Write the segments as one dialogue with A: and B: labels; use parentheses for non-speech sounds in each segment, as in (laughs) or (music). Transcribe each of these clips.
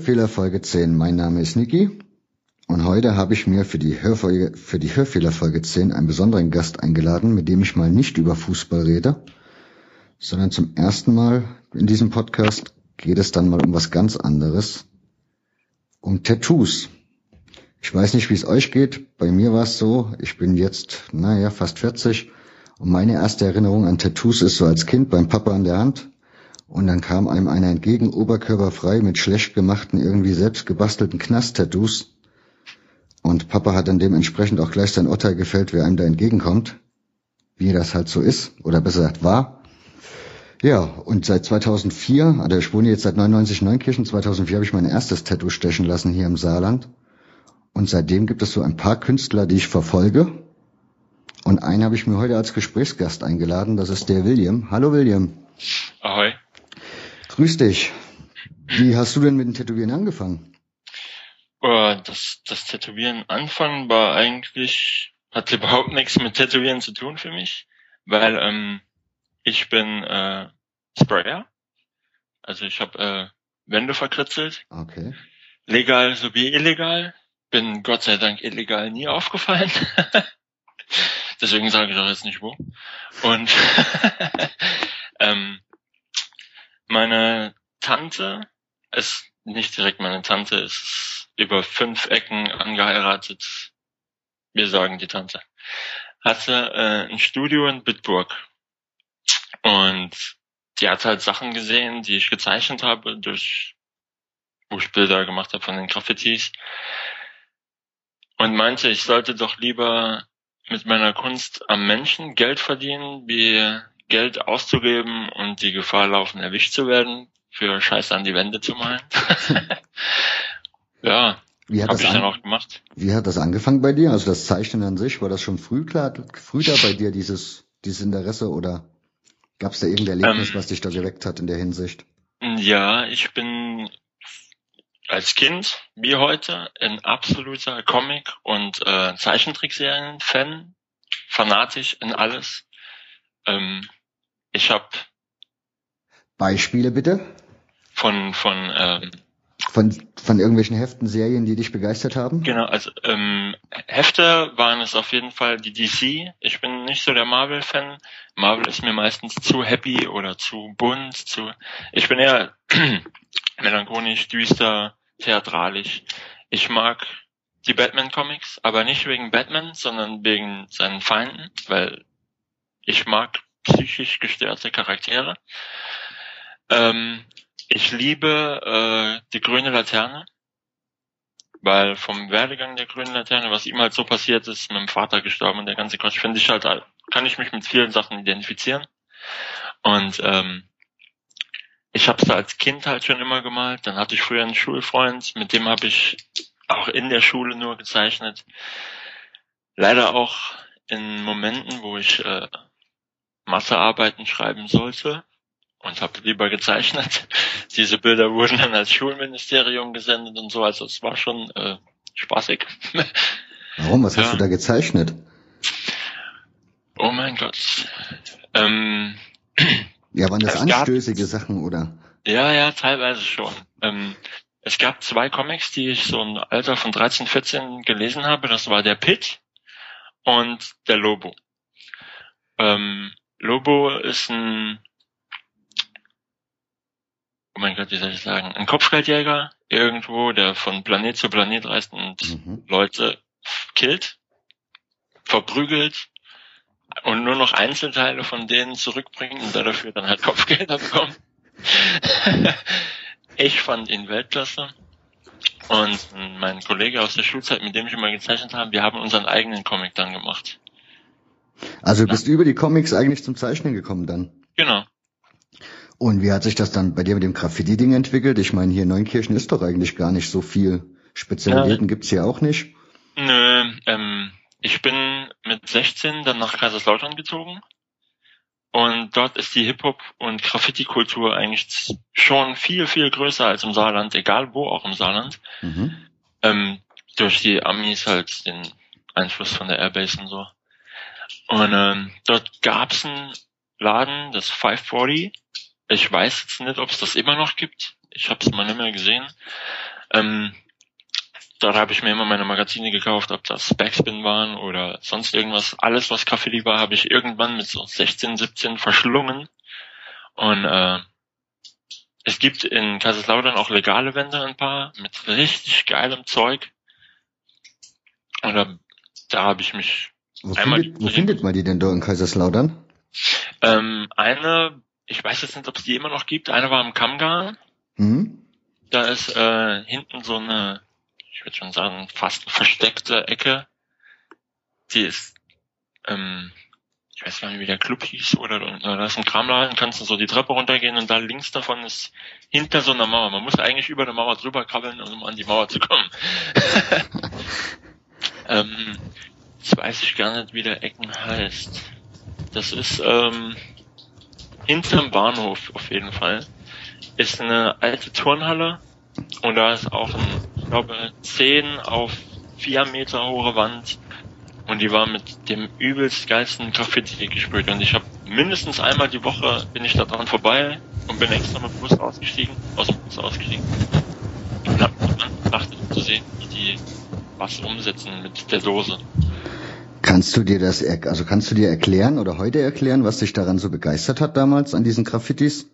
A: Hörfehler Folge 10. Mein Name ist Niki und heute habe ich mir für die, Hörfolge, für die Hörfehler Folge 10 einen besonderen Gast eingeladen, mit dem ich mal nicht über Fußball rede, sondern zum ersten Mal in diesem Podcast geht es dann mal um was ganz anderes, um Tattoos. Ich weiß nicht, wie es euch geht. Bei mir war es so, ich bin jetzt, naja, fast 40 und meine erste Erinnerung an Tattoos ist so als Kind beim Papa an der Hand und dann kam einem einer entgegen, oberkörperfrei, mit schlecht gemachten, irgendwie selbst gebastelten Knast-Tattoos. Und Papa hat dann dementsprechend auch gleich sein Urteil gefällt, wer einem da entgegenkommt. Wie das halt so ist, oder besser gesagt war. Ja, und seit 2004, also ich wohne jetzt seit 99 in Neunkirchen, 2004 habe ich mein erstes Tattoo stechen lassen hier im Saarland. Und seitdem gibt es so ein paar Künstler, die ich verfolge. Und einen habe ich mir heute als Gesprächsgast eingeladen, das ist der William. Hallo William.
B: Ahoi.
A: Grüß dich. Wie hast du denn mit dem Tätowieren angefangen?
B: Oh, das, das Tätowieren anfangen war eigentlich, hatte (laughs) überhaupt nichts mit Tätowieren zu tun für mich, weil ähm, ich bin äh, Sprayer. Also ich habe äh, Wände verkritzelt.
A: Okay.
B: Legal sowie illegal. Bin Gott sei Dank illegal nie aufgefallen. (laughs) Deswegen sage ich auch jetzt nicht wo. Und (laughs) ähm, meine Tante ist nicht direkt meine Tante, ist über fünf Ecken angeheiratet. Wir sagen die Tante. Hatte äh, ein Studio in Bitburg. Und die hat halt Sachen gesehen, die ich gezeichnet habe, durch wo ich Bilder gemacht habe von den Graffitis. Und meinte, ich sollte doch lieber mit meiner Kunst am Menschen Geld verdienen, wie Geld auszugeben und die Gefahr laufen, erwischt zu werden, für Scheiße an die Wände zu malen. (laughs) ja, habe ich dann auch gemacht.
A: Wie hat das angefangen bei dir? Also das Zeichnen an sich, war das schon früh klar, früh da bei dir dieses, dieses Interesse oder gab es da irgendein Erlebnis, ähm, was dich da geweckt hat in der Hinsicht?
B: Ja, ich bin als Kind wie heute ein absoluter Comic- und äh, Zeichentrickserien-Fan, fanatisch in alles. Ähm, ich habe
A: Beispiele bitte
B: von von ähm,
A: von von irgendwelchen Heften, Serien, die dich begeistert haben?
B: Genau, also ähm, Hefte waren es auf jeden Fall die DC. Ich bin nicht so der Marvel-Fan. Marvel ist mir meistens zu happy oder zu bunt. Zu ich bin eher (clears throat) melancholisch, düster, theatralisch. Ich mag die Batman-Comics, aber nicht wegen Batman, sondern wegen seinen Feinden, weil ich mag psychisch gestörte Charaktere. Ähm, ich liebe äh, die grüne Laterne, weil vom Werdegang der grünen Laterne, was ihm halt so passiert ist, mit dem Vater gestorben und der ganze Quatsch, finde ich halt, kann ich mich mit vielen Sachen identifizieren. Und ähm, ich habe es als Kind halt schon immer gemalt. Dann hatte ich früher einen Schulfreund, mit dem habe ich auch in der Schule nur gezeichnet. Leider auch in Momenten, wo ich äh, Mathearbeiten schreiben sollte und habe lieber gezeichnet. (laughs) Diese Bilder wurden dann als Schulministerium gesendet und so, also es war schon äh, spaßig. (laughs)
A: Warum? Was ja. hast du da gezeichnet?
B: Oh mein Gott. Ähm, (clears throat)
A: ja, waren das anstößige gab, Sachen oder?
B: Ja, ja, teilweise schon. Ähm, es gab zwei Comics, die ich so im Alter von 13, 14 gelesen habe. Das war der Pit und der Lobo. Ähm, Lobo ist ein, oh mein Gott, wie soll ich sagen, ein Kopfgeldjäger irgendwo, der von Planet zu Planet reist und mhm. Leute killt, verprügelt und nur noch Einzelteile von denen zurückbringt und dafür dann halt Kopfgelder bekommt. (laughs) ich fand ihn Weltklasse. Und mein Kollege aus der Schulzeit, mit dem ich immer gezeichnet habe, wir haben unseren eigenen Comic dann gemacht.
A: Also bist du über die Comics eigentlich zum Zeichnen gekommen dann?
B: Genau.
A: Und wie hat sich das dann bei dir mit dem Graffiti-Ding entwickelt? Ich meine, hier in Neunkirchen ist doch eigentlich gar nicht so viel. Spezialitäten ja. gibt's hier auch nicht.
B: Nö, ähm, ich bin mit 16 dann nach Kaiserslautern gezogen. Und dort ist die Hip-Hop- und Graffiti-Kultur eigentlich schon viel, viel größer als im Saarland, egal wo auch im Saarland. Mhm. Ähm, durch die Amis halt den Einfluss von der Airbase und so. Und ähm, dort gab's einen Laden, das 540. Ich weiß jetzt nicht, ob es das immer noch gibt. Ich habe es mal nicht mehr gesehen. Ähm, da habe ich mir immer meine Magazine gekauft, ob das Backspin waren oder sonst irgendwas. Alles, was Graffiti war, habe ich irgendwann mit so 16, 17 verschlungen. Und äh, es gibt in Kaiserslautern auch legale Wände ein paar mit richtig geilem Zeug. Und da, da habe ich mich
A: wo findet, wo findet man die denn da in Kaiserslautern?
B: Ähm, eine, ich weiß jetzt nicht, ob es die immer noch gibt. Eine war im Kammgarn. Mhm. Da ist äh, hinten so eine, ich würde schon sagen, fast (laughs) versteckte Ecke. Die ist, ähm, ich weiß gar nicht, wie der Club hieß, oder, oder da ist ein Kramladen, kannst du so die Treppe runtergehen und da links davon ist hinter so einer Mauer. Man muss eigentlich über der Mauer drüber krabbeln, um an die Mauer zu kommen. (laughs) ähm, jetzt weiß ich gar nicht, wie der Ecken heißt. Das ist ähm, hinterm Bahnhof auf jeden Fall. Ist eine alte Turnhalle und da ist auch ein, ich glaube, 10 auf 4 Meter hohe Wand und die war mit dem übelst geilsten Graffiti gesprüht und ich habe mindestens einmal die Woche bin ich da dran vorbei und bin extra mit dem Bus ausgestiegen, aus dem Bus ausgestiegen und hab mich angedacht, zu sehen, wie die was umsetzen mit der Dose.
A: Kannst du dir das, also kannst du dir erklären oder heute erklären, was dich daran so begeistert hat damals an diesen Graffitis?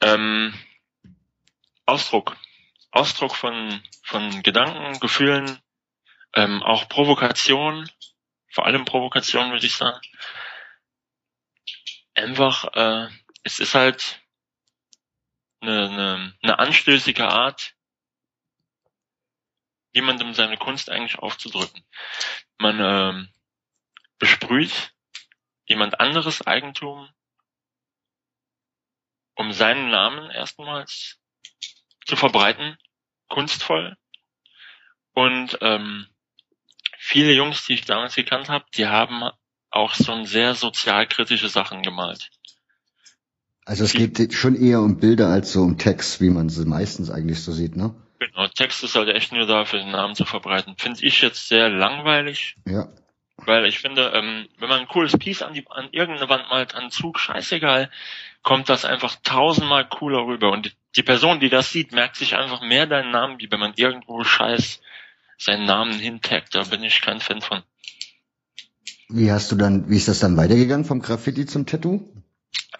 B: Ähm, Ausdruck. Ausdruck von, von Gedanken, Gefühlen, ähm, auch Provokation, vor allem Provokation würde ich sagen. Einfach, äh, es ist halt eine, eine, eine anstößige Art, jemandem seine Kunst eigentlich aufzudrücken. Man ähm, besprüht jemand anderes Eigentum, um seinen Namen erstmals zu verbreiten, kunstvoll. Und ähm, viele Jungs, die ich damals gekannt habe, die haben auch so ein sehr sozialkritische Sachen gemalt.
A: Also es geht schon eher um Bilder als so um Text, wie man sie meistens eigentlich so sieht, ne?
B: Genau, Text ist halt echt nur da, für den Namen zu verbreiten. Finde ich jetzt sehr langweilig.
A: Ja.
B: Weil ich finde, ähm, wenn man ein cooles Piece an, die, an irgendeine Wand malt, an Zug, scheißegal, kommt das einfach tausendmal cooler rüber. Und die, die Person, die das sieht, merkt sich einfach mehr deinen Namen, wie wenn man irgendwo scheiß seinen Namen hintaggt. Da bin ich kein Fan von.
A: Wie hast du dann, wie ist das dann weitergegangen vom Graffiti zum Tattoo?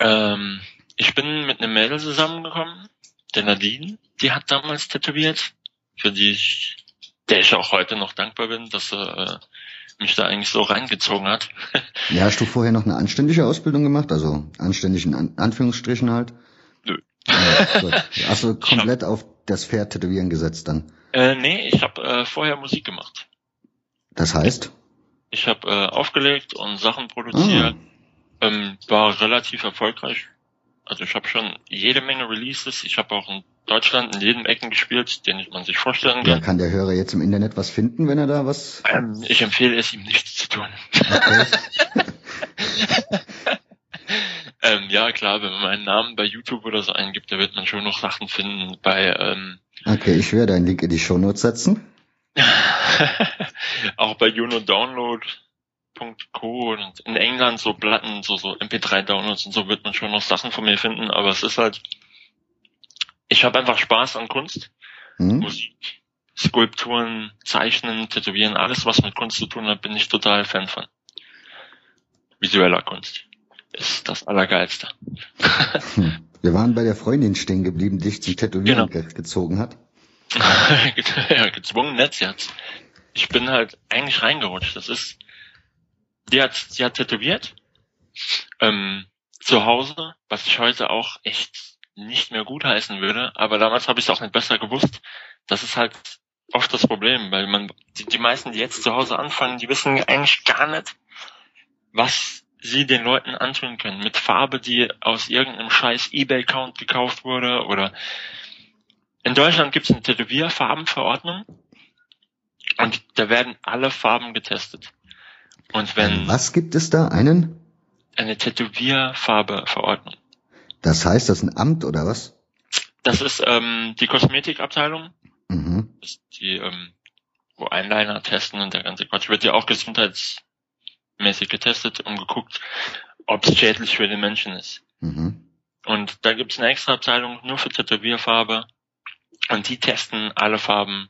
B: Ähm, ich bin mit einem Mädel zusammengekommen, der Nadine, die hat damals tätowiert, für die ich, der ich auch heute noch dankbar bin, dass er äh, mich da eigentlich so reingezogen hat. (laughs)
A: ja, hast du vorher noch eine anständige Ausbildung gemacht? Also anständig in An Anführungsstrichen halt?
B: Nö.
A: Ja, (laughs) Hast du komplett hab, auf das Pferd tätowieren gesetzt dann?
B: Äh, nee, ich habe äh, vorher Musik gemacht.
A: Das heißt?
B: Ich habe äh, aufgelegt und Sachen produziert. Ah. Ähm, war relativ erfolgreich. Also ich habe schon jede Menge Releases. Ich habe auch in Deutschland in jedem Ecken gespielt, den man sich vorstellen kann.
A: Ja, kann der Hörer jetzt im Internet was finden, wenn er da was?
B: Ähm, ich empfehle es ihm nichts zu tun. Okay. (laughs) ähm, ja, klar, wenn man meinen Namen bei YouTube oder so eingibt, da wird man schon noch Sachen finden. Bei ähm,
A: Okay, ich werde einen Link in die Show Notes setzen. (laughs)
B: auch bei Juno Download Co. und in England so Platten, so, so MP3-Downloads und so wird man schon noch Sachen von mir finden, aber es ist halt, ich habe einfach Spaß an Kunst, mhm. Musik, Skulpturen, Zeichnen, Tätowieren, alles was mit Kunst zu tun hat, bin ich total Fan von. Visueller Kunst ist das Allergeilste.
A: Hm. Wir waren bei der Freundin stehen geblieben, die dich zum Tätowieren genau. gezogen hat. (laughs)
B: ja, gezwungen nicht jetzt. Ich bin halt eigentlich reingerutscht. Das ist, die hat, die hat tätowiert ähm, zu Hause, was ich heute auch echt nicht mehr gutheißen würde, aber damals habe ich es auch nicht besser gewusst. Das ist halt oft das Problem, weil man die, die meisten, die jetzt zu Hause anfangen, die wissen eigentlich gar nicht, was sie den Leuten antun können. Mit Farbe, die aus irgendeinem scheiß Ebay-Count gekauft wurde oder in Deutschland gibt es eine Tätowierfarbenverordnung und da werden alle Farben getestet. Und wenn.
A: Was gibt es da? Einen?
B: Eine Tätowierfarbeverordnung.
A: Das heißt, das ist ein Amt oder was?
B: Das ist ähm, die Kosmetikabteilung. Mhm. Das ist die, ähm, wo Einliner testen und der ganze Quatsch. Wird ja auch gesundheitsmäßig getestet und geguckt, ob es schädlich für den Menschen ist. Mhm. Und da gibt's eine extra Abteilung nur für Tätowierfarbe. Und die testen alle Farben,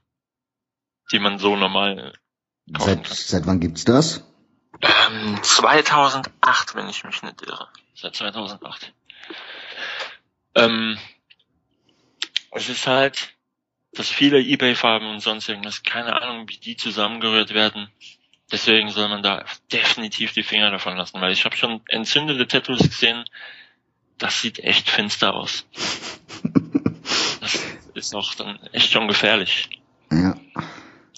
B: die man so normal kaufen
A: Seit,
B: kann.
A: seit wann gibt's das?
B: Ähm, 2008, wenn ich mich nicht irre. Seit 2008. Ähm, es ist halt, dass viele Ebay-Farben und sonst irgendwas, keine Ahnung, wie die zusammengerührt werden. Deswegen soll man da definitiv die Finger davon lassen, weil ich habe schon entzündete Tattoos gesehen. Das sieht echt finster aus. Das ist auch dann echt schon gefährlich.
A: Ja.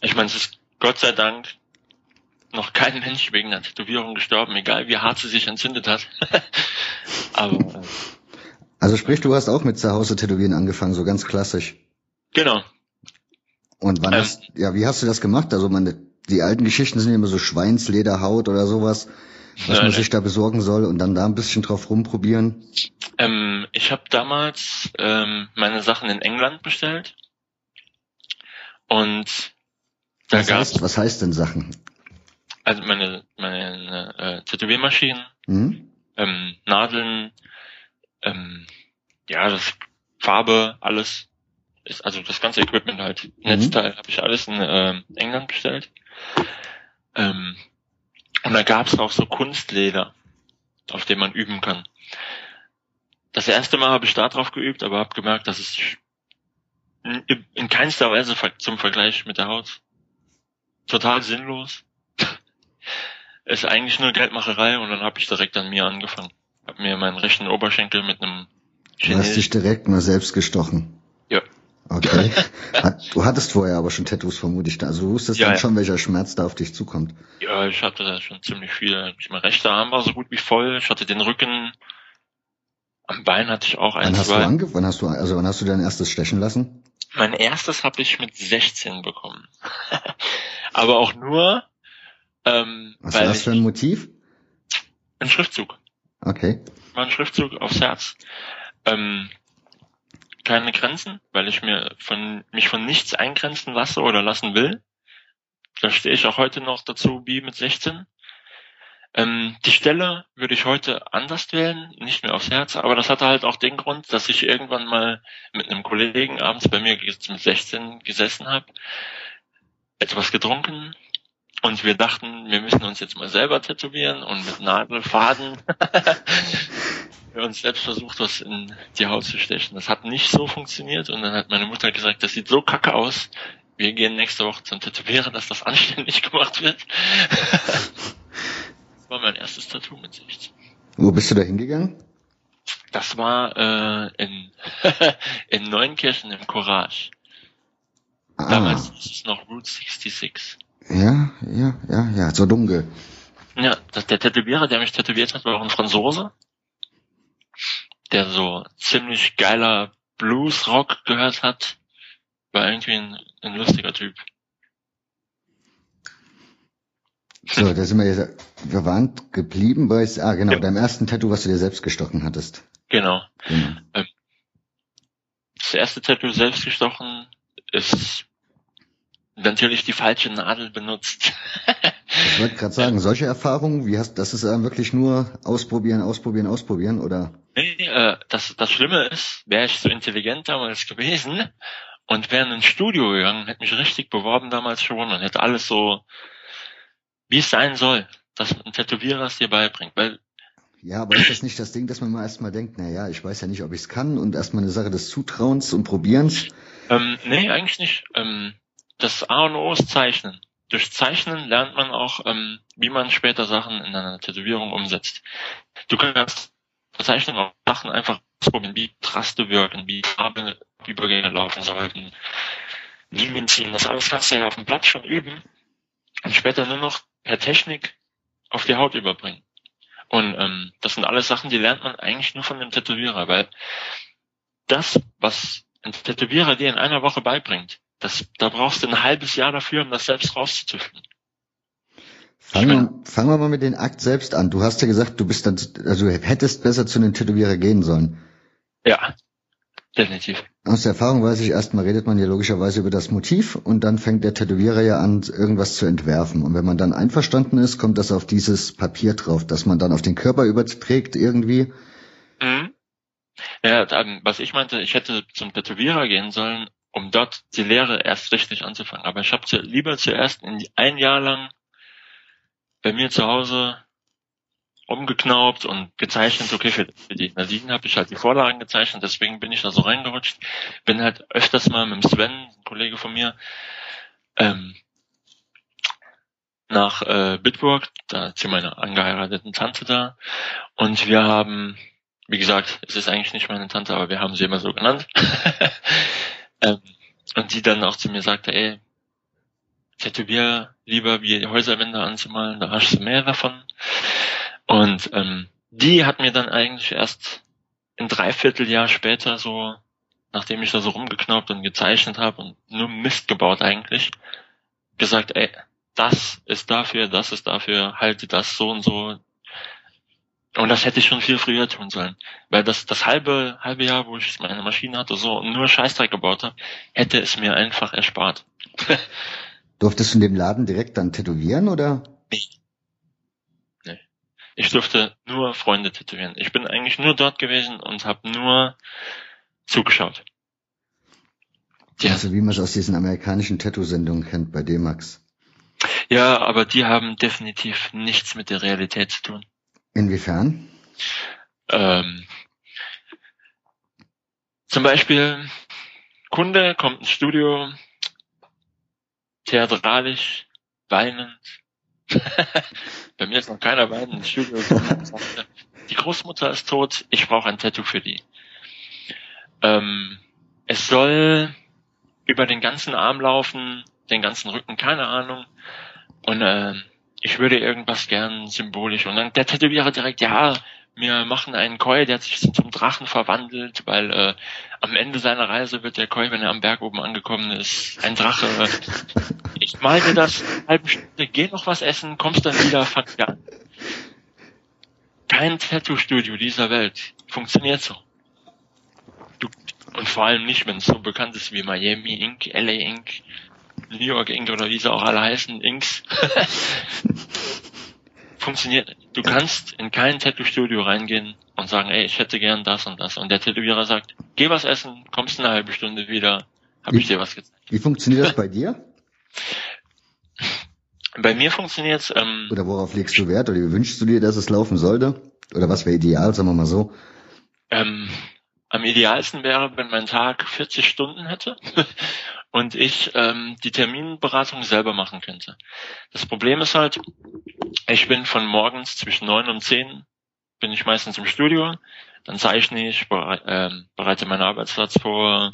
B: Ich meine, es ist Gott sei Dank noch kein Mensch wegen einer Tätowierung gestorben, egal wie hart sie sich entzündet hat. (laughs) Aber äh,
A: Also sprich, du hast auch mit Zuhause tätowieren angefangen, so ganz klassisch.
B: genau.
A: Und wann
B: Ähm.
A: hast, ja, wie hast du das gemacht? Also man, die alten Geschichten sind immer so Schweinslederhaut oder sowas, was
B: Nein,
A: man sich da besorgen soll und dann da ein bisschen drauf rumprobieren.
B: Ähm, ich habe damals ähm, meine Sachen in England bestellt und da
A: Was
B: gab's
A: heißt, was heißt denn Sachen?
B: Also meine meine äh, Tätowiermaschinen,
A: Hm?
B: ähm, Nadeln, ähm, ja das Farbe, alles ist also das ganze Equipment halt. Netzteil habe ich alles in ähm, England bestellt. Ähm, und da gab's auch so Kunstleder, auf dem man üben kann. Das erste Mal habe ich da drauf geübt, aber habe gemerkt, dass es in, in keinster Weise zum Vergleich mit der Haut total sinnlos. Ist eigentlich nur Geldmacherei und dann habe ich direkt an mir angefangen. Hab mir meinen rechten Oberschenkel mit einem
A: Du hast dich direkt mal selbst gestochen.
B: Ja.
A: Okay. (laughs) Du hattest vorher aber schon Tattoos vermutlich da. Also du wusstest
B: Ja,
A: dann
B: ja.
A: schon, welcher Schmerz da auf dich zukommt.
B: Ja, ich hatte da schon ziemlich viel. Mein rechter Arm war so gut wie voll. Ich hatte den Rücken. Am Bein hatte ich auch ein,
A: Wann hast du ange wann hast du, also wann hast du dein erstes stechen lassen?
B: Mein erstes habe ich mit 16 bekommen. (laughs) Aber auch nur, ähm,
A: Was war das für ein Motiv?
B: ein Schriftzug.
A: Okay.
B: War ein Schriftzug aufs Herz. Ähm, keine Grenzen, weil ich mir von mich von nichts eingrenzen lasse oder lassen will. Da stehe ich auch heute noch dazu wie mit 16. Ähm, die Stelle würde ich heute anders wählen, nicht mehr aufs Herz, aber das hatte halt auch den Grund, dass ich irgendwann mal mit einem Kollegen abends bei mir mit 16 gesessen habe, etwas getrunken und wir dachten, wir müssen uns jetzt mal selber tätowieren und mit Nadel, Faden (laughs) wir uns selbst versucht, was in die Haut zu stechen. Das hat nicht so funktioniert und dann hat meine Mutter gesagt, das sieht so kacke aus, wir gehen nächste Woche zum Tätowierer, dass das anständig gemacht wird. (laughs) das war mein erstes Tattoo mit 16.
A: Wo bist du da hingegangen?
B: Das war äh, in, (laughs) in Neunkirchen im Courage.
A: Ah,
B: Damals hieß es noch Route 66.
A: ja, ja, ja, ja, so dunkel.
B: Ja, das, der Tätowierer, der mich tätowiert hat, war auch ein Franzose, der so ziemlich geiler Blues-Rock gehört hat. War irgendwie ein, ein lustiger Typ.
A: So, da sind wir jetzt, wir waren geblieben bei, ah genau,
B: Ja.
A: deinem ersten Tattoo, was du dir selbst gestochen hattest.
B: Genau.
A: Genau.
B: Das erste Tattoo selbst gestochen ist natürlich die falsche Nadel benutzt.
A: Ich wollte gerade sagen, solche Erfahrungen, wie hast, das ist äh, wirklich nur ausprobieren, ausprobieren, ausprobieren, oder?
B: Nee, äh, das, das Schlimme ist, wäre ich so intelligent damals gewesen und wäre in ein Studio gegangen, hätte mich richtig beworben damals schon und hätte alles so, wie es sein soll, dass ein Tätowierer es dir beibringt. Weil,
A: Ja, aber ist das nicht das Ding, dass man mal erstmal denkt, na ja, ich weiß ja nicht, ob ich es kann und erstmal eine Sache des Zutrauens und Probierens.
B: ähm, nee, eigentlich nicht. Ähm, das A und O ist Zeichnen. Durch Zeichnen lernt man auch, ähm, wie man später Sachen in einer Tätowierung umsetzt. Du kannst Zeichnen auch Sachen einfach ausprobieren, wie Traste wirken, wie Farbübergänge laufen sollten, Linien ziehen. Das alles kannst du ja auf dem Blatt schon üben und später nur noch per Technik auf die Haut überbringen. Und ähm, das sind alles Sachen, die lernt man eigentlich nur von dem Tätowierer, weil das, was ein Tätowierer dir in einer Woche beibringt, das, da brauchst du ein halbes Jahr dafür, um das selbst rauszufinden.
A: Fangen wir, fangen wir mal mit dem Akt selbst an. Du hast ja gesagt, du bist dann, also du hättest besser zu einem Tätowierer gehen sollen.
B: Ja, definitiv.
A: Aus der Erfahrung weiß ich, erstmal redet man ja logischerweise über das Motiv und dann fängt der Tätowierer ja an, irgendwas zu entwerfen. Und wenn man dann einverstanden ist, kommt das auf dieses Papier drauf, das man dann auf den Körper überträgt irgendwie.
B: Mhm. Ja, ähm, was ich meinte, ich hätte zum Tätowierer gehen sollen, um dort die Lehre erst richtig anzufangen. Aber ich habe zu, lieber zuerst ein Jahr lang bei mir zu Hause umgeknaubt und gezeichnet. Okay, für, für die Nadine habe ich halt die Vorlagen gezeichnet, deswegen bin ich da so reingerutscht. Bin halt öfters mal mit dem Sven, ein Kollege von mir, ähm, nach äh, Bitburg, da ist meine angeheirateten Tante da. Und wir haben, wie gesagt, es ist eigentlich nicht meine Tante, aber wir haben sie immer so genannt. (laughs) ähm, und die dann auch zu mir sagte, ey, tätowier lieber wie Häuserwände anzumalen, da hast du mehr davon. Und ähm, die hat mir dann eigentlich erst ein Dreivierteljahr später so, nachdem ich da so rumgeknaubt und gezeichnet habe und nur Mist gebaut eigentlich, gesagt, ey, das ist dafür, das ist dafür, halte das so und so. Und das hätte ich schon viel früher tun sollen. Weil das, das halbe, halbe Jahr, wo ich meine Maschine hatte, so nur Scheißdreck gebaut habe, hätte es mir einfach erspart. (laughs)
A: Durftest du in dem Laden direkt dann tätowieren oder?
B: Nee. nee. Ich durfte nur Freunde tätowieren. Ich bin eigentlich nur dort gewesen und habe nur zugeschaut.
A: Ja. Also wie man es aus diesen amerikanischen Tattoo-Sendungen kennt bei D-Max.
B: Ja, aber die haben definitiv nichts mit der Realität zu tun.
A: Inwiefern?
B: Ähm, zum Beispiel, Kunde kommt ins Studio, theatralisch, weinend. (laughs) Bei mir ist noch keiner weinend ins Studio. die Großmutter ist tot, ich brauche ein Tattoo für die. Ähm, es soll über den ganzen Arm laufen, den ganzen Rücken, keine Ahnung. Und äh, ich würde irgendwas gern symbolisch. Und dann der Tätowierer direkt, ja, wir machen einen Koi, der sich zum Drachen verwandelt, weil äh, am Ende seiner Reise wird der Koi, wenn er am Berg oben angekommen ist, ein Drache. (laughs) Ich meine das, eine halbe Stunde, geh noch was essen, kommst dann wieder, fang wieder an. Kein Tattoo-Studio dieser Welt funktioniert so. Du, und vor allem nicht, wenn es so bekannt ist wie Miami Inc., LA Inc., New York Inc. oder wie sie auch alle heißen, Inks. (laughs) Funktioniert. Du kannst in kein Tattoo-Studio reingehen und sagen, ey, ich hätte gern das und das. Und der Tätowierer sagt, geh was essen, kommst eine halbe Stunde wieder, habe ich dir was gezeigt.
A: Wie funktioniert das bei dir? (laughs)
B: Bei mir funktioniert's. Ähm,
A: oder worauf legst du Wert? Oder wie wünschst du dir, dass es laufen sollte? Oder was wäre ideal, sagen wir mal so?
B: Ähm, am idealsten wäre, wenn mein Tag 40 Stunden hätte (laughs) und ich ähm, die Terminberatung selber machen könnte. Das Problem ist halt, ich bin von morgens zwischen neun und zehn bin ich meistens im Studio, dann zeichne ich, ähm, bereite meinen Arbeitsplatz vor,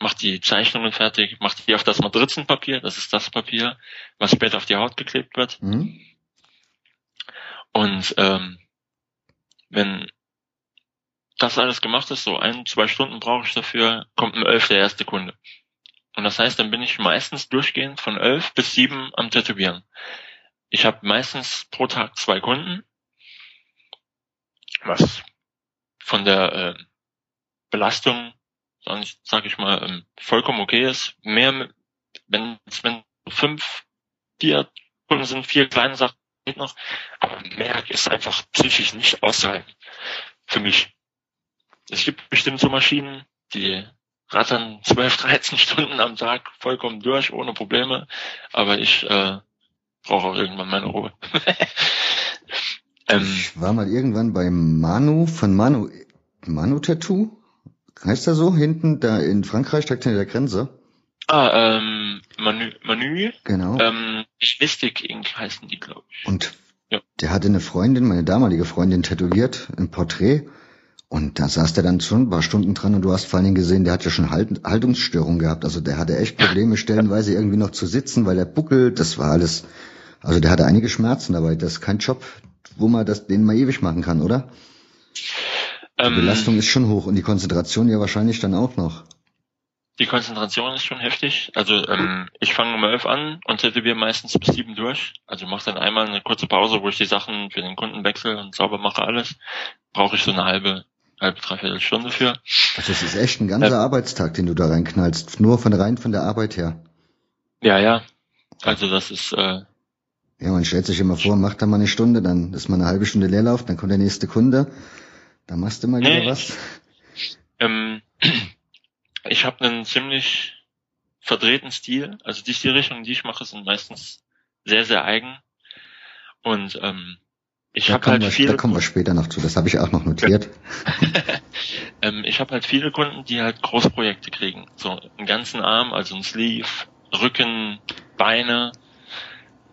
B: mache die Zeichnungen fertig, mache die auf das Matrizenpapier, das ist das Papier, was später auf die Haut geklebt wird. Mhm. Und ähm, wenn das alles gemacht ist, so ein, zwei Stunden brauche ich dafür, kommt um elf der erste Kunde. Und das heißt, dann bin ich meistens durchgehend von elf bis sieben am Tätowieren. Ich habe meistens pro Tag zwei Kunden, was von der äh, Belastung, sage ich mal, ähm, vollkommen okay ist. Mehr, wenn es wenn fünf, vier Kunden sind, vier kleine Sachen geht noch, aber mehr ist einfach psychisch nicht auszuhalten für mich. Es gibt bestimmt so Maschinen, die rattern 12, 13 (laughs) Stunden am Tag vollkommen durch, ohne Probleme. Aber ich äh, brauche auch irgendwann meine Ruhe. (laughs)
A: ähm, ich war mal irgendwann bei Manu von Manu, Manu Tattoo. Heißt er so? Hinten da in Frankreich, direkt hinter der Grenze.
B: Ah, ähm, Manu, Manu.
A: Genau.
B: Ähm, Mystic Inc. heißen die, glaube ich.
A: Und ja. der hatte eine Freundin, meine damalige Freundin, tätowiert, ein Porträt. Und da saß der dann schon ein paar Stunden dran und du hast vor allen Dingen gesehen, der hat ja schon halt, Haltungsstörungen gehabt. Also der hatte echt Probleme, stellenweise irgendwie noch zu sitzen, weil er buckelt. Das war alles, also der hatte einige Schmerzen dabei. Das ist kein Job, wo man das, den mal ewig machen kann, oder? Die ähm, Belastung ist schon hoch und die Konzentration ja wahrscheinlich dann auch noch.
B: Die Konzentration ist schon heftig. Also ähm, ich fange um elf an und tätowiere meistens bis sieben durch. Also mache dann einmal eine kurze Pause, wo ich die Sachen für den Kunden wechsle und sauber mache alles. Brauche ich so eine halbe halbe, dreiviertel Stunde für.
A: Also es ist echt ein ganzer äh, Arbeitstag, den du da reinknallst. Nur von rein von der Arbeit her.
B: Ja, ja. Also das ist, äh,
A: ja, man stellt sich immer vor, macht da mal eine Stunde, dann ist mal eine halbe Stunde Leerlauf, dann kommt der nächste Kunde, dann machst du mal wieder nee, was.
B: Ähm, (clears throat) ich habe einen ziemlich verdrehten Stil. Also die Stilrichtungen, die ich mache, sind meistens sehr, sehr eigen. Und ähm, ich habe halt
A: wir,
B: viele.
A: Da kommen wir später noch zu. Das habe ich auch noch notiert. (laughs)
B: ähm, ich habe halt viele Kunden, die halt Großprojekte kriegen. So einen ganzen Arm, also ein Sleeve, Rücken, Beine.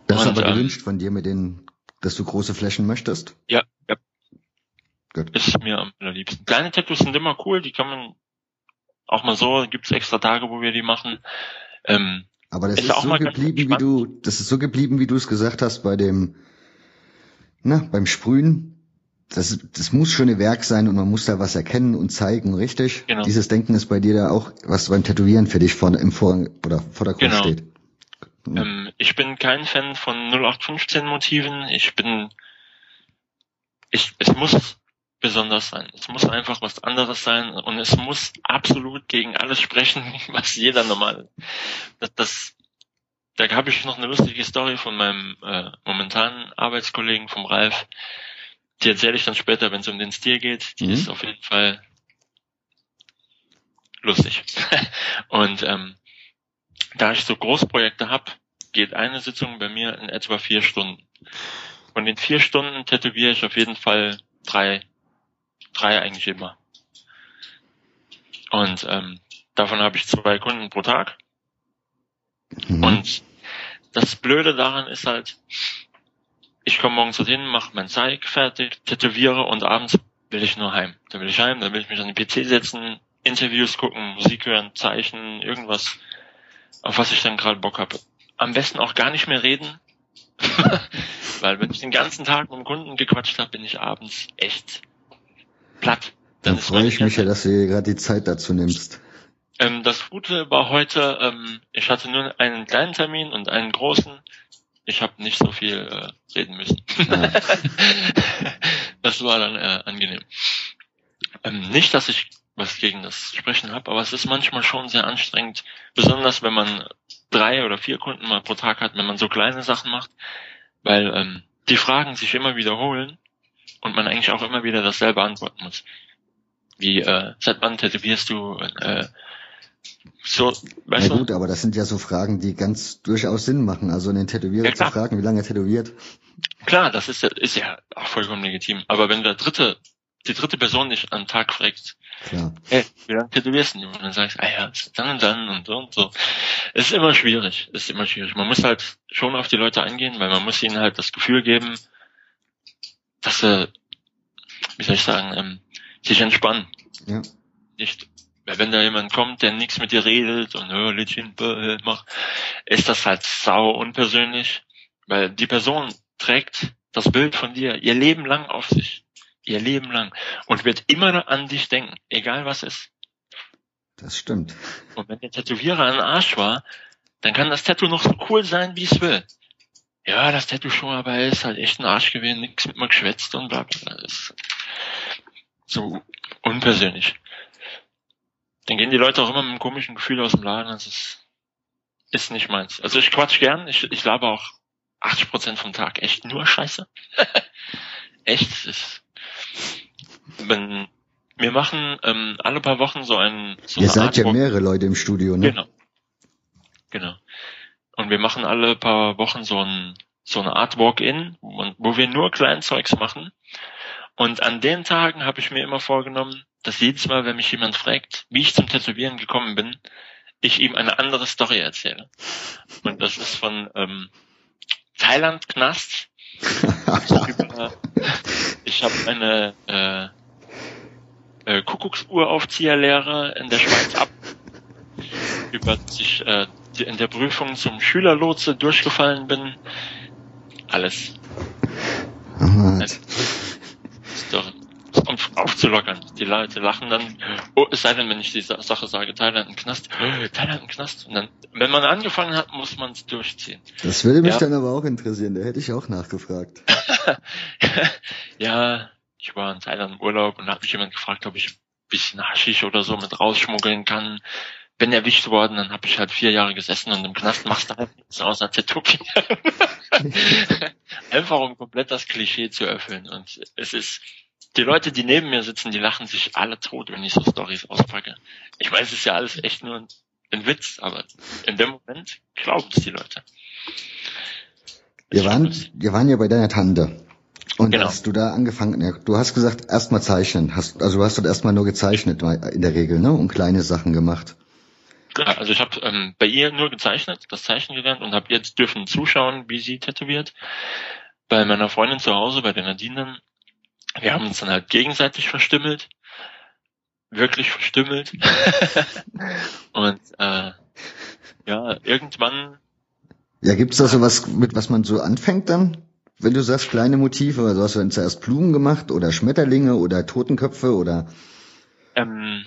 A: Das ist aber ähm, gewünscht von dir mit den, dass du große Flächen möchtest?
B: Ja, ja. Gut. Ist mir am allerliebsten. Kleine Tattoos sind immer cool, die kann man auch mal so, gibt's extra Tage, wo wir die machen.
A: Ähm, aber das ist, ist so geblieben, wie du, das ist so geblieben, wie du es gesagt hast bei dem, na, beim Sprühen. Das, das muss schon ein Werk sein und man muss da was erkennen und zeigen, richtig? Genau. Dieses Denken ist bei dir da auch, was beim Tätowieren für dich vorne im Vor oder Vordergrund genau. steht.
B: Ja. Ähm, ich bin kein Fan von 0815 Motiven. Ich bin, ich, es muss besonders sein. Es muss einfach was anderes sein und es muss absolut gegen alles sprechen, (laughs) was jeder normal. Das, das da habe ich noch eine lustige Story von meinem äh, momentanen Arbeitskollegen vom Ralf. Die erzähle ich dann später, wenn es um den Stil geht. Die mhm. ist auf jeden Fall lustig. (laughs) und ähm, da ich so Großprojekte habe, geht eine Sitzung bei mir in etwa vier Stunden. Von den vier Stunden tätowiere ich auf jeden Fall drei, drei eigentlich immer. Und ähm, davon habe ich zwei Kunden pro Tag. Mhm. Und das Blöde daran ist halt, ich komme morgens dorthin, mache mein Zeig fertig, tätowiere und abends will ich nur heim. Dann will ich heim, dann will ich mich an den PC setzen, Interviews gucken, Musik hören, Zeichen, irgendwas, auf was ich dann gerade Bock habe. Am besten auch gar nicht mehr reden, (laughs) weil wenn ich den ganzen Tag mit dem Kunden gequatscht habe, bin ich abends echt platt.
A: Dann, dann freue ich mich ja, dass du dir gerade die Zeit dazu nimmst.
B: Ähm, das Gute war heute, ähm, ich hatte nur einen kleinen Termin und einen großen. Ich habe nicht so viel äh, reden müssen. Ja. (laughs) das war dann äh, angenehm. Ähm, nicht, dass ich was gegen das Sprechen habe, aber es ist manchmal schon sehr anstrengend, besonders wenn man drei oder vier Kunden mal pro Tag hat, wenn man so kleine Sachen macht, weil ähm, die Fragen sich immer wiederholen und man eigentlich auch immer wieder dasselbe antworten muss. Wie, äh, seit wann tätowierst du? Äh,
A: so, weißt Na gut, aber das sind ja so Fragen, die ganz durchaus Sinn machen. Also einen Tätowierer ja, zu fragen, wie lange er tätowiert.
B: Klar, das ist ja, ist ja auch vollkommen legitim. Aber wenn der dritte, die dritte Person dich am Tag fragt, Klar. hey, wie lange tätowierst du? Und dann sagst du, ah ja, dann und dann und so und so. Es ist immer schwierig, es ist immer schwierig. Man muss halt schon auf die Leute eingehen, weil man muss ihnen halt das Gefühl geben, dass sie, wie soll ich sagen, ähm, sich entspannen. Ja. Nicht wenn da jemand kommt, der nichts mit dir redet und oh, Liedchen äh, macht, ist das halt sau unpersönlich, weil die Person trägt das Bild von dir ihr Leben lang auf sich. Ihr Leben lang. Und wird immer an dich denken, egal was ist.
A: Das stimmt.
B: Und wenn der Tätowierer ein Arsch war, dann kann das Tattoo noch so cool sein, wie es will. Ja, das Tattoo schon, aber er ist halt echt ein Arsch gewesen, nichts mit mir geschwätzt und bla bla. Das ist so unpersönlich dann gehen die Leute auch immer mit einem komischen Gefühl aus dem Laden. Das ist, ist nicht meins. Also ich quatsch gern, ich, ich laber auch 80 Prozent vom Tag echt nur Scheiße. (laughs) echt, ist, wenn, wir machen ähm, alle paar Wochen so ein so
A: Ihr seid Artwork. ja mehrere Leute im Studio, ne?
B: Genau. Genau. Und wir machen alle paar Wochen so ein so eine Art Walk-in, wo wir nur Kleinzeugs machen. Und an den Tagen habe ich mir immer vorgenommen, dass jedes Mal, wenn mich jemand fragt, wie ich zum Tätowieren gekommen bin, ich ihm eine andere Story erzähle. Und das ist von ähm, Thailand Knast. (laughs) ich habe eine äh, äh, Kuckucksuhraufzieherlehre in der Schweiz ab, über sich äh, in der Prüfung zum Schülerlotse durchgefallen bin. Alles. Oh, Story um aufzulockern. Die Leute lachen dann, oh, es sei denn, wenn ich die Sache sage, Thailand im Knast, (gasps) Thailand im Knast. Und dann, wenn man angefangen hat, muss man es durchziehen.
A: Das würde mich ja. dann aber auch interessieren, da hätte ich auch nachgefragt. (laughs)
B: ja, ich war in Thailand im Urlaub und da hat mich jemand gefragt, ob ich ein bisschen Haschisch oder so mit rausschmuggeln kann. Bin erwischt worden, dann habe ich halt vier Jahre gesessen und im Knast machst du halt nichts außer Tätowieren. (laughs) (laughs) Einfach um komplett das Klischee zu erfüllen. Und es ist, die Leute, die neben mir sitzen, die lachen sich alle tot, wenn ich so Stories auspacke. Ich weiß, es ist ja alles echt nur ein, ein Witz, aber in dem Moment glauben es die Leute.
A: Wir waren, wir waren ja bei deiner Tante. Und
B: Genau.
A: hast du da angefangen, ja, du hast gesagt, erstmal zeichnen. Hast, also du hast dort erstmal nur gezeichnet in der Regel, ne? Und kleine Sachen gemacht.
B: Ja, also ich habe ähm, bei ihr nur gezeichnet, das Zeichnen gelernt und habe jetzt dürfen zuschauen, wie sie tätowiert. Bei meiner Freundin zu Hause, bei der Nadine, wir haben uns dann halt gegenseitig verstümmelt. Wirklich verstümmelt. (laughs) und äh, ja, irgendwann
A: Ja, gibt's da sowas, mit was man so anfängt dann? Wenn du sagst kleine Motive, also hast du dann zuerst Blumen gemacht oder Schmetterlinge oder Totenköpfe oder
B: Ähm,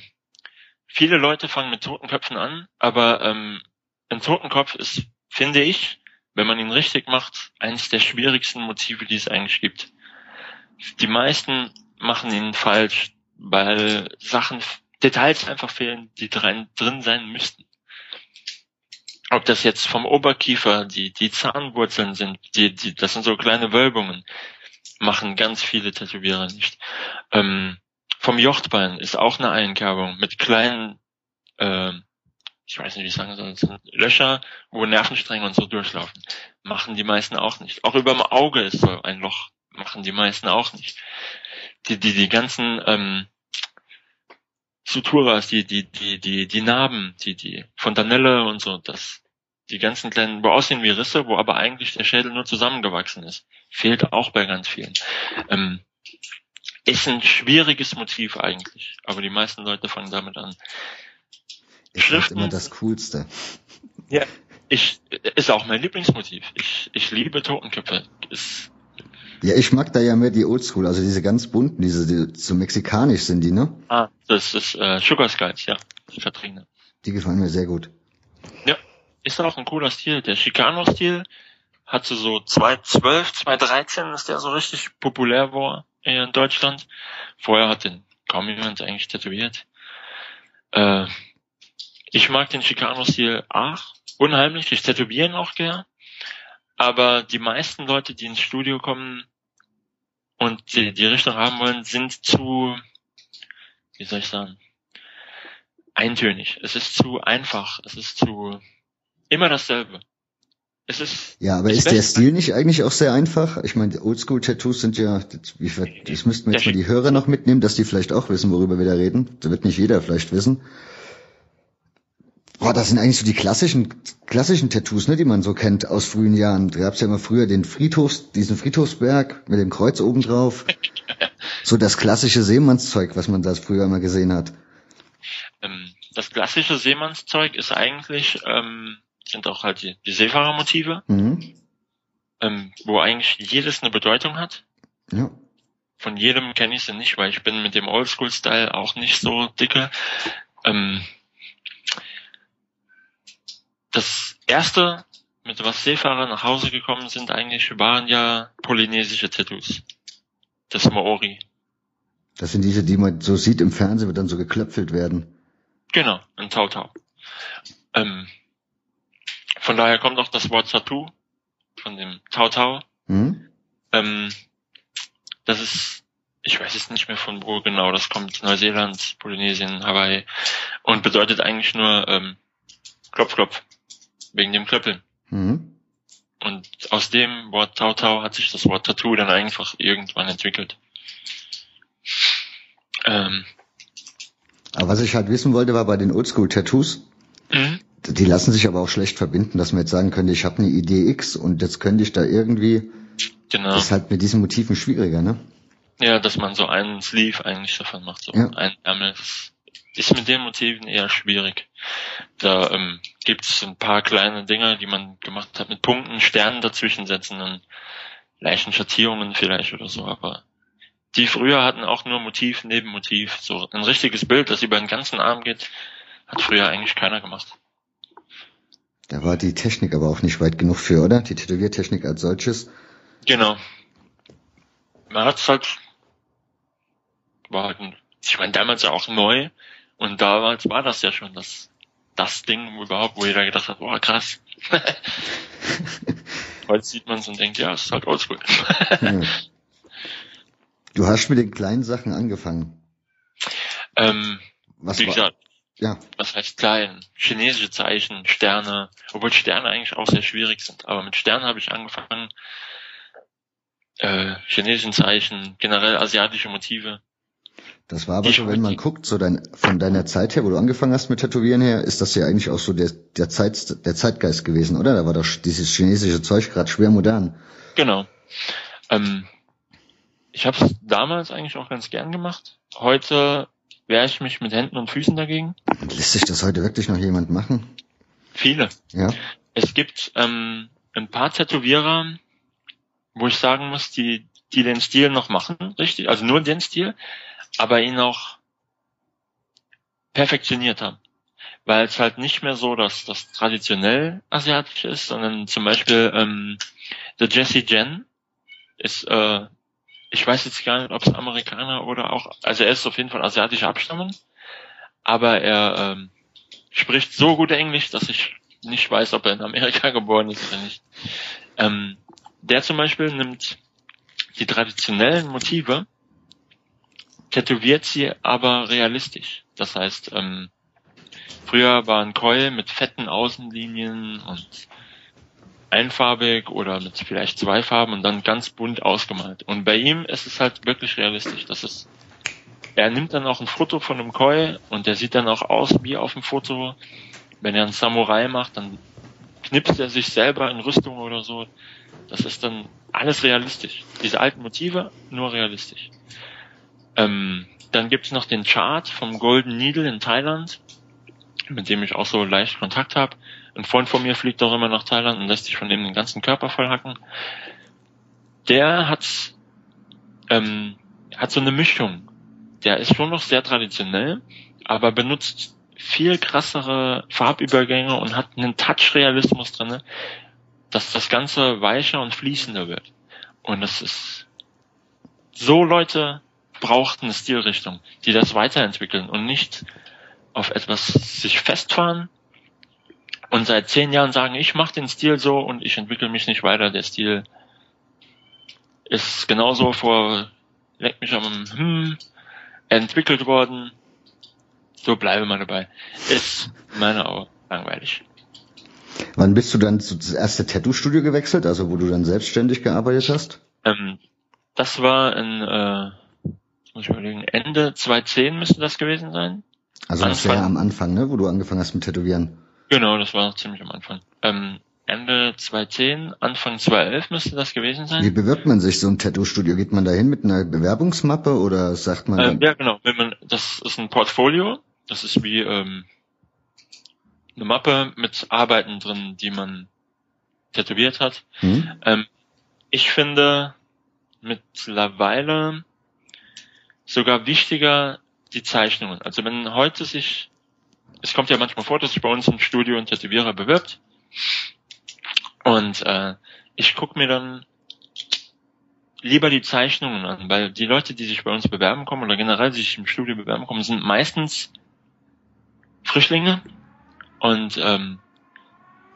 B: viele Leute fangen mit Totenköpfen an, aber ähm, ein Totenkopf ist, finde ich, wenn man ihn richtig macht, eines der schwierigsten Motive, die es eigentlich gibt. Die meisten machen ihn falsch, weil Sachen, Details einfach fehlen, die drin, drin sein müssten. Ob das jetzt vom Oberkiefer, die, die Zahnwurzeln sind, die, die, das sind so kleine Wölbungen, machen ganz viele Tätowierer nicht. Ähm, vom Jochtbein ist auch eine Einkerbung mit kleinen, ähm, ich weiß nicht, wie ich sagen soll, Löcher, wo Nervenstränge und so durchlaufen. Machen die meisten auch nicht. Auch über dem Auge ist so ein Loch. Machen die meisten auch nicht. Die, die, die ganzen ähm, Suturas, die, die, die, die, die Narben, die, die Fontanelle und so, das, die ganzen kleinen, wo aussehen wie Risse, wo aber eigentlich der Schädel nur zusammengewachsen ist. Fehlt auch bei ganz vielen. Ähm, ist ein schwieriges Motiv eigentlich, aber die meisten Leute fangen damit an.
A: ist
B: Schriften-
A: immer das Coolste.
B: Ja, ich ist auch mein Lieblingsmotiv. Ich, ich liebe Totenköpfe. Ist,
A: Ja, ich mag da ja mehr die Oldschool, also diese ganz bunten, diese, die so mexikanisch sind die, ne?
B: ah, das ist äh, Sugar Skies, ja, die Katrine.
A: Die gefallen mir sehr gut.
B: Ja, ist auch ein cooler Stil. Der Chicano-Stil hatte so 2012, 2013 ist der so richtig populär war in Deutschland. Vorher hat den kaum jemand eigentlich tätowiert. Äh, ich mag den Chicano-Stil auch unheimlich. Ich tätowiere ihn auch gern. Aber die meisten Leute, die ins Studio kommen und die, die Richtung haben wollen, sind zu, wie soll ich sagen, eintönig. Es ist zu einfach. Es ist zu immer dasselbe. Es ist
A: Ja, aber ist der Stil nicht eigentlich auch sehr einfach? Ich meine, Oldschool-Tattoos sind ja, das, wie, das müssten wir jetzt mal die Hörer noch mitnehmen, dass die vielleicht auch wissen, worüber wir da reden. Da wird nicht jeder vielleicht wissen. Boah, das sind eigentlich so die klassischen, klassischen Tattoos, ne, die man so kennt aus frühen Jahren. Da gab's ja immer früher den Friedhofs, diesen Friedhofsberg mit dem Kreuz oben drauf. (laughs) So das klassische Seemannszeug, was man da früher immer gesehen hat.
B: ähm, das klassische Seemannszeug ist eigentlich ähm, sind auch halt die, die Seefahrermotive,
A: Mhm.
B: ähm, wo eigentlich jedes eine Bedeutung hat.
A: Ja.
B: Von jedem kenne ich sie nicht, weil ich bin mit dem Oldschool-Style auch nicht so dicke. Ähm, das erste, mit was Seefahrer nach Hause gekommen sind, eigentlich waren ja polynesische Tattoos. Das Maori.
A: Das sind diese, die man so sieht im Fernsehen, wo dann so geklöpfelt werden.
B: Genau, ein Tautau. Ähm, von daher kommt auch das Wort Tattoo von dem Tautau.
A: Mhm.
B: Ähm, das ist, ich weiß jetzt nicht mehr von wo genau, das kommt Neuseeland, Polynesien, Hawaii und bedeutet eigentlich nur ähm, Klopf, Klopf, wegen dem Klöppeln.
A: Mhm.
B: Und aus dem Wort Tautau hat sich das Wort Tattoo dann einfach irgendwann entwickelt. Ähm,
A: Aber was ich halt wissen wollte, war bei den Oldschool-Tattoos,
B: mhm.
A: die lassen sich aber auch schlecht verbinden, dass man jetzt sagen könnte, ich habe eine Idee X und jetzt könnte ich da irgendwie,
B: genau.
A: das ist halt mit diesen Motiven schwieriger, ne?
B: Ja, dass man so einen Sleeve eigentlich davon macht, so
A: Ja.
B: ein Ärmel. Das ist mit den Motiven eher schwierig. Da ähm, gibt es ein paar kleine Dinge, die man gemacht hat mit Punkten, Sternen dazwischen setzen und leichten Schattierungen vielleicht oder so, aber die früher hatten auch nur Motiv neben Motiv. So ein richtiges Bild, das über den ganzen Arm geht, hat früher eigentlich keiner gemacht.
A: Da war die Technik aber auch nicht weit genug für, oder? Die Tätowiertechnik als solches.
B: Genau. Man hat halt, war halt, ich meine, damals ja auch neu und damals war das ja schon das, das Ding überhaupt, wo jeder gedacht hat, boah, krass. (laughs) Heute sieht man es und denkt, ja, es ist halt oldschool.
A: Ja. Du hast mit den kleinen Sachen angefangen.
B: Ähm,
A: Was
B: wie
A: war,
B: gesagt,
A: ja,
B: was heißt klein? Chinesische Zeichen, Sterne, obwohl Sterne eigentlich auch sehr schwierig sind. Aber mit Sternen habe ich angefangen. Äh, chinesischen Zeichen, generell asiatische Motive.
A: Das war aber so, wenn man guckt, so dein, von deiner Zeit her, wo du angefangen hast mit Tätowieren her, ist das ja eigentlich auch so der, der, Zeit, der Zeitgeist gewesen, oder? Da war doch dieses chinesische Zeug gerade schwer modern.
B: Genau. Ähm, ich habe es damals eigentlich auch ganz gern gemacht. Heute wehre ich mich mit Händen und Füßen dagegen.
A: Lässt sich das heute wirklich noch jemand machen?
B: Viele.
A: Ja.
B: Es gibt ähm, ein paar Tätowierer, wo ich sagen muss, die, die den Stil noch machen, richtig, also nur den Stil, aber ihn auch perfektioniert haben. Weil es halt nicht mehr so dass das traditionell asiatisch ist, sondern zum Beispiel ähm, der Jesse Jen ist, äh, ich weiß jetzt gar nicht, ob es Amerikaner oder auch, also er ist auf jeden Fall asiatischer Abstammung, aber er ähm, spricht so gut Englisch, dass ich nicht weiß, ob er in Amerika (laughs) geboren ist oder nicht. Ähm, der zum Beispiel nimmt die traditionellen Motive, tätowiert sie aber realistisch. Das heißt, ähm, früher war ein Coil mit fetten Außenlinien und einfarbig oder mit vielleicht zwei Farben und dann ganz bunt ausgemalt. Und bei ihm ist es halt wirklich realistisch. Das ist, er nimmt dann auch ein Foto von einem Koi und der sieht dann auch aus wie auf dem Foto. Wenn er einen Samurai macht, dann knipst er sich selber in Rüstung oder so. Das ist dann alles realistisch. Diese alten Motive, nur realistisch. Ähm, dann gibt's noch den Chart vom Golden Needle in Thailand, mit dem ich auch so leicht Kontakt habe. Ein Freund von mir fliegt auch immer nach Thailand und lässt sich von dem den ganzen Körper vollhacken. Der hat, ähm, hat so eine Mischung. Der ist schon noch sehr traditionell, aber benutzt viel krassere Farbübergänge und hat einen Touch-Realismus drinne, dass das Ganze weicher und fließender wird. Und das ist so Leute braucht eine Stilrichtung, die das weiterentwickeln und nicht auf etwas sich festfahren und seit zehn Jahren sagen, ich mache den Stil so und ich entwickle mich nicht weiter. Der Stil ist genauso vor, leck mich am hm, entwickelt worden. So bleibe mal dabei. Ist meine Augen langweilig.
A: Wann bist du dann zu das erste Tattoo-Studio gewechselt, also wo du dann selbstständig gearbeitet hast?
B: Ähm, das war in, äh, muss ich überlegen, Ende 2010 müsste das gewesen sein.
A: Also noch
B: Anfang.
A: sehr am Anfang, ne, wo du angefangen hast mit Tätowieren.
B: Genau, das war noch ziemlich am Anfang. Ähm, Ende 2010, Anfang 2011 müsste das gewesen
A: Wie
B: sein.
A: bewirbt man sich so ein Tattoo-Studio? Geht man da hin mit einer Bewerbungsmappe oder sagt man,
B: Ähm, ja, genau. Wenn man, das ist ein Portfolio. Das ist wie ähm, eine Mappe mit Arbeiten drin, die man tätowiert hat.
A: hm?
B: Ähm, ich finde mittlerweile sogar wichtiger die Zeichnungen. Also wenn heute sich, es kommt ja manchmal vor, dass sich bei uns im Studio ein Tätowierer bewirbt und äh, ich gucke mir dann lieber die Zeichnungen an, weil die Leute, die sich bei uns bewerben kommen oder generell sich im Studio bewerben kommen, sind meistens Frischlinge und ähm,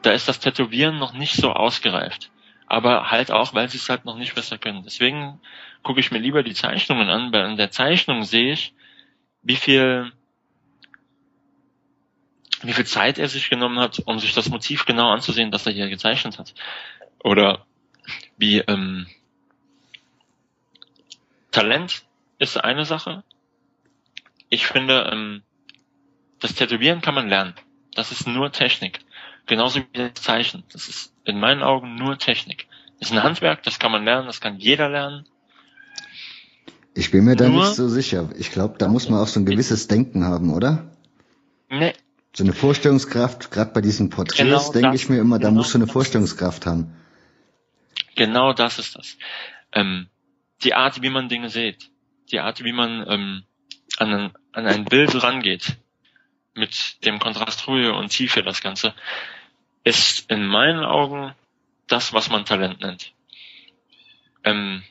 B: da ist das Tätowieren noch nicht so ausgereift. Aber halt auch, weil sie es halt noch nicht besser können. Deswegen gucke ich mir lieber die Zeichnungen an, weil in der Zeichnung sehe ich, wie viel, wie viel Zeit er sich genommen hat, um sich das Motiv genau anzusehen, das er hier gezeichnet hat. Oder wie ähm, Talent ist eine Sache. Ich finde, ähm, das Tätowieren kann man lernen. Das ist nur Technik. Genauso wie das Zeichen. Das ist in meinen Augen nur Technik. Das ist ein Handwerk, das kann man lernen, das kann jeder lernen.
A: Ich bin mir da
B: Nur-
A: nicht so sicher. Ich glaube, da muss man auch so ein gewisses Denken haben, oder?
B: Nee,
A: So eine Vorstellungskraft, gerade bei diesen Porträts,
B: Genau
A: denke ich mir immer, da
B: genau
A: musst du eine Vorstellungskraft haben.
B: genau das ist das. Ähm, die Art, wie man Dinge sieht. Die Art, wie man ähm, an, ein, an ein Bild rangeht. Mit dem Kontrast Ruhe und Tiefe, das Ganze, ist in meinen Augen das, was man Talent nennt. Ähm,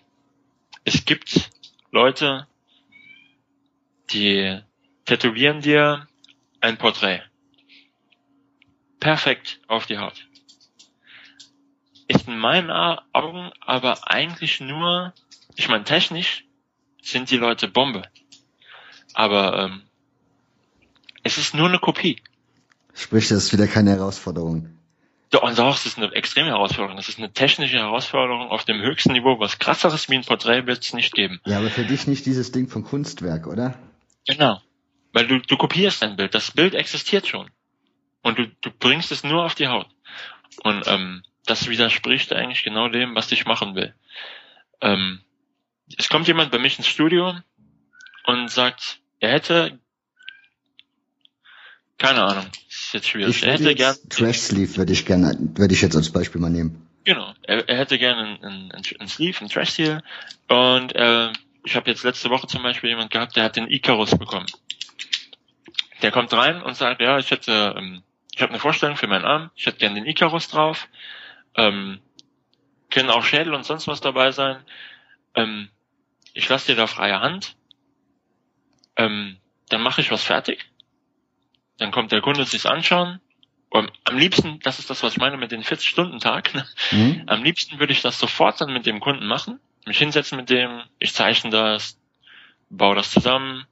B: es gibt Leute, die tätowieren dir ein Porträt. Perfekt auf die Haut. Ist in meinen Augen aber eigentlich nur, ich meine technisch, sind die Leute Bombe. Aber ähm, es ist nur eine Kopie.
A: Sprich, das ist wieder keine Herausforderung.
B: Und auch, es ist eine extreme Herausforderung. Es ist eine technische Herausforderung auf dem höchsten Niveau. Was krasseres wie ein Porträt wird es nicht geben.
A: Ja, aber für dich nicht dieses Ding von Kunstwerk, oder?
B: Genau. Weil du, du kopierst ein Bild. Das Bild existiert schon. Und du, du bringst es nur auf die Haut. Und ähm, das widerspricht eigentlich genau dem, was ich machen will. Ähm, es kommt jemand bei mich ins Studio und sagt, er hätte keine Ahnung, ist jetzt schwierig.
A: Ich er hätte gern Trash Sleeve würde ich gerne, würde ich jetzt als Beispiel mal nehmen.
B: Genau, er, er hätte gerne einen, einen, einen Sleeve, einen Trash Seal und äh, ich habe jetzt letzte Woche zum Beispiel jemand gehabt, der hat den Icarus bekommen. Der kommt rein und sagt, ja, ich hätte, ähm, ich habe eine Vorstellung für meinen Arm, ich hätte gerne den Icarus drauf, ähm, können auch Schädel und sonst was dabei sein. Ähm, ich lasse dir da freie Hand. Ähm, dann mache ich was fertig dann kommt der Kunde sich's anschauen. Und am liebsten, das ist das, was ich meine mit den 40-Stunden-Tag. Ne? Mhm. Am liebsten würde ich das sofort dann mit dem Kunden machen, mich hinsetzen mit dem, ich zeichne das, baue das zusammen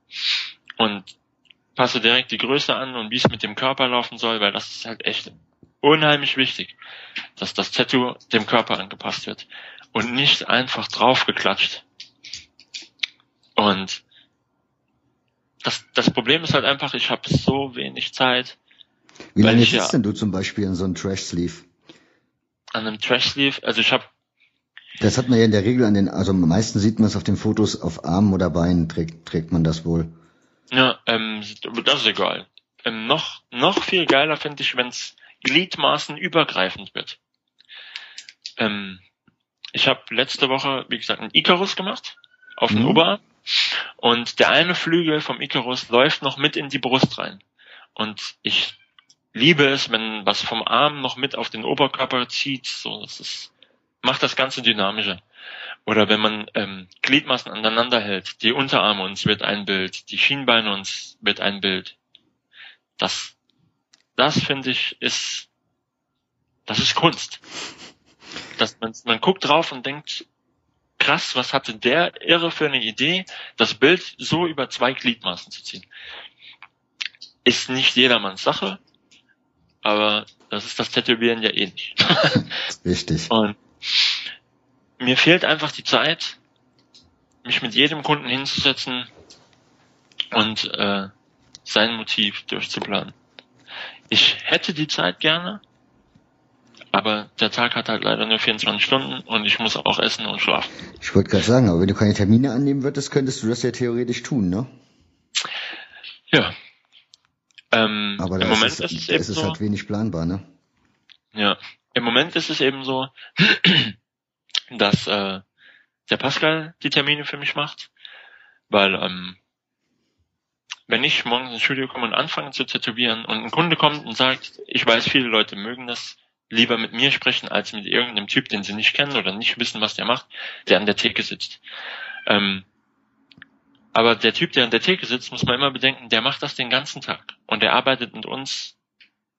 B: und passe direkt die Größe an und wie es mit dem Körper laufen soll, weil das ist halt echt unheimlich wichtig, dass das Tattoo dem Körper angepasst wird und nicht einfach draufgeklatscht. Und das, das Problem ist halt einfach, ich habe so wenig Zeit.
A: Wie lange sitzt ja, denn du zum Beispiel in so einem Trash-Sleeve?
B: An einem Trash-Sleeve, also ich habe
A: das hat man ja in der Regel an den, also am meisten sieht man es auf den Fotos auf Armen oder Beinen trägt, trägt man das wohl.
B: Ja, ähm, das ist egal. Ähm, noch, noch viel geiler finde ich, wenn es Gliedmaßen übergreifend wird. Ähm, ich habe letzte Woche, wie gesagt, einen Icarus gemacht auf den mhm. Oberarm und der eine Flügel vom Icarus läuft noch mit in die Brust rein. Und ich liebe es, wenn was vom Arm noch mit auf den Oberkörper zieht. So, das ist, macht das Ganze dynamischer. Oder wenn man ähm, Gliedmaßen aneinander hält, die Unterarme uns wird ein Bild, die Schienbeine uns wird ein Bild. Das, das finde ich ist, das ist Kunst. Das, man, man guckt drauf und denkt, krass, was hatte der Irre für eine Idee, das Bild so über zwei Gliedmaßen zu ziehen. Ist nicht jedermanns Sache, aber das ist das Tätowieren ja eh nicht. (laughs)
A: Richtig.
B: Und mir fehlt einfach die Zeit, mich mit jedem Kunden hinzusetzen und äh, sein Motiv durchzuplanen. Ich hätte die Zeit gerne, aber der Tag hat halt leider nur 24 Stunden und ich muss auch essen und schlafen.
A: Ich wollte gerade sagen, aber wenn du keine Termine annehmen würdest, könntest du das ja theoretisch tun, ne?
B: Ja. Ähm,
A: aber im Moment ist, ist es eben ist es so, halt wenig planbar, ne?
B: Ja. Im Moment ist es eben so, (clears throat) dass äh, der Pascal die Termine für mich macht, weil ähm, wenn ich morgens ins Studio komme und anfange zu tätowieren und ein Kunde kommt und sagt, ich weiß, viele Leute mögen das, lieber mit mir sprechen, als mit irgendeinem Typ, den sie nicht kennen oder nicht wissen, was der macht, der an der Theke sitzt. Ähm, aber der Typ, der an der Theke sitzt, muss man immer bedenken, der macht das den ganzen Tag. Und der arbeitet mit uns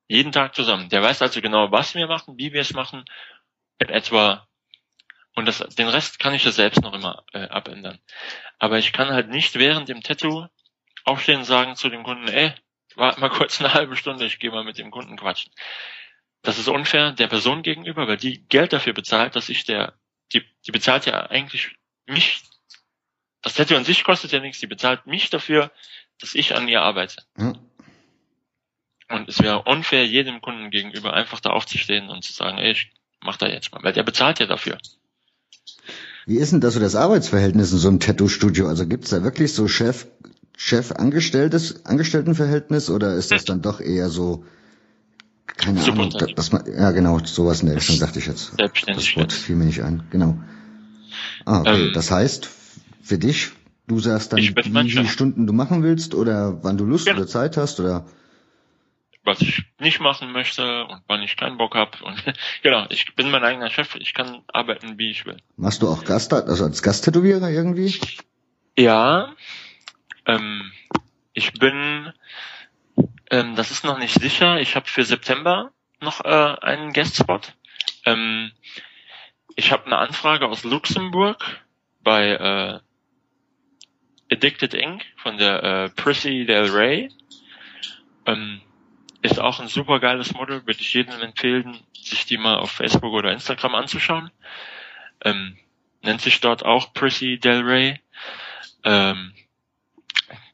B: jeden Tag zusammen. Der weiß also genau, was wir machen, wie wir es machen, in etwa. Und das, den Rest kann ich ja selbst noch immer äh, abändern. Aber ich kann halt nicht während dem Tattoo aufstehen und sagen zu dem Kunden, ey, warte mal kurz eine halbe Stunde, ich gehe mal mit dem Kunden quatschen. Das ist unfair der Person gegenüber, weil die Geld dafür bezahlt, dass ich der, die, die bezahlt ja eigentlich mich, das Tattoo an sich kostet ja nichts, die bezahlt mich dafür, dass ich an ihr arbeite. Ja. Und es wäre unfair jedem Kunden gegenüber einfach da aufzustehen und zu sagen, ey, ich mach da jetzt mal, weil der bezahlt ja dafür.
A: Wie ist denn das so das Arbeitsverhältnis in so einem Tattoo-Studio? Also gibt's da wirklich so Chef, Chef-Angestelltes, Angestelltenverhältnis oder ist das (laughs) dann doch eher so keine Ahnung, dass man, ja genau, sowas in der Richtung dachte ich jetzt. Das Wort fiel mir nicht ein, genau. Ah, okay. Ähm, das heißt, für dich, du sagst dann, wie viele Stunden du machen willst oder wann du Lust genau. oder Zeit hast oder
B: was ich nicht machen möchte und wann ich keinen Bock habe. Und (laughs) genau, ich bin mein eigener Chef, ich kann arbeiten, wie ich will.
A: Machst du auch Gast, also als Gasttätowierer irgendwie?
B: Ja. Ähm, ich bin ähm, das ist noch nicht sicher. Ich habe für September noch äh, einen Guestspot. Ähm, ich habe eine Anfrage aus Luxemburg bei äh, Addicted Inc. von der äh, Prissy Del Rey. Ähm, ist auch ein super geiles Model, würde ich jedem empfehlen, sich die mal auf Facebook oder Instagram anzuschauen. Ähm, nennt sich dort auch Prissy Del Rey. Ähm,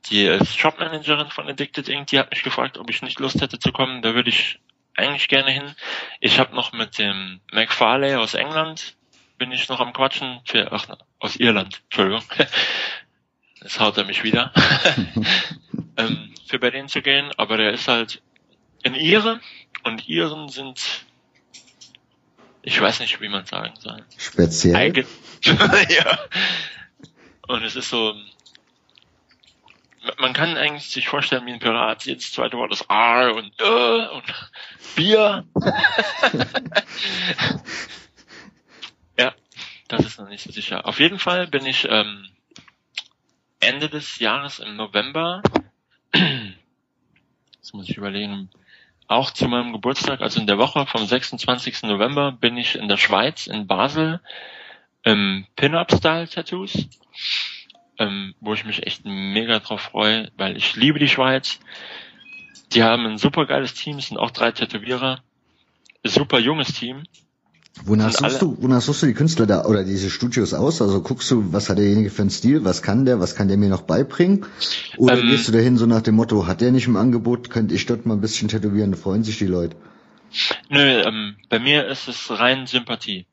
B: die ist Shopmanagerin von Addicted Inc. Die hat mich gefragt, ob ich nicht Lust hätte zu kommen. Da würde ich eigentlich gerne hin. Ich habe noch mit dem McFarley aus England bin ich noch am Quatschen für ach, aus Irland, Entschuldigung. (laughs) Jetzt haut er mich wieder. (laughs) (laughs) ähm, für bei denen zu gehen, aber der ist halt in Ire und Iren sind ich weiß nicht, wie man sagen soll.
A: Speziell.
B: Eigen ja. Und es ist so, man kann eigentlich sich vorstellen wie ein Pirat. Jedes zweite Wort ist R und äh und Bier. (laughs) ja, das ist noch nicht so sicher. Auf jeden Fall bin ich ähm, Ende des Jahres im November, (clears throat) jetzt muss ich überlegen, auch zu meinem Geburtstag, also in der Woche vom 26. November, bin ich in der Schweiz, in Basel, im Pin-Up-Style-Tattoos ähm, wo ich mich echt mega drauf freue, weil ich liebe die Schweiz. Die haben ein super geiles Team, sind auch drei Tätowierer, super junges Team.
A: Wonach suchst, du, wonach suchst du die Künstler da oder diese Studios aus? Also guckst du, was hat derjenige für einen Stil, was kann der, was kann der mir noch beibringen? Oder ähm, gehst du dahin so nach dem Motto, hat der nicht im Angebot, könnte ich dort mal ein bisschen tätowieren, freuen sich die Leute?
B: Nö, ähm, bei mir ist es rein Sympathie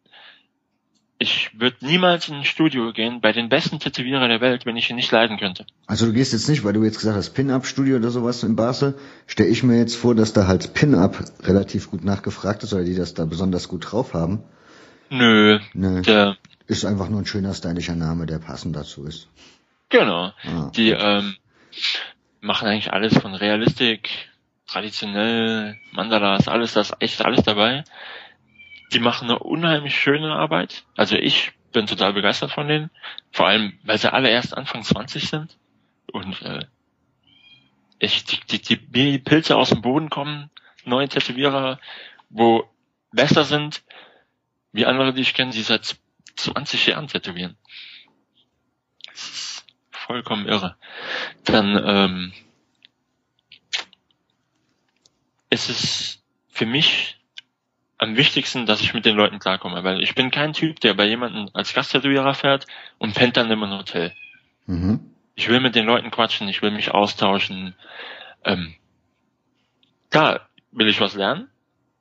B: ich würde niemals in ein Studio gehen bei den besten Tätowierer der Welt, wenn ich ihn nicht leiden könnte.
A: Also du gehst jetzt nicht, weil du jetzt gesagt hast, Pin-Up-Studio oder sowas in Basel, stelle ich mir jetzt vor, dass da halt Pin-Up relativ gut nachgefragt ist oder die das da besonders gut drauf haben.
B: Nö. Nö.
A: Der ist einfach nur ein schöner stylischer Name, der passend dazu ist.
B: Genau. Ah, die ähm, machen eigentlich alles von Realistik, traditionell, Mandalas, alles das, echt alles dabei. Die machen eine unheimlich schöne Arbeit. Also ich bin total begeistert von denen. Vor allem, weil sie alle erst Anfang 20 sind. Und äh, ich, die, die, die, Pilze aus dem Boden kommen, neue Tätowierer, wo besser sind, wie andere, die ich kenne, die seit 20 Jahren tätowieren. Das ist vollkommen irre. Dann ähm, ist es für mich am wichtigsten, dass ich mit den Leuten klarkomme, weil ich bin kein Typ, der bei jemandem als Gasttätowierer fährt und pennt dann immer im Hotel. Mhm. Ich will mit den Leuten quatschen, ich will mich austauschen. Ähm, klar will ich was lernen,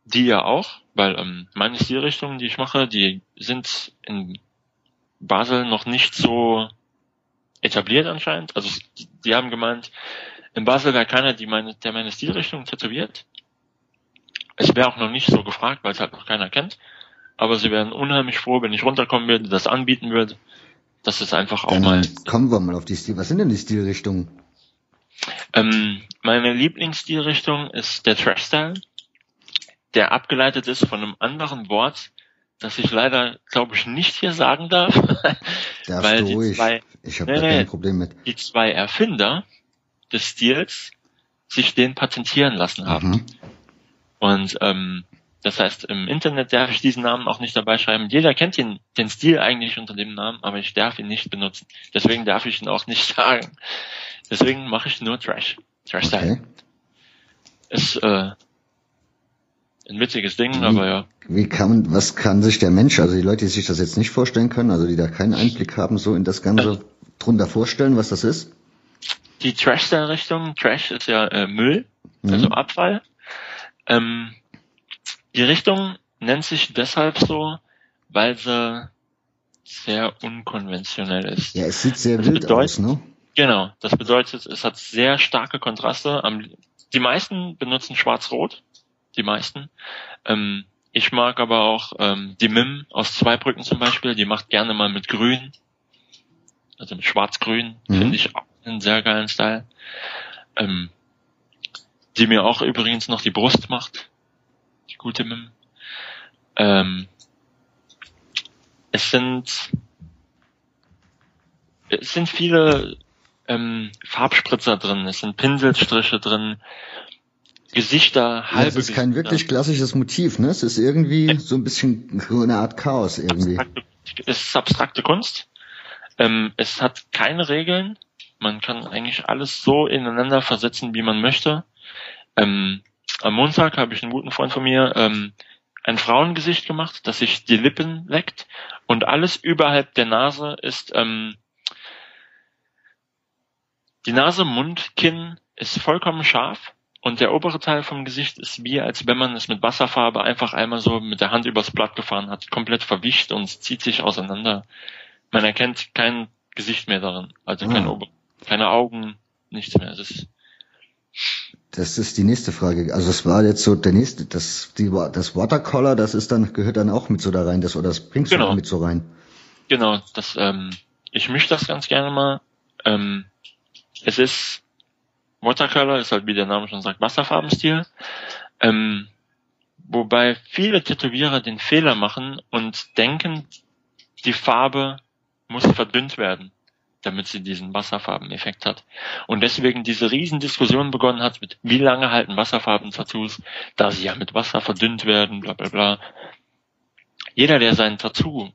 B: die ja auch, weil ähm, meine Stilrichtungen, die ich mache, die sind in Basel noch nicht so etabliert anscheinend. Also die, die haben gemeint, in Basel wäre keiner, die meine, der meine Stilrichtung tätowiert. Es wäre auch noch nicht so gefragt, weil es halt noch keiner kennt. Aber sie wären unheimlich froh, wenn ich runterkommen würde, das anbieten würde. Das ist einfach auch
A: Dann
B: mal.
A: Kommen wir mal auf die Stil. Was sind denn die Stilrichtungen?
B: Ähm, meine Lieblingsstilrichtung ist der Trash Style, der abgeleitet ist von einem anderen Wort, das ich leider, glaube ich, nicht hier sagen darf. (laughs)
A: Darfst weil du ruhig. Zwei, ich habe nee, da kein Problem mit.
B: Die zwei Erfinder des Stils sich den patentieren lassen haben. Mhm. Und ähm, das heißt, im Internet darf ich diesen Namen auch nicht dabei schreiben. Jeder kennt den, den Stil eigentlich unter dem Namen, aber ich darf ihn nicht benutzen. Deswegen darf ich ihn auch nicht (laughs) sagen. Deswegen mache ich nur Trash. Trash Style. Okay. Ist äh, ein witziges Ding, wie, aber ja.
A: Wie kann, was kann sich der Mensch, also die Leute, die sich das jetzt nicht vorstellen können, also die da keinen Einblick haben, so in das Ganze also, drunter vorstellen, was das ist?
B: Die Trash-Style-Richtung, Trash ist ja äh, Müll, mhm. also Abfall. Ähm, die Richtung nennt sich deshalb so, weil sie sehr unkonventionell ist.
A: Ja, es sieht sehr das wild bedeutet, aus, ne?
B: Genau, das bedeutet, es hat sehr starke Kontraste. Die meisten benutzen schwarz-rot, die meisten. Ähm, ich mag aber auch ähm, die Mim aus Zweibrücken zum Beispiel, die macht gerne mal mit Grün, also mit Schwarz-Grün, mhm. finde ich auch einen sehr geilen Style. Ähm, die mir auch übrigens noch die Brust macht. Die gute Mim. Ähm, es sind es sind viele ähm, Farbspritzer drin, es sind Pinselstriche drin, Gesichter, halbe.
A: Ja, es ist kein wirklich klassisches Motiv, ne? Es ist irgendwie so ein bisschen so eine Art Chaos irgendwie.
B: es ist abstrakte Kunst. Ähm, es hat keine Regeln Man kann eigentlich alles so ineinander versetzen, wie man möchte. Ähm, am Montag habe ich einen guten Freund von mir ähm, ein Frauengesicht gemacht, das sich die Lippen leckt und alles überhalb der Nase ist ähm, die Nase, Mund, Kinn ist vollkommen scharf und der obere Teil vom Gesicht ist wie, als wenn man es mit Wasserfarbe einfach einmal so mit der Hand übers Blatt gefahren hat, komplett verwischt und es zieht sich auseinander. Man erkennt kein Gesicht mehr darin, also kein ah. Ober keine Augen, nichts mehr. Das ist,
A: das ist die nächste Frage. Also das war jetzt so der nächste, das, die, das Watercolor, das ist dann, gehört dann auch mit so da rein, das, oder das bringst genau. du mit so rein.
B: Genau, das, ähm, ich mische das ganz gerne mal. Ähm, es ist, Watercolor ist halt, wie der Name schon sagt, Wasserfarbenstil. Ähm, wobei viele Tätowierer den Fehler machen und denken, die Farbe muss verdünnt werden damit sie diesen Wasserfarbeneffekt hat. Und deswegen diese Riesendiskussion begonnen hat mit, wie lange halten Wasserfarben-Tattoos, da sie ja mit Wasser verdünnt werden, bla bla bla. Jeder, der sein Tattoo,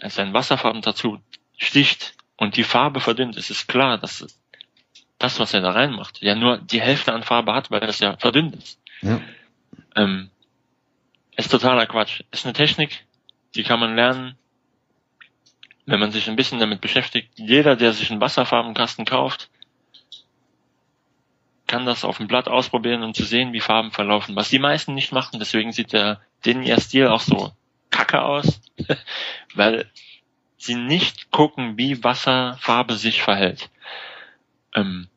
B: sein Wasserfarben-Tattoo sticht und die Farbe verdünnt, es ist klar, dass das, was er da reinmacht, ja nur die Hälfte an Farbe hat, weil es ja verdünnt ist. Ja. Ähm, ist totaler Quatsch. Ist eine Technik, die kann man lernen, wenn man sich ein bisschen damit beschäftigt, jeder, der sich einen Wasserfarbenkasten kauft, kann das auf dem Blatt ausprobieren, um zu sehen, wie Farben verlaufen. Was die meisten nicht machen, deswegen sieht der Denier-Stil auch so kacke aus, (laughs) weil sie nicht gucken, wie Wasserfarbe sich verhält. Ähm,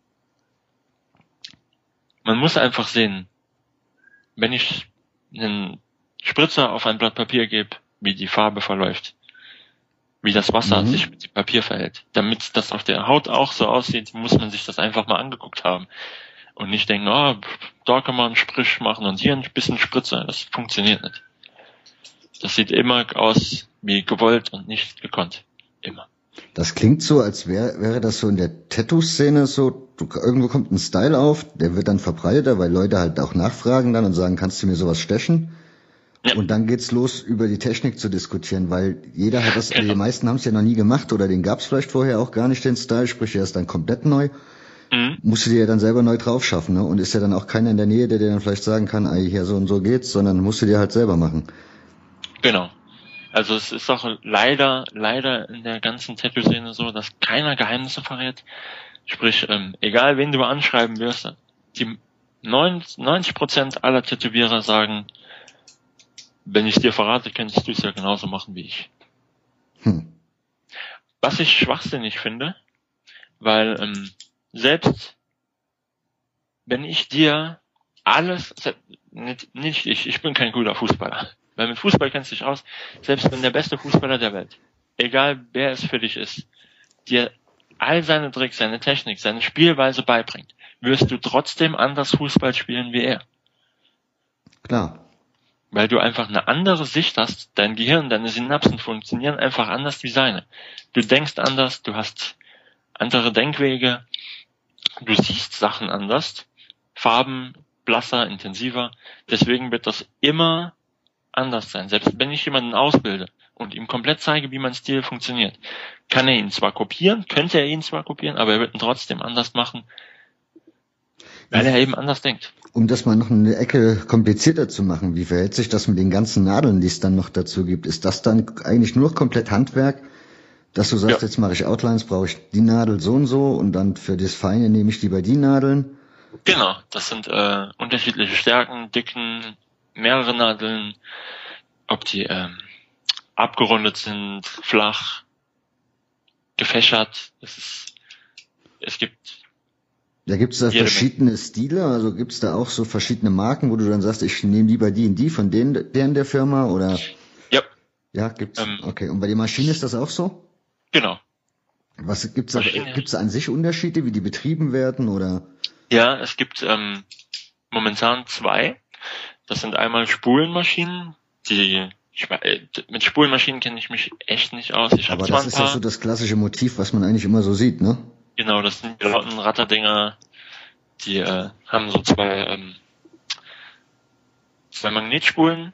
B: man muss einfach sehen, wenn ich einen Spritzer auf ein Blatt Papier gebe, wie die Farbe verläuft wie das Wasser mhm. sich mit dem Papier verhält. Damit das auf der Haut auch so aussieht, muss man sich das einfach mal angeguckt haben. Und nicht denken, oh, da kann man einen Sprich machen und hier ein bisschen Spritzer. Das funktioniert nicht. Das sieht immer aus wie gewollt und nicht gekonnt. Immer.
A: Das klingt so, als wäre wäre das so in der Tattoo-Szene so, du, irgendwo kommt ein Style auf, der wird dann verbreiteter, weil Leute halt auch nachfragen dann und sagen, kannst du mir sowas stechen? Ja. Und dann geht's los, über die Technik zu diskutieren, weil jeder hat das, genau. die meisten haben es ja noch nie gemacht oder den gab's vielleicht vorher auch gar nicht, den Style, sprich, er ist dann komplett neu. Mhm. Musst du dir ja dann selber neu drauf schaffen, ne? Und ist ja dann auch keiner in der Nähe, der dir dann vielleicht sagen kann, ah, hier so und so geht's, sondern musst du dir halt selber machen.
B: Genau. Also es ist auch leider, leider in der ganzen Tattoo-Szene so, dass keiner Geheimnisse verrät. Sprich, ähm, egal wen du anschreiben wirst, die 90 Prozent aller Tätowierer sagen, wenn ich dir verrate, kannst du es ja genauso machen wie ich. Hm. Was ich schwachsinnig finde, weil ähm, selbst wenn ich dir alles, nicht, nicht ich, ich bin kein guter Fußballer, weil mit Fußball kennst du dich aus, selbst wenn der beste Fußballer der Welt, egal wer es für dich ist, dir all seine Tricks, seine Technik, seine Spielweise beibringt, wirst du trotzdem anders Fußball spielen wie er.
A: Klar
B: weil du einfach eine andere Sicht hast. Dein Gehirn, deine Synapsen funktionieren einfach anders wie seine. Du denkst anders, du hast andere Denkwege, du siehst Sachen anders, Farben blasser, intensiver. Deswegen wird das immer anders sein. Selbst wenn ich jemanden ausbilde und ihm komplett zeige, wie mein Stil funktioniert, kann er ihn zwar kopieren, könnte er ihn zwar kopieren, aber er wird ihn trotzdem anders machen, weil er eben anders denkt.
A: Um das mal noch eine Ecke komplizierter zu machen, wie verhält sich das mit den ganzen Nadeln, die es dann noch dazu gibt? Ist das dann eigentlich nur komplett Handwerk, dass du sagst, ja. jetzt mache ich Outlines, brauche ich die Nadel so und so und dann für das Feine nehme ich lieber die Nadeln?
B: Genau, das sind äh, unterschiedliche Stärken, Dicken, mehrere Nadeln, ob die ähm, abgerundet sind, flach, gefächert. Es, ist, es gibt
A: da gibt es da verschiedene Stile, also gibt es da auch so verschiedene Marken, wo du dann sagst, ich nehme lieber die und die von denen, deren der Firma oder?
B: Ja.
A: Ja, gibt's. Ähm, okay. Und bei der Maschine ist das auch so?
B: Genau.
A: Was gibt's da, gibt's da an sich Unterschiede, wie die betrieben werden oder?
B: Ja, es gibt ähm, momentan zwei. Das sind einmal Spulenmaschinen, die ich, äh, mit Spulenmaschinen kenne ich mich echt nicht aus. Ich
A: Aber das ist ja so das klassische Motiv, was man eigentlich immer so sieht, ne?
B: Genau, das sind die lauten Ratterdinger, die äh, haben so zwei, ähm, zwei Magnetspulen,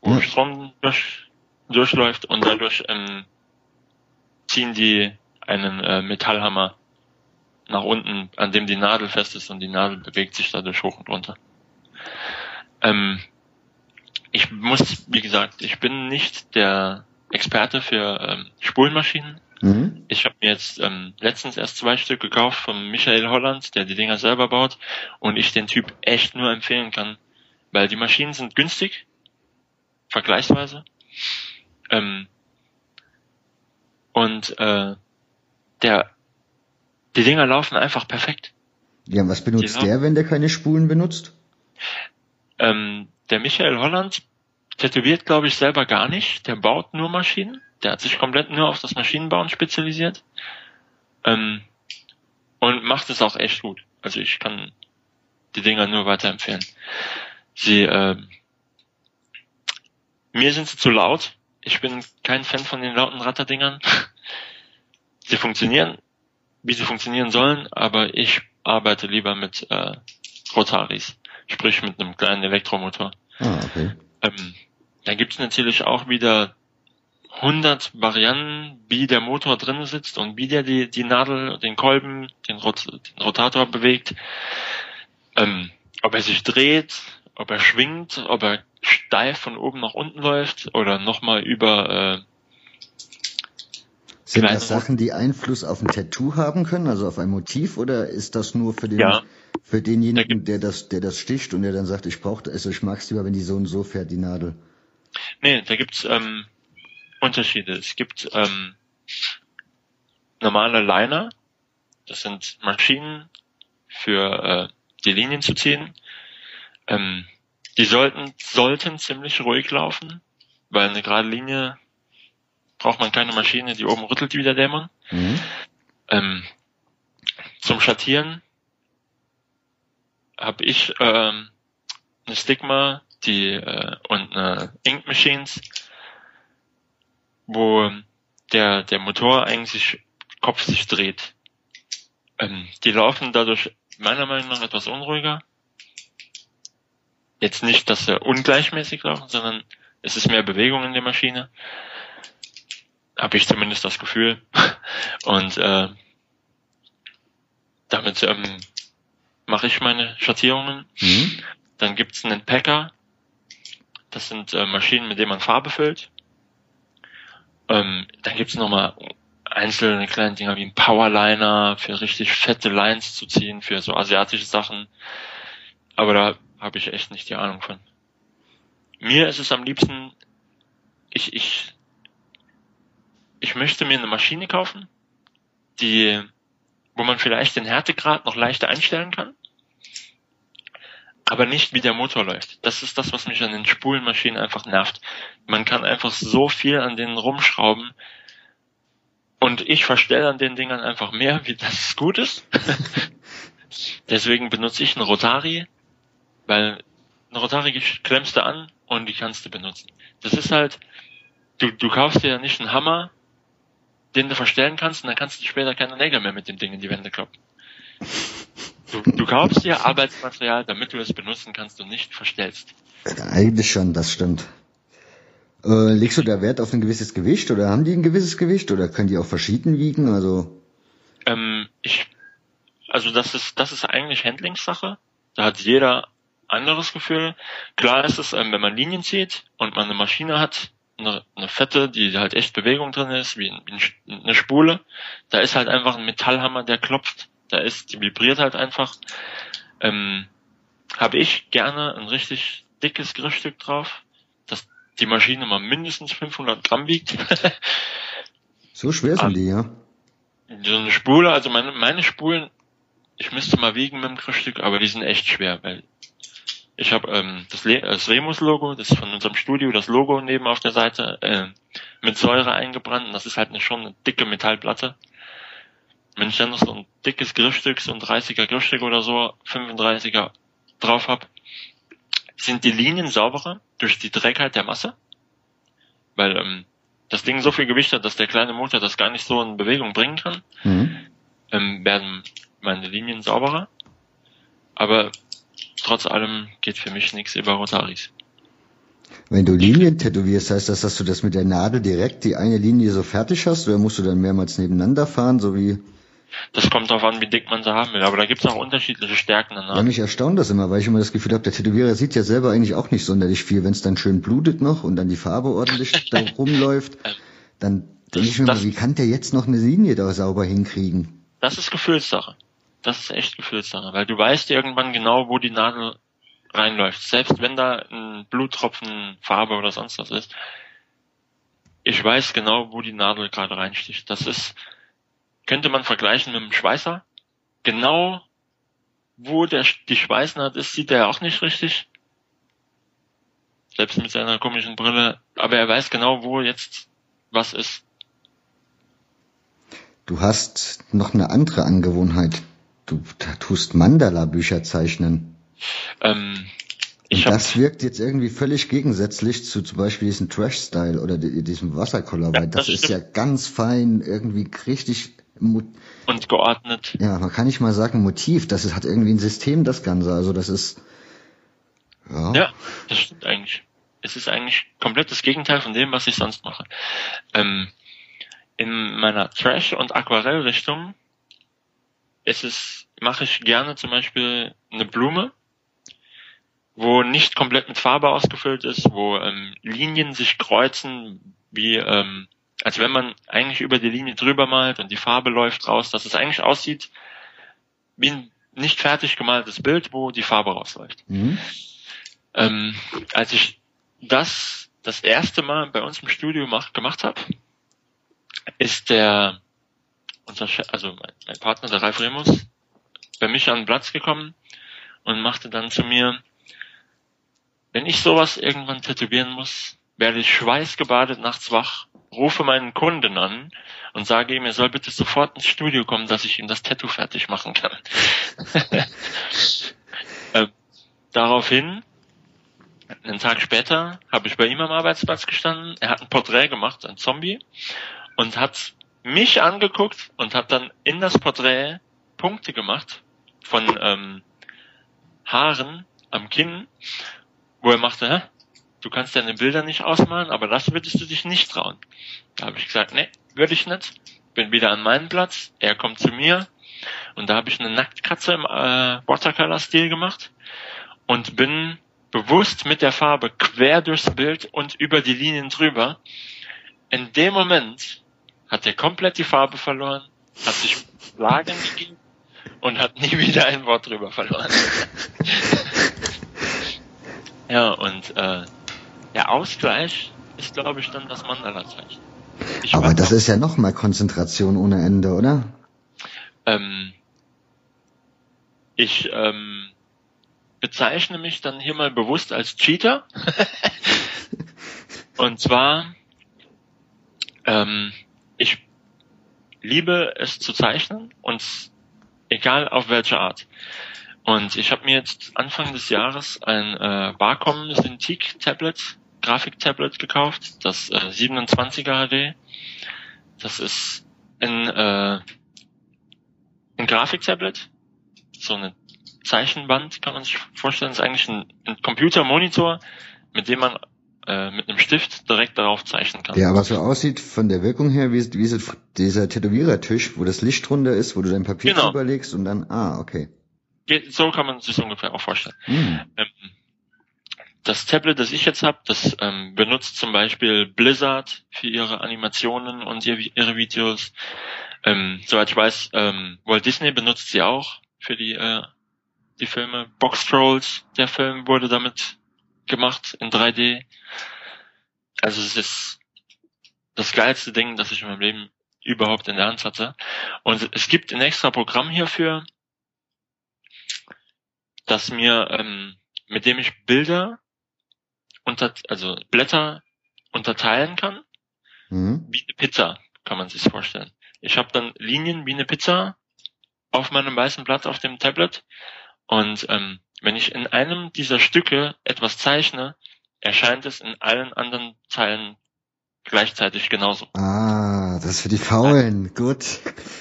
B: wo ja. Strom durch, durchläuft und dadurch ähm, ziehen die einen äh, Metallhammer nach unten, an dem die Nadel fest ist und die Nadel bewegt sich dadurch hoch und runter. Ähm, ich muss, wie gesagt, ich bin nicht der Experte für ähm, Spulmaschinen. Mhm. Ich habe mir jetzt ähm, letztens erst zwei Stück gekauft von Michael Holland, der die Dinger selber baut und ich den Typ echt nur empfehlen kann, weil die Maschinen sind günstig, vergleichsweise. Ähm, und äh, der die Dinger laufen einfach perfekt.
A: Ja, was benutzt der, wenn der keine Spulen benutzt?
B: Ähm, der Michael Holland tätowiert, glaube ich, selber gar nicht. Der baut nur Maschinen. Der hat sich komplett nur auf das Maschinenbauen spezialisiert. Ähm, und macht es auch echt gut. Also ich kann die Dinger nur weiterempfehlen. Sie, äh, mir sind sie zu laut. Ich bin kein Fan von den lauten Ratterdingern. (laughs) sie funktionieren, wie sie funktionieren sollen, aber ich arbeite lieber mit äh, Rotaris, sprich mit einem kleinen Elektromotor. Ah, okay. Ähm, dann gibt es natürlich auch wieder 100 Varianten, wie der Motor drin sitzt und wie der die, die Nadel, den Kolben, den, Rot, den Rotator bewegt. Ähm, ob er sich dreht, ob er schwingt, ob er steif von oben nach unten läuft oder nochmal über äh,
A: sind das Sachen, die Einfluss auf ein Tattoo haben können, also auf ein Motiv, oder ist das nur für den
B: ja.
A: für denjenigen, der das, der das sticht und der dann sagt, ich brauche also ich mag's lieber, wenn die so und so fährt, die Nadel?
B: Nee, da gibt's ähm, Unterschiede. Es gibt ähm, normale Liner, das sind Maschinen für äh, die Linien zu ziehen. Ähm, die sollten, sollten ziemlich ruhig laufen, weil eine gerade Linie braucht man keine Maschine, die oben rüttelt wie der Dämon. Mhm. Ähm, zum Schattieren habe ich ähm, eine Stigma die äh, und eine Ink Machines, wo der der Motor eigentlich Kopf sich dreht. Ähm, die laufen dadurch meiner Meinung nach etwas unruhiger. Jetzt nicht, dass sie ungleichmäßig laufen, sondern es ist mehr Bewegung in der Maschine habe ich zumindest das Gefühl. (laughs) Und äh, damit ähm, mache ich meine Schattierungen. Mhm. Dann gibt's einen Packer. Das sind äh, Maschinen, mit denen man Farbe füllt. Ähm, dann gibt's nochmal einzelne kleine Dinger wie ein Powerliner für richtig fette Lines zu ziehen, für so asiatische Sachen. Aber da habe ich echt nicht die Ahnung von. Mir ist es am liebsten, ich, ich ich möchte mir eine Maschine kaufen, die, wo man vielleicht den Härtegrad noch leichter einstellen kann, aber nicht wie der Motor läuft. Das ist das, was mich an den Spulenmaschinen einfach nervt. Man kann einfach so viel an denen rumschrauben und ich verstelle an den Dingern einfach mehr, wie das gut ist. (laughs) Deswegen benutze ich eine Rotari, weil eine Rotari klemmst du an und die kannst du benutzen. Das ist halt, du, du kaufst dir ja nicht einen Hammer den du verstellen kannst und dann kannst du später keine Nägel mehr mit dem Ding in die Wände kloppen. Du, du kaufst dir Arbeitsmaterial, damit du es benutzen kannst und nicht verstellst.
A: Eigentlich schon, das stimmt. Äh, legst du da Wert auf ein gewisses Gewicht oder haben die ein gewisses Gewicht oder können die auch verschieden wiegen? Also
B: ähm, ich, also das ist das ist eigentlich Handlingssache. Da hat jeder anderes Gefühl. Klar ist es, ähm, wenn man Linien zieht und man eine Maschine hat, eine, eine Fette, die halt echt Bewegung drin ist, wie, wie eine Spule. Da ist halt einfach ein Metallhammer, der klopft. Da ist, die vibriert halt einfach. Ähm, habe ich gerne ein richtig dickes Griffstück drauf, dass die Maschine mal mindestens 500 Gramm wiegt. (laughs)
A: so schwer sind die, ja.
B: So eine Spule, also meine, meine Spulen, ich müsste mal wiegen mit dem Griffstück, aber die sind echt schwer, weil ich habe ähm, das, das Remus-Logo, das ist von unserem Studio, das Logo neben auf der Seite, äh, mit Säure eingebrannt. Und das ist halt eine, schon eine dicke Metallplatte. Wenn ich dann noch so ein dickes Griffstück, so ein 30er Griffstück oder so, 35er drauf hab, sind die Linien sauberer durch die Trägheit der Masse. Weil ähm, das Ding so viel Gewicht hat, dass der kleine Motor das gar nicht so in Bewegung bringen kann, mhm. ähm, werden meine Linien sauberer. Aber trotz allem geht für mich nichts über Rotaris.
A: Wenn du Linien tätowierst, heißt das, dass du das mit der Nadel direkt die eine Linie so fertig hast oder musst du dann mehrmals nebeneinander fahren, so wie
B: Das kommt darauf an, wie dick man sie haben will. Aber da gibt's auch unterschiedliche Stärken danach.
A: Ja, mich erstaunt das immer, weil ich immer das Gefühl habe, der Tätowierer sieht ja selber eigentlich auch nicht sonderlich viel. Wenn es dann schön blutet noch und dann die Farbe ordentlich (laughs) da rumläuft, dann denke ich mir
B: Das-
A: mal, wie kann der jetzt noch eine Linie da sauber hinkriegen?
B: Das ist Gefühlssache. Das ist echt Gefühlssache, weil du weißt irgendwann genau, wo die Nadel reinläuft. Selbst wenn da ein Bluttropfen Farbe oder sonst was ist. Ich weiß genau, wo die Nadel gerade reinsticht. Das ist, könnte man vergleichen mit einem Schweißer. Genau, wo der, die Schweißnaht ist, sieht er auch nicht richtig. Selbst mit seiner komischen Brille. Aber er weiß genau, wo jetzt was ist.
A: Du hast noch eine andere Angewohnheit. Du tust Mandala-Bücher zeichnen.
B: Ähm,
A: das wirkt jetzt irgendwie völlig gegensätzlich zu zum Beispiel diesem Trash-Style oder di- diesem Wassercolor,
B: Ja,
A: weil das,
B: das
A: ist ja ganz fein, irgendwie richtig, mo-
B: und geordnet.
A: ja, man kann nicht mal sagen Motiv, das ist, hat irgendwie ein System, das Ganze, also das ist, ja,
B: Ja, das stimmt eigentlich. Es ist eigentlich komplett das Gegenteil von dem, was ich sonst mache. Ähm, in meiner Trash- und Aquarellrichtung ist es, mache ich gerne zum Beispiel eine Blume, wo nicht komplett mit Farbe ausgefüllt ist, wo ähm, Linien sich kreuzen, wie ähm, als wenn man eigentlich über die Linie drüber malt und die Farbe läuft raus, dass es eigentlich aussieht wie ein nicht fertig gemaltes Bild, wo die Farbe rausläuft.
A: mhm.
B: Ähm, als ich das das erste Mal bei uns im Studio mach, gemacht habe, ist der unser Chef, also mein, mein Partner, der Ralf Remus, bei mich an den Platz gekommen und machte dann zu mir, wenn ich sowas irgendwann tätowieren muss, werde ich schweißgebadet nachts wach, rufe meinen Kunden an und sage ihm, er soll bitte sofort ins Studio kommen, dass ich ihm das Tattoo fertig machen kann. (laughs) ähm, daraufhin einen Tag später habe ich bei ihm am Arbeitsplatz gestanden. Er hat ein Porträt gemacht, ein Zombie, und hat mich angeguckt und hat dann in das Porträt Punkte gemacht von ähm, Haaren am Kinn, wo er machte, Hä? Du kannst deine Bilder nicht ausmalen, aber das würdest du dich nicht trauen. Da habe ich gesagt, nee, würde ich nicht. Bin wieder an meinen Platz, er kommt zu mir und da habe ich eine Nacktkatze im äh, Watercolor-Stil gemacht und bin bewusst mit der Farbe quer durchs Bild und über die Linien drüber. In dem Moment hat er komplett die Farbe verloren, hat sich Lagen gegeben und hat nie (laughs) wieder ein Wort drüber verloren. (laughs) ja, und äh, der Ausgleich ist, glaube ich, dann das Mandala-Zeichen. Ich
A: aber das ist ja noch mal Konzentration ohne Ende, oder?
B: ähm, ich ähm, bezeichne mich dann hier mal bewusst als Cheater. (laughs) Und zwar, ähm, ich liebe es zu zeichnen und egal auf welche Art. Und ich habe mir jetzt Anfang des Jahres ein äh, Wacom Cintiq Tablet, Grafiktablet gekauft, das äh, 27er HD. Das ist ein, äh, ein Grafiktablet, so eine Zeichenband kann man sich vorstellen, ist eigentlich ein, ein Computermonitor, mit dem man äh, mit einem Stift direkt darauf zeichnen kann.
A: Der aber so aussieht von der Wirkung her, wie, wie so dieser Tätowierertisch, wo das Licht drunter ist, wo du dein Papier
B: Genau.
A: drüber legst und dann, ah, okay.
B: So kann man sich ungefähr auch vorstellen.
A: Hm.
B: Ähm, das Tablet, das ich jetzt habe, das ähm, benutzt zum Beispiel Blizzard für ihre Animationen und ihr, ihre Videos. Ähm, soweit ich weiß, ähm, Walt Disney benutzt sie auch für die, äh, die Filme. Box Trolls, der Film wurde damit gemacht in 3D. Also es ist das geilste Ding, das ich in meinem Leben überhaupt in der Hand hatte. Und es gibt ein extra Programm hierfür, das mir, ähm, mit dem ich Bilder unter, also Blätter unterteilen kann,
A: Hm.
B: wie eine Pizza, kann man sich vorstellen. Ich habe dann Linien wie eine Pizza auf meinem weißen Blatt auf dem Tablet und ähm, wenn ich in einem dieser Stücke etwas zeichne, erscheint es in allen anderen Teilen gleichzeitig genauso.
A: Ah, das ist für die Faulen. Gut.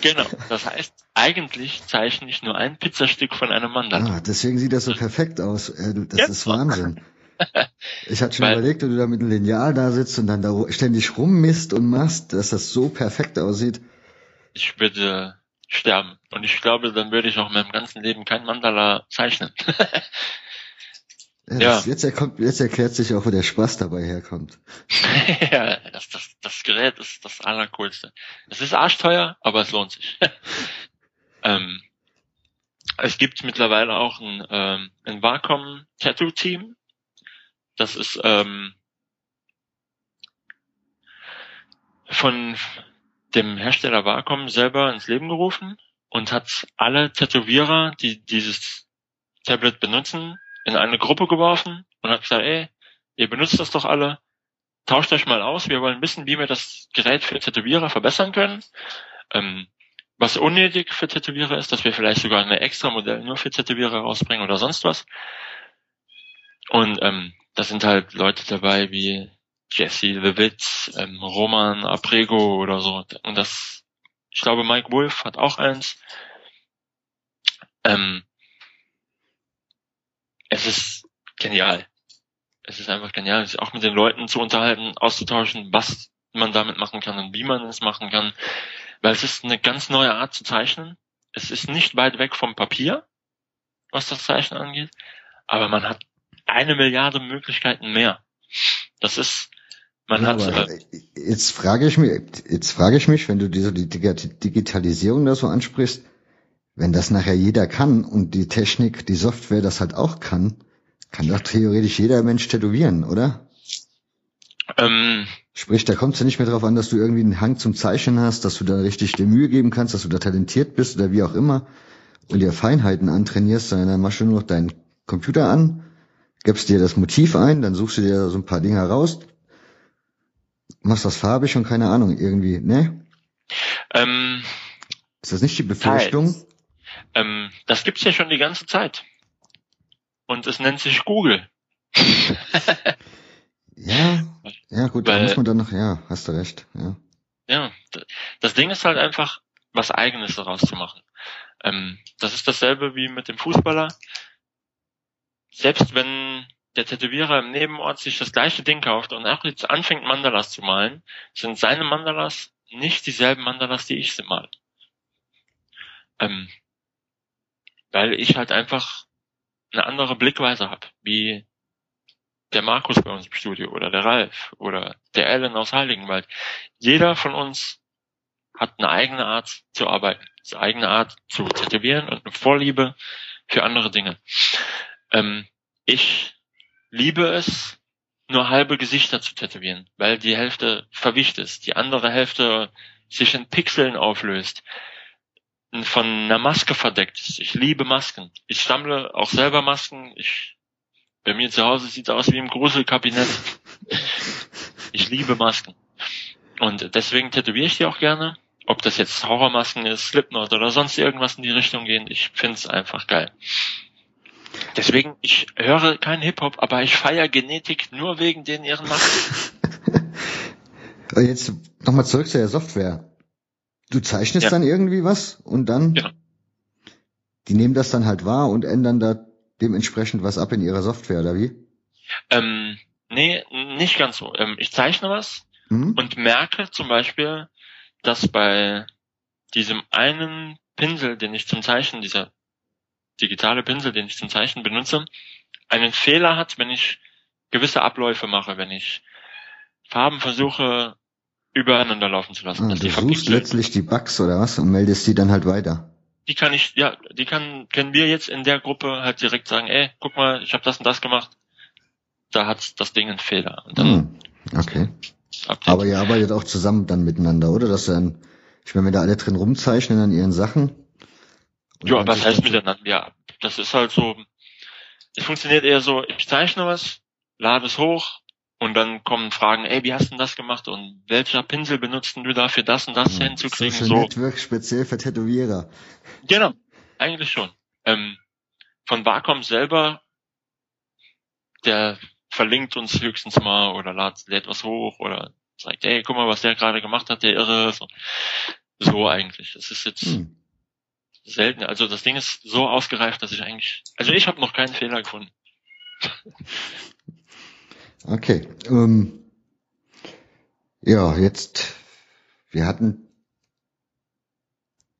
B: Genau. Das heißt, eigentlich zeichne ich nur ein Pizzastück von einem Mandala.
A: Ah, deswegen sieht das so perfekt aus. Äh, Das
B: Ja.
A: ist Wahnsinn. (laughs) Ich hatte schon
B: Weil-
A: überlegt, wenn du da mit einem Lineal da sitzt und dann da ständig rummisst und machst, dass das so perfekt aussieht.
B: Ich würde sterben. Und ich glaube, dann würde ich auch in meinem ganzen Leben kein Mandala zeichnen. (laughs)
A: ja, das, Jetzt, erkommt, jetzt erklärt sich auch, wo der Spaß dabei herkommt. (laughs)
B: ja, das, das, das Gerät ist das Allercoolste. Es ist arschteuer, aber es lohnt sich. ähm, es gibt mittlerweile auch ein, ähm, ein Wacom Tattoo Team. Das ist ähm, von dem Hersteller Wacom selber ins Leben gerufen und hat alle Tätowierer, die dieses Tablet benutzen, in eine Gruppe geworfen und hat gesagt, ey, ihr benutzt das doch alle, tauscht euch mal aus, wir wollen wissen, wie wir das Gerät für Tätowierer verbessern können. Ähm, was unnötig für Tätowierer ist, dass wir vielleicht sogar eine extra Modell nur für Tätowierer rausbringen oder sonst was. Und ähm, da sind halt Leute dabei wie Jesse Levitz, ähm, Roman Aprego oder so. Und das, ich glaube, Mike Wolf hat auch eins. Ähm, es ist genial. Es ist einfach genial, sich auch mit den Leuten zu unterhalten, auszutauschen, was man damit machen kann und wie man es machen kann. Weil es ist eine ganz neue Art zu zeichnen. Es ist nicht weit weg vom Papier, was das Zeichnen angeht, aber man hat eine Milliarde Möglichkeiten mehr. Das ist, man ja, hat.
A: Äh, jetzt frage ich mich, jetzt frage ich mich, wenn du diese die Digitalisierung da so ansprichst, wenn das nachher jeder kann und die Technik, die Software das halt auch kann, kann doch theoretisch jeder Mensch tätowieren, oder? Ähm, Sprich, da kommt es ja nicht mehr darauf an, dass du irgendwie einen Hang zum Zeichnen hast, dass du da richtig dir Mühe geben kannst, dass du da talentiert bist oder wie auch immer und dir Feinheiten antrainierst, sondern dann machst du nur noch deinen Computer an, gibst dir das Motiv ein, dann suchst du dir so ein paar Dinge raus, machst das farbig und keine Ahnung, irgendwie, ne? Ähm, ist das nicht die Befürchtung?
B: Ähm, das gibt's ja schon die ganze Zeit. Und es nennt sich Google. (laughs)
A: Ja, ja gut, Weil, da muss man dann noch, ja, hast du recht, ja.
B: Ja, das Ding ist halt einfach, was Eigenes daraus zu machen. Ähm, das ist dasselbe wie mit dem Fußballer. Selbst wenn der Tätowierer im Nebenort sich das gleiche Ding kauft und auch jetzt anfängt Mandalas zu malen, sind seine Mandalas nicht dieselben Mandalas, die ich sie mal. Ähm, weil ich halt einfach eine andere Blickweise habe, wie der Markus bei uns im Studio oder der Ralf oder der Alan aus Heiligenwald. Jeder von uns hat eine eigene Art zu arbeiten, eine eigene Art zu tätowieren und eine Vorliebe für andere Dinge. Ähm, ich liebe es, nur halbe Gesichter zu tätowieren, weil die Hälfte verwischt ist, die andere Hälfte sich in Pixeln auflöst, von einer Maske verdeckt ist. Ich liebe Masken. Ich sammle auch selber Masken. Ich bei mir zu Hause sieht es aus wie im Gruselkabinett. (laughs) Ich liebe Masken. Und deswegen tätowiere ich die auch gerne. Ob das jetzt Horrormasken ist, Slipknot oder sonst irgendwas in die Richtung gehen, ich finde es einfach geil. Deswegen, ich höre keinen Hip-Hop, aber ich feiere Genetik nur wegen den ihren Masken. (laughs)
A: Jetzt nochmal zurück zu der Software. Du zeichnest ja. dann irgendwie was und dann, genau. die nehmen das dann halt wahr und ändern da dementsprechend was ab in ihrer Software, oder wie?
B: Ähm, nee, nicht ganz so. Ähm, ich zeichne was mhm. und merke zum Beispiel, dass bei diesem einen Pinsel, den ich zum Zeichnen, dieser digitale Pinsel, den ich zum Zeichnen benutze, einen Fehler hat, wenn ich gewisse Abläufe mache, wenn ich Farben versuche übereinander laufen zu lassen.
A: Ah, du suchst letztlich die Bugs oder was und meldest die dann halt weiter
B: die kann ich, ja, die kann, können wir jetzt in der Gruppe halt direkt sagen, ey, guck mal, ich habe das und das gemacht, da hat das Ding einen Fehler. Und dann hm,
A: okay. Update. Aber ihr arbeitet auch zusammen dann miteinander, oder? Dass dann, ich meine, wenn da alle drin rumzeichnen an ihren Sachen.
B: Ja, was heißt miteinander? Ja, das ist halt so, es funktioniert eher so, ich zeichne was, lade es hoch, und dann kommen Fragen, ey, wie hast du denn das gemacht und welcher Pinsel benutzen du da für das und das ja, hinzukriegen?
A: Social so. Network speziell für Tätowierer.
B: Genau, eigentlich schon. Ähm, von Wacom selber, der verlinkt uns höchstens mal oder lädt, lädt was hoch oder sagt, ey, guck mal, was der gerade gemacht hat, der Irre. So, so eigentlich. Das ist jetzt hm. Selten. Also das Ding ist so ausgereift, dass ich eigentlich, also ich habe noch keinen Fehler gefunden.
A: Okay. Ähm, ja, jetzt, wir hatten,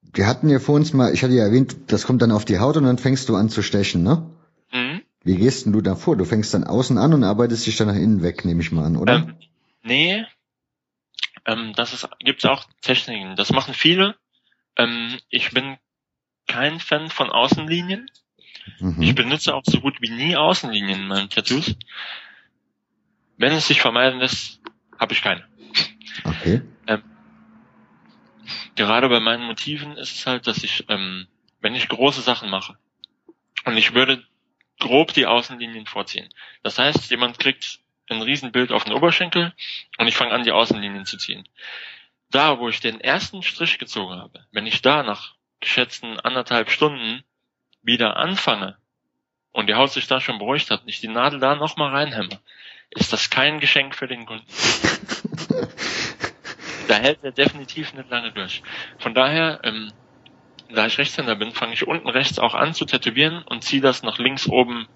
A: wir hatten ja vor uns mal, ich hatte ja erwähnt, das kommt dann auf die Haut und dann fängst du an zu stechen, ne? Mhm. Wie gehst denn du da vor? Du fängst dann außen an und arbeitest dich dann nach innen weg, nehme ich mal an, oder?
B: Ähm, nee, ähm, das ist, gibt's auch Techniken. Das machen viele. Ähm, ich bin kein Fan von Außenlinien. Mhm. Ich benutze auch so gut wie nie Außenlinien in meinen Tattoos. Wenn es sich vermeiden lässt, habe ich keine. Okay. Ähm, gerade bei meinen Motiven ist es halt, dass ich, ähm, wenn ich große Sachen mache und ich würde grob die Außenlinien vorziehen. Das heißt, jemand kriegt ein Riesenbild auf den Oberschenkel und ich fange an, die Außenlinien zu ziehen. Da, wo ich den ersten Strich gezogen habe, wenn ich da nach geschätzten anderthalb Stunden wieder anfange und die Haut sich da schon beruhigt hat und ich die Nadel da nochmal reinhämme, ist das kein Geschenk für den Kunden. (laughs) da hält er definitiv nicht lange durch. Von daher, ähm, da ich Rechtshänder bin, fange ich unten rechts auch an zu tätowieren und ziehe das nach links oben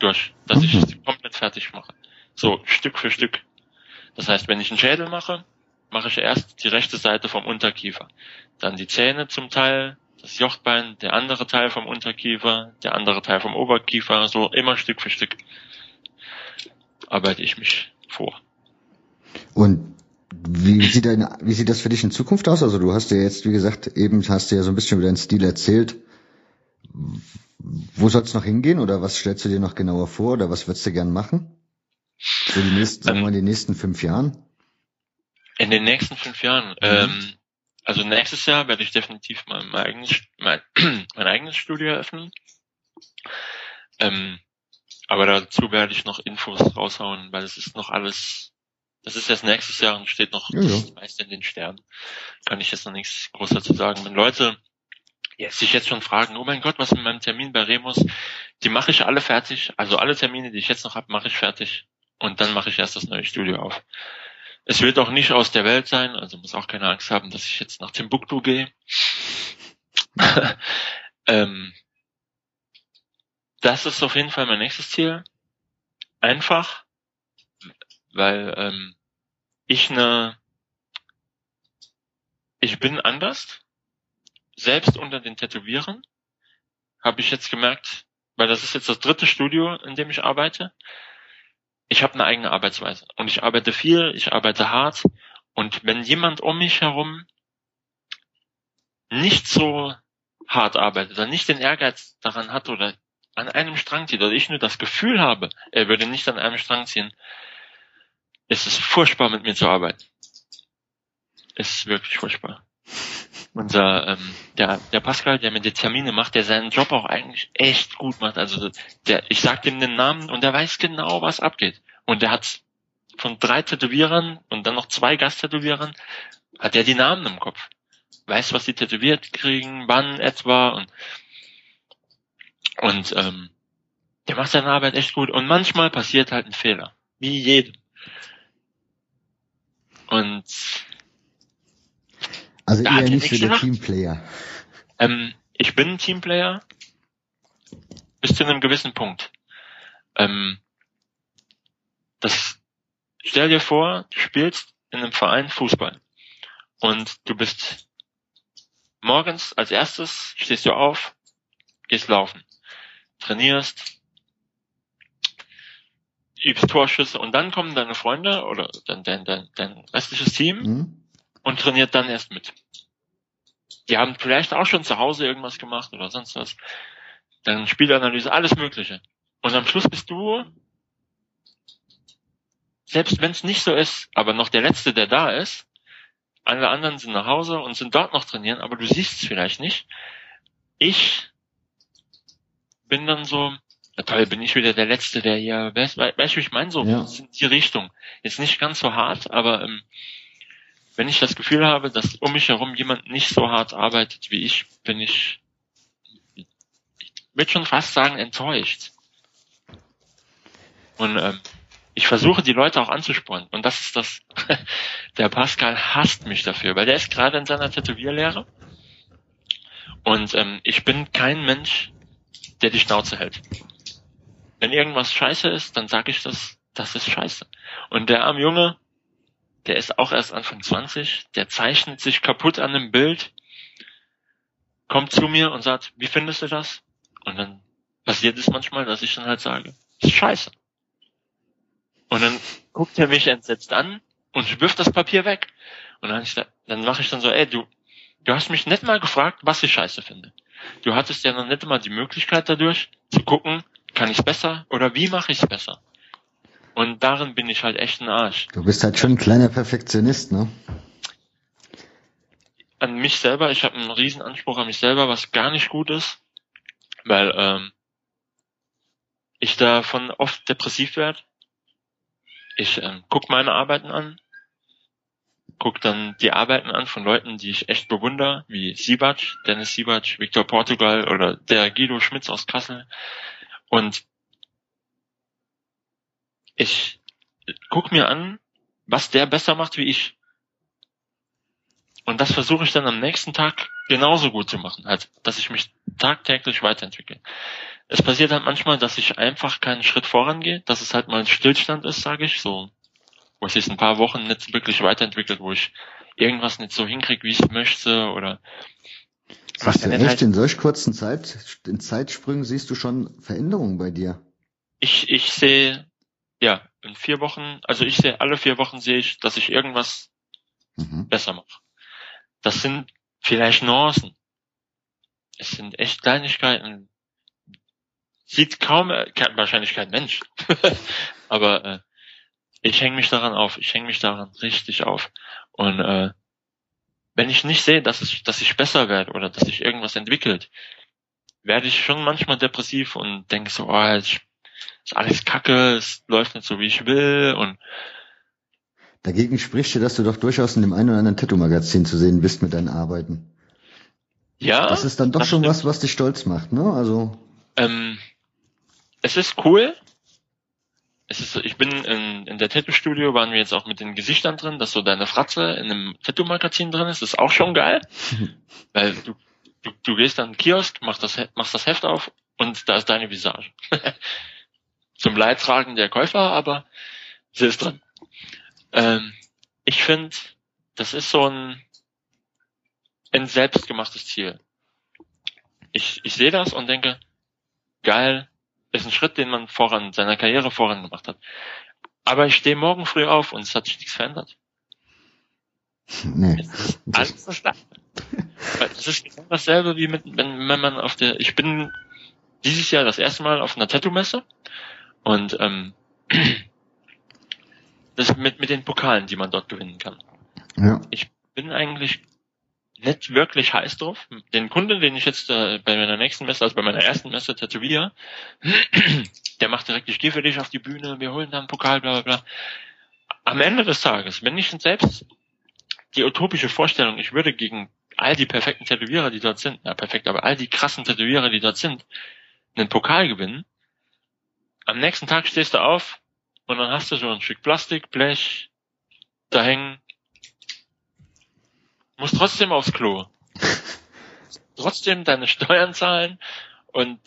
B: durch, dass ich es (laughs) komplett fertig mache. So Stück für Stück. Das heißt, wenn ich einen Schädel mache, mache ich erst die rechte Seite vom Unterkiefer, dann die Zähne zum Teil, das Jochbein, der andere Teil vom Unterkiefer, der andere Teil vom Oberkiefer, so immer Stück für Stück arbeite ich mich vor.
A: Und wie sieht, dein, wie sieht das für dich in Zukunft aus? Also du hast ja jetzt, wie gesagt, eben hast du ja so ein bisschen über deinen Stil erzählt. Wo soll es noch hingehen oder was stellst du dir noch genauer vor oder was würdest du gern machen? So die nächsten, sagen wir mal, den nächsten fünf Jahren?
B: In den nächsten fünf Jahren. Mhm. Ähm, also nächstes Jahr werde ich definitiv mein, mein, eigenes, mein, (clears throat) mein eigenes Studio eröffnen. Ähm, aber dazu werde ich noch Infos raushauen, weil es ist noch alles, das ist erst nächstes Jahr und steht noch ja, das meiste in den Sternen. Kann ich jetzt noch nichts groß dazu sagen. Wenn Leute jetzt sich jetzt schon fragen, oh mein Gott, was mit meinem Termin bei Remus, die mache ich alle fertig. Also alle Termine, die ich jetzt noch habe, mache ich fertig. Und dann mache ich erst das neue Studio auf. Es wird auch nicht aus der Welt sein, also muss auch keine Angst haben, dass ich jetzt nach Timbuktu gehe. (laughs) ähm, das ist auf jeden Fall mein nächstes Ziel. Einfach, weil ähm, ich eine, ich bin anders. Selbst unter den Tätowierern habe ich jetzt gemerkt, weil das ist jetzt das dritte Studio, in dem ich arbeite. Ich habe eine eigene Arbeitsweise und ich arbeite viel, ich arbeite hart und wenn jemand um mich herum nicht so hart arbeitet oder nicht den Ehrgeiz daran hat oder an einem Strang zieht oder ich nur das Gefühl habe, er würde nicht an einem Strang ziehen, ist es furchtbar mit mir zu arbeiten. Es ist wirklich furchtbar. Unser, ähm, der, der Pascal, der mir die Termine macht, der seinen Job auch eigentlich echt gut macht. Also der, ich sag ihm den Namen und der weiß genau, was abgeht. Und der hat von drei Tätowierern und dann noch zwei Gasttätowierern, hat er die Namen im Kopf. Weiß, was die tätowiert kriegen, wann etwa und und ähm, der macht seine Arbeit echt gut. Und manchmal passiert halt ein Fehler. Wie jedem. Und
A: also eher nicht so der Teamplayer.
B: Ähm, ich bin ein Teamplayer bis zu einem gewissen Punkt. Ähm, das stell dir vor, du spielst in einem Verein Fußball und du bist morgens als erstes stehst du auf, gehst laufen trainierst, übst Torschüsse und dann kommen deine Freunde oder dein, dein, dein, dein restliches Team mhm. und trainiert dann erst mit. Die haben vielleicht auch schon zu Hause irgendwas gemacht oder sonst was. Dann Spielanalyse, alles Mögliche. Und am Schluss bist du, selbst wenn es nicht so ist, aber noch der Letzte, der da ist, alle anderen sind nach Hause und sind dort noch trainieren, aber du siehst es vielleicht nicht. Ich bin dann so, ja toll, bin ich wieder der Letzte, der hier, weißt, du, wie ich meine, so ja. in die Richtung. Jetzt nicht ganz so hart, aber ähm, wenn ich das Gefühl habe, dass um mich herum jemand nicht so hart arbeitet wie ich, bin ich, ich würde schon fast sagen, enttäuscht. Und ähm, ich versuche die Leute auch anzuspornen. Und das ist das, (laughs) der Pascal hasst mich dafür, weil der ist gerade in seiner Tätowierlehre. Und ähm, ich bin kein Mensch, der die Schnauze hält. Wenn irgendwas scheiße ist, dann sage ich das, das ist scheiße. Und der arme Junge, der ist auch erst Anfang 20, der zeichnet sich kaputt an einem Bild kommt zu mir und sagt, wie findest du das? Und dann passiert es manchmal, dass ich dann halt sage, ist scheiße. Und dann guckt er mich entsetzt an und wirft das Papier weg. Und dann, dann mache ich dann so, ey, du, du hast mich nicht mal gefragt, was ich scheiße finde. Du hattest ja noch nicht mal die Möglichkeit dadurch zu gucken, kann ich es besser oder wie mache ich es besser? Und darin bin ich halt echt ein Arsch.
A: Du bist halt schon ein kleiner Perfektionist, ne?
B: An mich selber, ich habe einen riesen Anspruch an mich selber, was gar nicht gut ist, weil ähm, ich davon oft depressiv werde. Ich ähm, guck meine Arbeiten an, guck dann die Arbeiten an von Leuten, die ich echt bewundere, wie Sibac, Dennis Sibac, Victor Portugal oder der Guido Schmitz aus Kassel. Und ich guck mir an, was der besser macht wie ich. Und das versuche ich dann am nächsten Tag genauso gut zu machen, halt, dass ich mich tagtäglich weiterentwickle. Es passiert halt manchmal, dass ich einfach keinen Schritt vorangehe, dass es halt mal ein Stillstand ist, sage ich, so, wo es sich ein paar Wochen nicht wirklich weiterentwickelt, wo ich irgendwas nicht so hinkriege, wie ich möchte, oder
A: Siehst du echt halt in solch kurzen Zeit, in Zeitsprüngen siehst du schon Veränderungen bei dir?
B: Ich, ich sehe ja, in vier Wochen, also ich sehe, alle vier Wochen sehe ich, dass ich irgendwas mhm. besser mache. Das sind vielleicht Nuancen. Es sind echt Kleinigkeiten. Sieht kaum, wahrscheinlich kein Mensch. (laughs) Aber äh, ich hänge mich daran auf. Ich hänge mich daran richtig auf. Und äh, wenn ich nicht sehe, dass, es, dass ich besser werde oder dass sich irgendwas entwickelt, werde ich schon manchmal depressiv und denke so, oh, ist alles kacke, es läuft nicht so, wie ich will und
A: Dagegen spricht dir, dass du doch durchaus in dem einen oder anderen Tattoo-Magazin zu sehen bist mit deinen Arbeiten. Ja. Das ist dann doch schon stimmt. was, was dich stolz macht, ne? Also.
B: Ähm, es ist cool. Es ist, ich bin in, in der Tattoo-Studio, waren wir jetzt auch mit den Gesichtern drin, dass so deine Fratze in einem Tattoo-Magazin drin ist, das ist auch schon geil. (laughs) Weil du, du, du gehst an den Kiosk, machst das, machst das Heft auf und da ist deine Visage. (laughs) zum Leidtragen der Käufer, aber sie ist drin. Ähm, ich finde, das ist so ein, ein selbstgemachtes Ziel. Ich, ich sehe das und denke, geil, ist ein Schritt, den man voran, seiner Karriere voran gemacht hat. Aber ich stehe morgen früh auf und es hat sich nichts verändert. Nee. Alles verstanden. Das ist genau dasselbe wie mit, wenn, wenn man auf der, ich bin dieses Jahr das erste Mal auf einer Tattoo-Messe und ähm, das mit, mit den Pokalen, die man dort gewinnen kann. Ja. Ich bin eigentlich nicht wirklich heiß drauf. Den Kunden, den ich jetzt äh, bei meiner nächsten Messe, also bei meiner ersten Messe tätowiere, (clears throat) der macht direkt, ich gehe für dich auf die Bühne, wir holen da einen Pokal, bla bla bla. Am Ende des Tages, wenn ich selbst die utopische Vorstellung, ich würde gegen all die perfekten Tätowierer, die dort sind, ja perfekt, aber all die krassen Tätowierer, die dort sind, einen Pokal gewinnen, am nächsten Tag stehst du auf und dann hast du so ein Stück Plastik, Blech da hängen. Musst trotzdem aufs Klo. (laughs) trotzdem deine Steuern zahlen und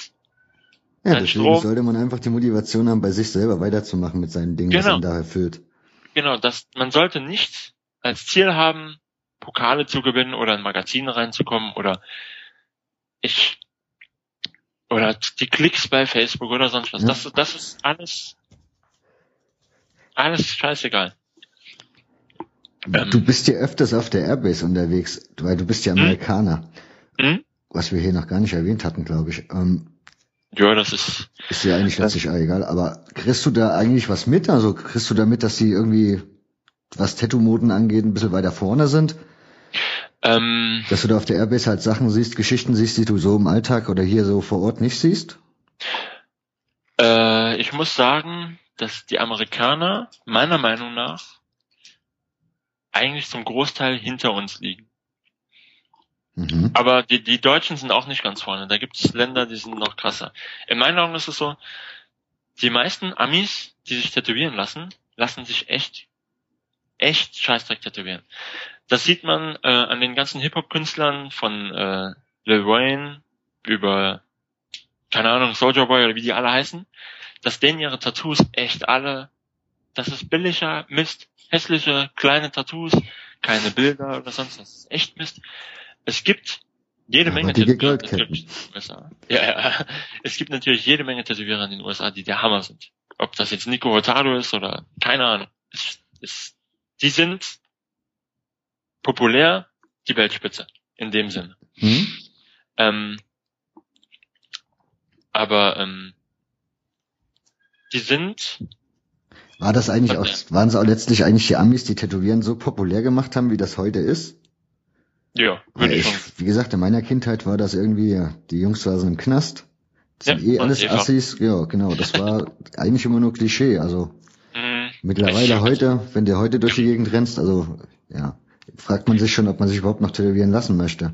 A: ja, deswegen Strom. sollte man einfach die Motivation haben, bei sich selber weiterzumachen mit seinen Dingen, genau. was ihn da erfüllt.
B: Genau, das, man sollte nicht als Ziel haben, Pokale zu gewinnen oder in Magazine reinzukommen oder ich oder die Klicks bei Facebook oder sonst was. Ja. Das, das ist alles, alles scheißegal.
A: Du ähm, bist ja öfters auf der Airbase unterwegs, weil du bist ja hm? Amerikaner. Hm? Was wir hier noch gar nicht erwähnt hatten, glaube ich. Ähm,
B: ja, das ist.
A: Ist ja eigentlich letztlich egal, aber kriegst du da eigentlich was mit? Also kriegst du da mit, dass sie irgendwie, was Tattoo-Moden angeht, ein bisschen weiter vorne sind? Ähm, Dass du da auf der Airbase halt Sachen siehst, Geschichten siehst, die du so im Alltag oder hier so vor Ort nicht siehst?
B: Äh, ich muss sagen, dass die Amerikaner meiner Meinung nach eigentlich zum Großteil hinter uns liegen. Mhm. Aber die, die Deutschen sind auch nicht ganz vorne. Da gibt es Länder, die sind noch krasser. In meinen Augen ist es so, die meisten Amis, die sich tätowieren lassen, lassen sich echt, echt Scheißdreck tätowieren. Das sieht man äh, an den ganzen Hip-Hop-Künstlern von äh, Lil Wayne über, keine Ahnung, Soldier Boy oder wie die alle heißen, dass denen ihre Tattoos echt alle, das ist billiger Mist, hässliche kleine Tattoos, keine Bilder oder sonst was. Das ist echt Mist. Es gibt jede Menge Tätowierer
A: Goldketten.
B: natürlich in den USA. Ja, ja. Es gibt natürlich jede Menge Tätowierer in den USA, die der Hammer sind. Ob das jetzt Nico Hurtado ist oder keine Ahnung. Es, es, die sind populär, die Weltspitze. In dem Sinne.
A: Hm?
B: Ähm, aber ähm, die sind
A: War das eigentlich auch, waren es auch letztlich eigentlich die Amis, die Tätowieren so populär gemacht haben, wie das heute ist?
B: ja, würde ich schon.
A: wie gesagt, in meiner Kindheit war das irgendwie, die Jungs saßen im Knast. Das sind
B: Ja,
A: eh
B: und
A: alles
B: Eva.
A: Assis. Ja, genau. Das war (laughs) eigentlich immer nur Klischee. Also
B: Mm,
A: mittlerweile heute, wenn du heute durch die Gegend rennst, also ja, fragt man sich schon, ob man sich überhaupt noch tätowieren lassen möchte.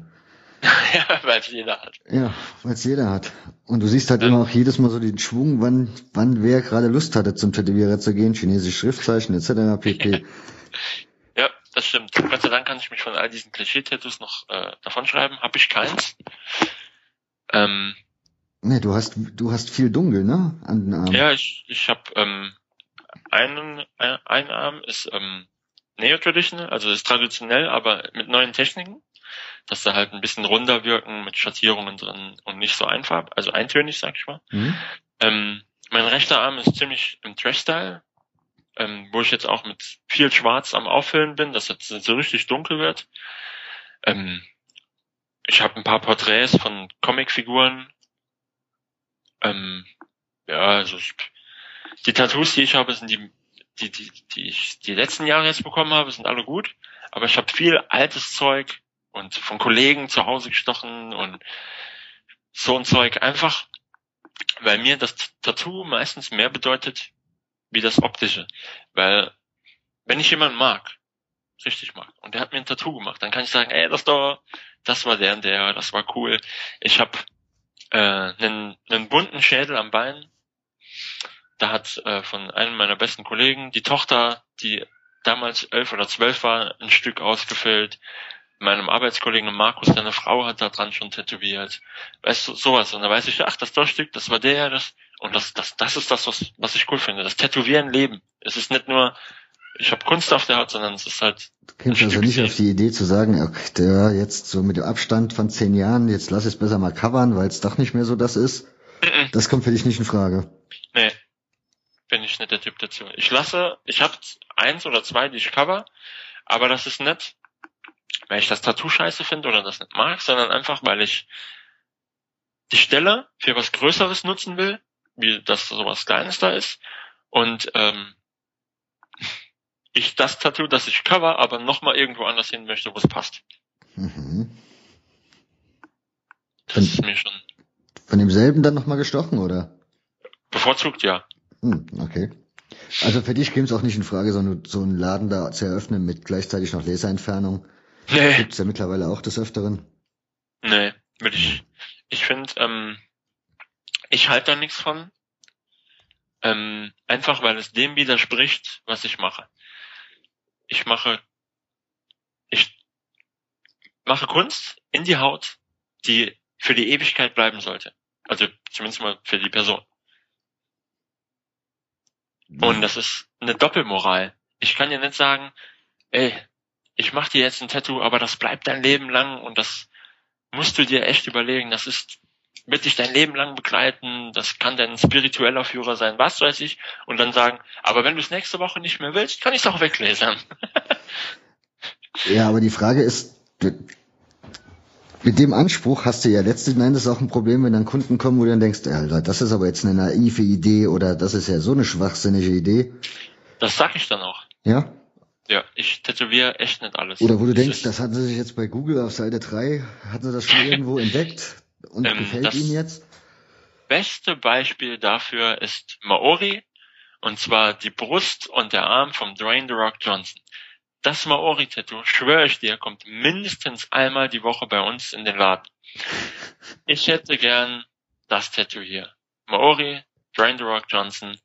A: (laughs)
B: ja, weil es jeder hat.
A: Ja, weil es jeder hat. Und du siehst halt
B: Ja.
A: immer auch jedes Mal so den Schwung, wann, wann wer gerade Lust hatte, zum Tätowierer zu gehen, chinesische Schriftzeichen etc. (laughs) pp.
B: Ja, das stimmt. Gott sei Dank kann ich mich von all diesen Klischee-Tattoos noch äh, davon schreiben. Hab ich keins. Ähm,
A: Nee, du hast, du hast viel dunkel, ne? An den Armen.
B: ja, ich, ich habe ähm, einen, ein, ein Arm ist ähm, Neo-Traditional, also ist traditionell, aber mit neuen Techniken, dass da halt ein bisschen runder wirken mit Schattierungen drin und nicht so einfach, also eintönig, sag ich mal.
A: Hm?
B: Ähm, mein rechter Arm ist ziemlich im Trash-Style, ähm, wo ich jetzt auch mit viel Schwarz am Auffüllen bin, dass es so richtig dunkel wird. Ähm, ich habe ein paar Porträts von Comicfiguren. Ähm, ja, also ich, die Tattoos, die ich habe, sind die, die, die, die ich die letzten Jahre jetzt bekommen habe, sind alle gut. Aber ich habe viel altes Zeug und von Kollegen zu Hause gestochen und so ein Zeug. Einfach, weil mir das Tattoo meistens mehr bedeutet wie das optische. Weil wenn ich jemanden mag, richtig mag, und der hat mir ein Tattoo gemacht, dann kann ich sagen, ey, das da, das war der und der, das war cool. Ich habe äh, einen, einen bunten Schädel am Bein. Da hat äh, von einem meiner besten Kollegen die Tochter, die damals elf oder zwölf war, ein Stück ausgefüllt. Meinem Arbeitskollegen Markus, seine Frau hat da dran schon tätowiert. Weißt du, sowas. Und da weiß ich, ach, das da Stück, das war der, das, und das, das, das ist das, was, was ich cool finde. Das Tätowieren Leben. Es ist nicht nur, ich habe Kunst auf der Haut, sondern es ist halt,
A: Du
B: Ein
A: also nicht auf die Idee zu sagen, okay, der jetzt so mit dem Abstand von zehn Jahren, jetzt lass es besser mal covern, weil es doch nicht mehr so das ist.
B: Mhm.
A: Das kommt für dich nicht in Frage.
B: nee, bin ich nicht der Typ dazu. Ich lasse, ich habe eins oder zwei, die ich cover, aber das ist nicht, weil ich das Tattoo scheiße finde oder das nicht mag, sondern einfach, weil ich die Stelle für was Größeres nutzen will, wie das sowas Kleines da ist. Und ähm, ich das Tattoo, das ich cover, aber nochmal irgendwo anders hin möchte, wo es passt.
A: Mhm.
B: Das
A: Dann-
B: ist mir schon
A: Von demselben dann nochmal gestochen, oder?
B: bevorzugt, ja.
A: Hm, okay. Also für dich käme es auch nicht in Frage, so, eine, so einen Laden da zu eröffnen mit gleichzeitig noch Laserentfernung.
B: Nee.
A: Gibt's ja mittlerweile auch des Öfteren.
B: Nee, will ich. Ich finde, ähm, ich halte da nichts von. Ähm, einfach weil es dem widerspricht, was ich mache. Ich mache, ich mache Kunst in die Haut, die für die Ewigkeit bleiben sollte. Also zumindest mal für die Person. Und das ist eine Doppelmoral. Ich kann dir nicht sagen, ey, ich mach dir jetzt ein Tattoo, aber das bleibt dein Leben lang und das musst du dir echt überlegen. Das ist, wird dich dein Leben lang begleiten. Das kann dein spiritueller Führer sein, was weiß ich. Und dann sagen, aber wenn du es nächste Woche nicht mehr willst, kann ich es auch weglesern. (laughs)
A: Ja, aber die Frage ist, mit dem Anspruch hast du ja letzten Endes auch ein Problem, wenn dann Kunden kommen, wo du dann denkst, Alter, das ist aber jetzt eine naive Idee oder das ist ja so eine schwachsinnige Idee.
B: Das sag ich dann auch.
A: Ja?
B: Ja, ich tätowiere echt nicht alles.
A: Oder wo du
B: Das
A: denkst, das hatten sie sich jetzt bei Google auf Seite 3, hatten sie das schon (laughs) irgendwo entdeckt und
B: Ähm,
A: gefällt ihnen jetzt?
B: beste Beispiel dafür ist Maori, und zwar die Brust und der Arm vom Dwayne The Rock Johnson. Das Maori-Tattoo, schwöre ich dir, kommt mindestens einmal die Woche bei uns in den Laden. Ich hätte gern das Tattoo hier. Maori, Dwayne The Rock Johnson.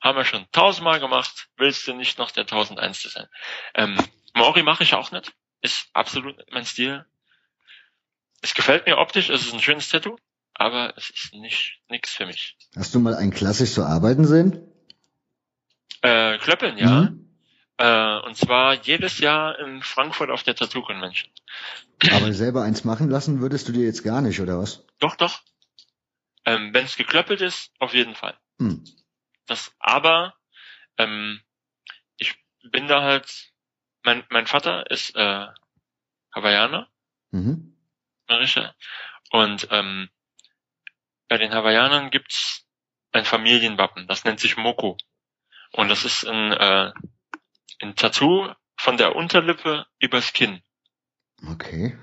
B: Haben wir schon tausendmal gemacht. Willst du nicht noch der tausendeinste sein? Ähm, Maori mache ich auch nicht. Ist absolut mein Stil. Es gefällt mir optisch, es ist ein schönes Tattoo aber es ist nicht nix für mich.
A: Hast du mal einen klassisch so arbeiten sehen?
B: Äh, Klöppeln, ja.
A: Mhm.
B: Äh, und zwar jedes Jahr in Frankfurt auf der Tattoo Convention.
A: Aber selber eins machen lassen würdest du dir jetzt gar nicht, oder was?
B: Doch, doch. Ähm, Wenn es geklöppelt ist, auf jeden Fall.
A: Hm.
B: Das, aber ähm, ich bin da halt. Mein mein Vater ist äh, Hawaiianer,
A: Mhm.
B: Und ähm, bei den Hawaiianern gibt's ein Familienwappen. Das nennt sich Moko und das ist ein äh, ein Tattoo von der Unterlippe übers Kinn.
A: Okay.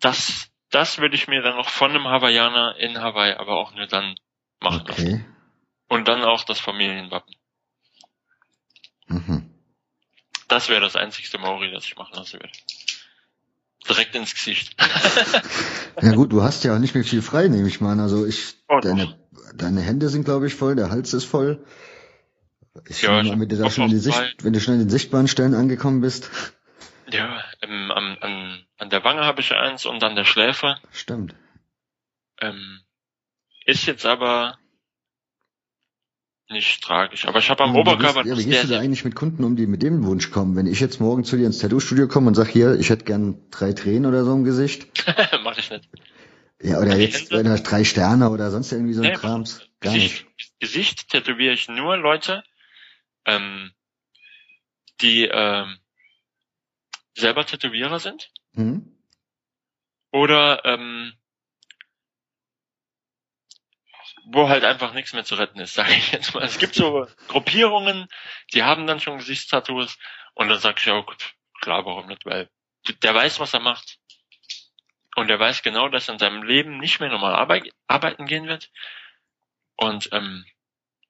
B: Das das würde ich mir dann noch von einem Hawaiianer in Hawaii, aber auch nur dann machen lassen. Und dann auch das Familienwappen.
A: Mhm.
B: Das wäre das einzigste Maori, das ich machen lassen würde. Direkt ins Gesicht. (laughs)
A: Ja gut, du hast ja auch nicht mehr viel frei, nehme ich mal an. Also ich,
B: Oh,
A: deine, deine Hände sind glaube ich voll, der Hals ist voll. Ich
B: Ja,
A: an, wenn du da schon in die Sicht, wenn du schon in den sichtbaren Stellen angekommen bist.
B: Ja, ähm, an, an, an der Wange habe ich eins und an der Schläfe.
A: Stimmt.
B: Ähm, ist jetzt aber nicht tragisch. Aber ich habe am
A: Ja, wie
B: Oberkörper
A: gehst, ja, wie gehst du da eigentlich mit Kunden um, die mit dem Wunsch kommen? Wenn ich jetzt morgen zu dir ins Tattoo-Studio komme und sag hier, ich hätte gern drei Tränen oder so im Gesicht. (laughs)
B: mach ich nicht.
A: Ja, oder jetzt hast drei Sterne oder sonst irgendwie so ein
B: Nee,
A: Krams. Gar nicht.
B: Gesicht, Gesicht tätowiere ich nur Leute, ähm, die ähm, selber Tätowierer sind
A: Hm?
B: oder ähm, wo halt einfach nichts mehr zu retten ist, sage ich jetzt mal. Es gibt so Gruppierungen, die haben dann schon Gesichtstattoos und dann sag ich ja, gut, klar, warum nicht, weil der weiß, was er macht. Und er weiß genau, dass er in seinem Leben nicht mehr normal arbeit arbeiten gehen wird. Und ähm,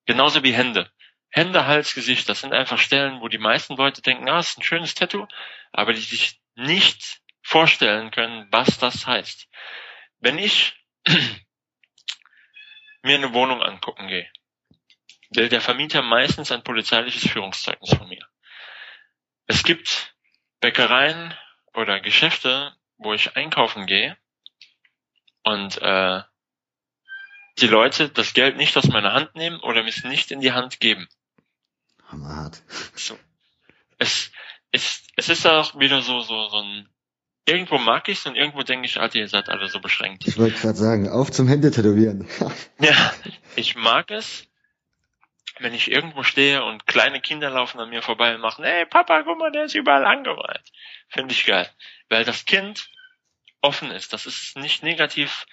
B: genauso wie Hände. Hände, Hals, Gesicht, das sind einfach Stellen, wo die meisten Leute denken, ah, ist ein schönes Tattoo, aber die sich nicht vorstellen können, was das heißt. Wenn ich mir eine Wohnung angucken gehe, will der Vermieter meistens ein polizeiliches Führungszeugnis von mir. Es gibt Bäckereien oder Geschäfte, wo ich einkaufen gehe und äh, die Leute das Geld nicht aus meiner Hand nehmen oder mir es nicht in die Hand geben.
A: Hammerhart.
B: So. Es, es, es ist auch wieder so, so, so ein, irgendwo mag ich's und irgendwo denke ich, Alter, ihr seid alle so beschränkt.
A: Ich wollte gerade sagen, auf zum Hände tätowieren. (laughs)
B: Ja, ich mag es, wenn ich irgendwo stehe und kleine Kinder laufen an mir vorbei und machen, hey Papa, guck mal, der ist überall angemalt. Finde ich geil. Weil das Kind offen ist. Das ist nicht negativ.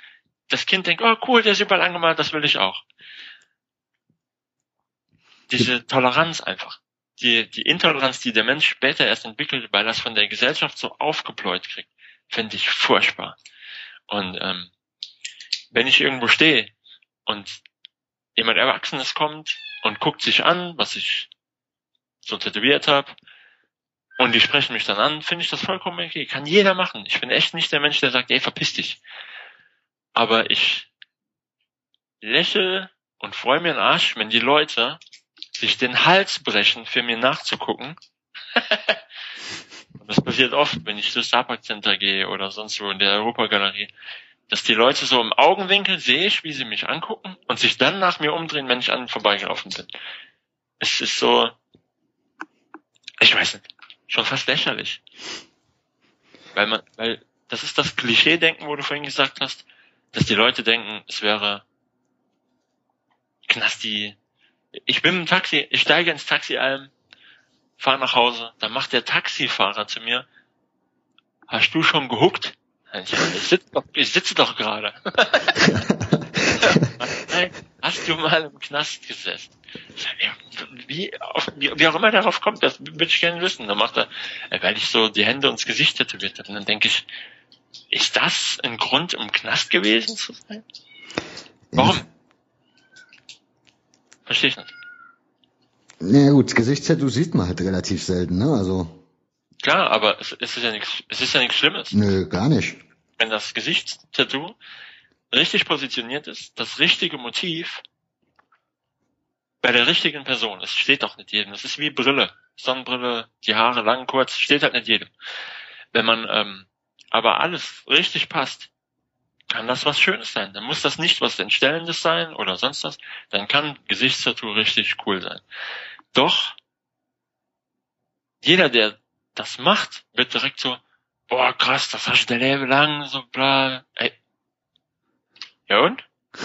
B: Das Kind denkt, oh cool, der ist überall angemalt, das will ich auch. Diese Toleranz einfach. Die, die Intoleranz, die der Mensch später erst entwickelt, weil das von der Gesellschaft so aufgebläut kriegt, finde ich furchtbar. Und ähm, wenn ich irgendwo stehe und jemand Erwachsenes kommt und guckt sich an, was ich so tätowiert habe, und die sprechen mich dann an, finde ich das vollkommen okay. Kann jeder machen. Ich bin echt nicht der Mensch, der sagt, ey, verpiss dich. Aber ich lächle und freue mir den Arsch, wenn die Leute sich den Hals brechen, für mir nachzugucken. (laughs) und das passiert oft, wenn ich zu Starbucks Center gehe oder sonst wo in der Europagalerie dass die Leute so im Augenwinkel sehe ich, wie sie mich angucken und sich dann nach mir umdrehen, wenn ich an ihnen vorbeigelaufen bin. Es ist so, ich weiß nicht, schon fast lächerlich. Weil man, weil das ist das Klischee-Denken, wo du vorhin gesagt hast, dass die Leute denken, es wäre Knasti. Ich bin im Taxi, ich steige ins Taxi ein, fahre nach Hause, dann macht der Taxifahrer zu mir, hast du schon gehuckt? Ich, ich sitze doch, ich sitze doch gerade. (laughs) Nein, hast du mal im Knast gesessen? Wie, wie, auch immer er darauf kommt, das würde ich gerne wissen. Dann macht er, weil ich so die Hände ins Gesicht tätowiert habe. Und dann denke ich, ist das ein Grund, im Knast gewesen zu sein? Warum? Verstehe ich nicht.
A: Na gut, Gesichtstattoo sieht man halt relativ selten, ne? Also,
B: Klar, aber es, es ist ja nichts, es ist ja nichts Schlimmes.
A: nö, gar nicht.
B: wenn das Gesichtstattoo richtig positioniert ist, das richtige Motiv bei der richtigen Person. Es steht doch nicht jedem. Es ist wie Brille. Sonnenbrille, die Haare lang, kurz, steht halt nicht jedem. Wenn man ähm, aber alles richtig passt, kann das was Schönes sein. Dann muss das nicht was Entstellendes sein oder sonst was. Dann kann Gesichtstattoo richtig cool sein. Doch jeder, der das macht, wird direkt so, boah, krass, das hast du dein Leben lang, so bla. Ey. Ja und? (laughs)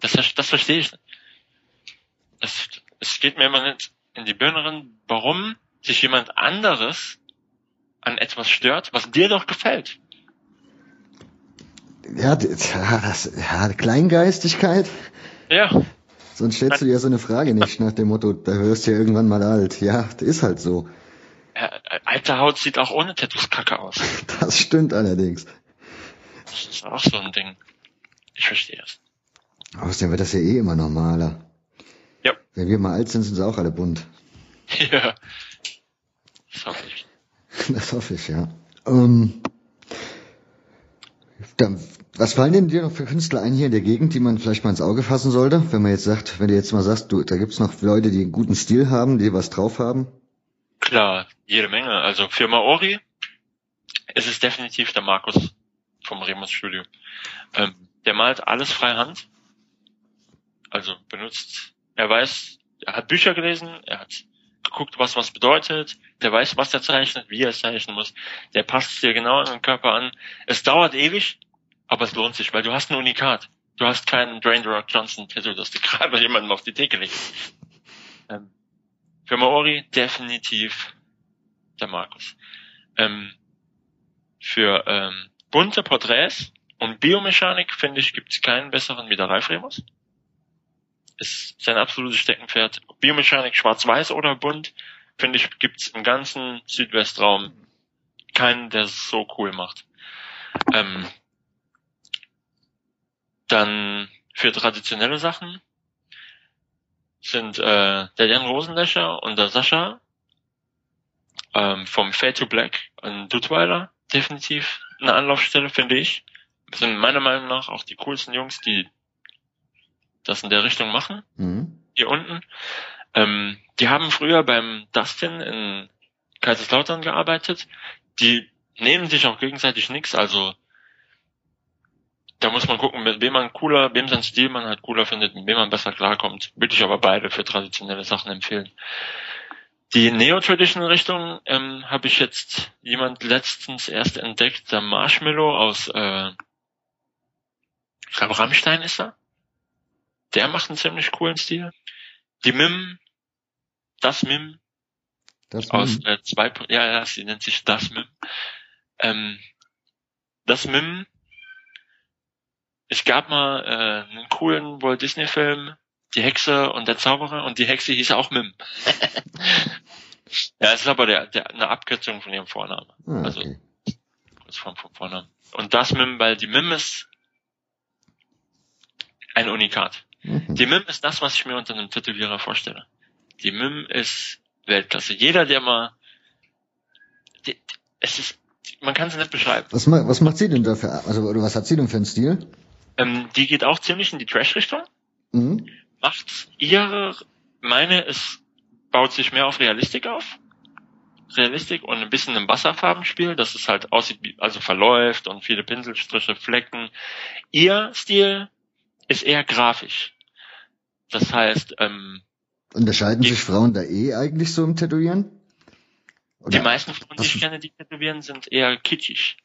B: Das, das verstehe ich nicht. Es, es geht mir immer nicht in die Birne warum sich jemand anderes an etwas stört, was dir doch gefällt. (laughs)
A: Ja, das, ja, Kleingeistigkeit.
B: Ja.
A: Sonst stellst du dir so eine Frage nicht nach dem Motto, da hörst du ja irgendwann mal alt. Ja, das ist halt so.
B: Ja, alte Haut sieht auch ohne Tattoos kacke aus. (laughs)
A: Das stimmt allerdings.
B: Das ist auch so ein Ding. Ich verstehe es.
A: Außerdem wird das ja eh immer normaler.
B: Ja.
A: Wenn wir mal alt sind, sind sie auch alle bunt. (laughs)
B: Ja. Das hoffe ich.
A: Das hoffe ich, ja. Ähm, dann, was fallen denn dir noch für Künstler ein hier in der Gegend, die man vielleicht mal ins Auge fassen sollte? Wenn man jetzt sagt, wenn du jetzt mal sagst, du, da gibt's noch Leute, die einen guten Stil haben, die was drauf haben?
B: Klar, jede Menge. Also für Maori ist es definitiv der Markus vom Remus Studio. Ähm, der malt alles frei Hand. Also benutzt, er weiß, er hat Bücher gelesen, er hat geguckt, was was bedeutet, der weiß, was er zeichnet, wie er es zeichnen muss, der passt es dir genau an den Körper an. Es dauert ewig, aber es lohnt sich, weil du hast ein Unikat. Du hast keinen Drain Rock Johnson Tattoo, das du (laughs) gerade jemandem auf die Theke legst. Ähm, für Maori definitiv der Markus. Ähm, für ähm, bunte Porträts und Biomechanik, finde ich, gibt es keinen besseren wie der Ralf Remus. Ist sein absolutes Steckenpferd. Biomechanik schwarz-weiß oder bunt, finde ich, gibt es im ganzen Südwestraum keinen, der es so cool macht. Ähm, dann für traditionelle Sachen sind äh, der Jan Rosenlöcher und der Sascha ähm, vom Fade to Black in Duttweiler definitiv eine Anlaufstelle, finde ich. Das sind meiner Meinung nach auch die coolsten Jungs, die das in der Richtung machen. Mhm. Hier unten. Ähm, die haben früher beim Dustin in Kaiserslautern gearbeitet. Die nehmen sich auch gegenseitig nichts, also da muss man gucken, mit wem man cooler, wem sein Stil man halt cooler findet, mit wem man besser klarkommt. Würde ich aber beide für traditionelle Sachen empfehlen. Die Neo-Traditional-Richtung ähm, habe ich jetzt jemand letztens erst entdeckt, der Marshmallow aus äh, ich glaube Rammstein ist er. Der macht einen ziemlich coolen Stil. Die Mim, das Mim, das aus Mim. Äh, zwei, ja, ja, sie nennt sich das Mim. Ähm, das Mim es gab mal äh, einen coolen Walt Disney Film, die Hexe und der Zauberer und die Hexe hieß auch Mim. (laughs) ja, es ist aber der, der, eine Abkürzung von ihrem Vornamen. Ah, also, okay. Also kurz vom, vom Vornamen. Und das Mim, weil die Mim ist ein Unikat. Mhm. Die Mim ist das, was ich mir unter einem Tätowierer vorstelle. Die Mim ist Weltklasse. Jeder, der mal, die, es ist, man kann es nicht beschreiben.
A: Was, was macht sie denn dafür? Also, oder was hat sie denn für einen Stil?
B: Ähm, die geht auch ziemlich in die Trash-Richtung. Mhm. Macht ihre, meine, es baut sich mehr auf Realistik auf. Realistik und ein bisschen im Wasserfarbenspiel, dass es halt aussieht, wie, also verläuft und viele Pinselstriche, Flecken. Ihr Stil ist eher grafisch. Das heißt, ähm,
A: Unterscheiden sich Frauen da eh eigentlich so im Tätowieren?
B: Oder? Die meisten Frauen, die ich kenne, die tätowieren, sind eher kitschig.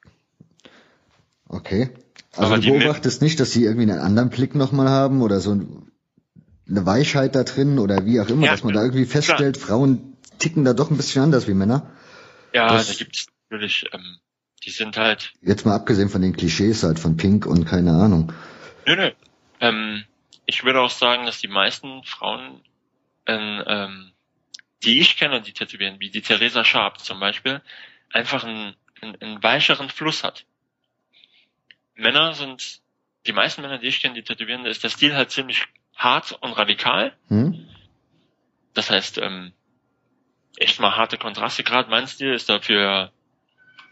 A: Okay. Also Aber du beobachtest nicht, dass sie irgendwie einen anderen Blick nochmal haben oder so eine Weichheit da drin oder wie auch immer, ja, dass man da irgendwie feststellt, klar. Frauen ticken da doch ein bisschen anders wie Männer.
B: Ja, das, da gibt's natürlich, ähm, die sind halt.
A: Jetzt mal abgesehen von den Klischees halt von Pink und keine Ahnung.
B: Nö, nö. Ähm, ich würde auch sagen, dass die meisten Frauen, ähm, ähm, die ich kenne, die tätowieren, wie die Theresa Sharp zum Beispiel, einfach einen, einen, einen weicheren Fluss hat. Männer sind, die meisten Männer, die ich kenne, die tätowieren, ist der Stil halt ziemlich hart und radikal. Hm? Das heißt, ähm, echt mal harte Kontraste. Gerade mein Stil ist dafür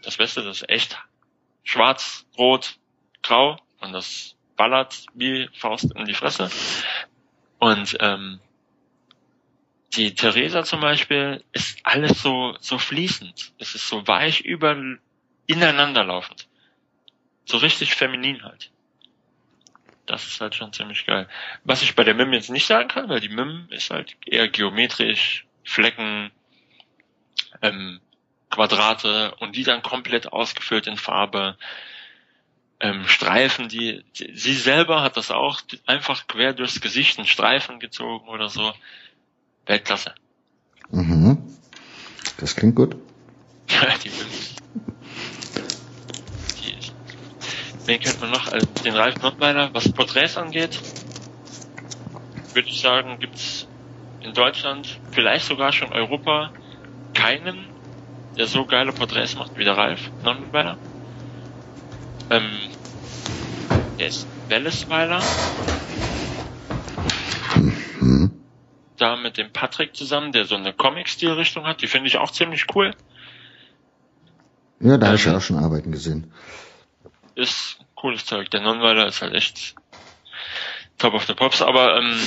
B: das Beste, das ist echt schwarz, rot, grau und das ballert wie Faust in die Fresse. Und ähm, die Theresa zum Beispiel ist alles so so fließend. Es ist so weich über ineinander laufend so richtig feminin halt. Das ist halt schon ziemlich geil. Was ich bei der Mim jetzt nicht sagen kann, weil die Mim ist halt eher geometrisch, Flecken, ähm, Quadrate und die dann komplett ausgefüllt in Farbe. Ähm, Streifen, die, die, sie selber hat das auch einfach quer durchs Gesicht einen Streifen gezogen oder so. Weltklasse.
A: Mhm. Das klingt gut. (laughs)
B: die, die, wen kennt man noch? Also den Ralf Nottweiler, was Porträts angeht, würde ich sagen, gibt's in Deutschland, vielleicht sogar schon Europa, keinen, der so geile Porträts macht wie der Ralf Nonnenweiler. Ähm, der ist Wellesweiler. Mhm. Da mit dem Patrick zusammen, der so eine Comic-Stil-Richtung hat, die finde ich auch ziemlich cool.
A: Ja, da ähm, habe ich ja auch schon Arbeiten gesehen.
B: Ist cooles Zeug. Der Nonnenweiler ist halt echt top of the pops, aber ähm,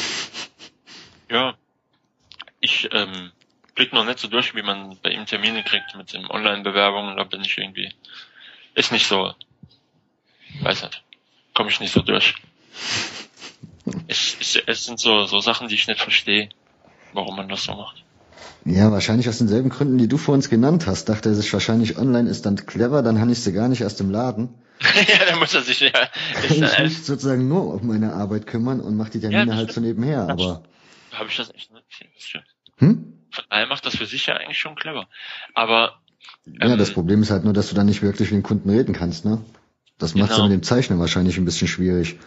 B: ja, ich ähm, blick noch nicht so durch, wie man bei ihm Termine kriegt mit den Online-Bewerbungen. Da bin ich irgendwie, ist nicht so, weiß nicht, komme ich nicht so durch. Es, es, es sind so, so Sachen, die ich nicht verstehe, warum man das so macht.
A: Ja, wahrscheinlich aus denselben Gründen, die du vor uns genannt hast. Dachte er sich wahrscheinlich online ist dann clever, dann habe ich sie gar nicht erst im Laden. (laughs)
B: ja, dann muss er sich ja. (laughs)
A: Kann ich mich sozusagen nur um meine Arbeit kümmern und mache die Termine ja, halt so nebenher. Aber
B: habe ich das echt nicht. Hm? Von daher macht das für sich ja eigentlich schon clever. Aber
A: ähm, ja, das Problem ist halt nur, dass du dann nicht wirklich mit dem Kunden reden kannst, ne? Das macht genau. mit dem Zeichnen wahrscheinlich ein bisschen schwierig.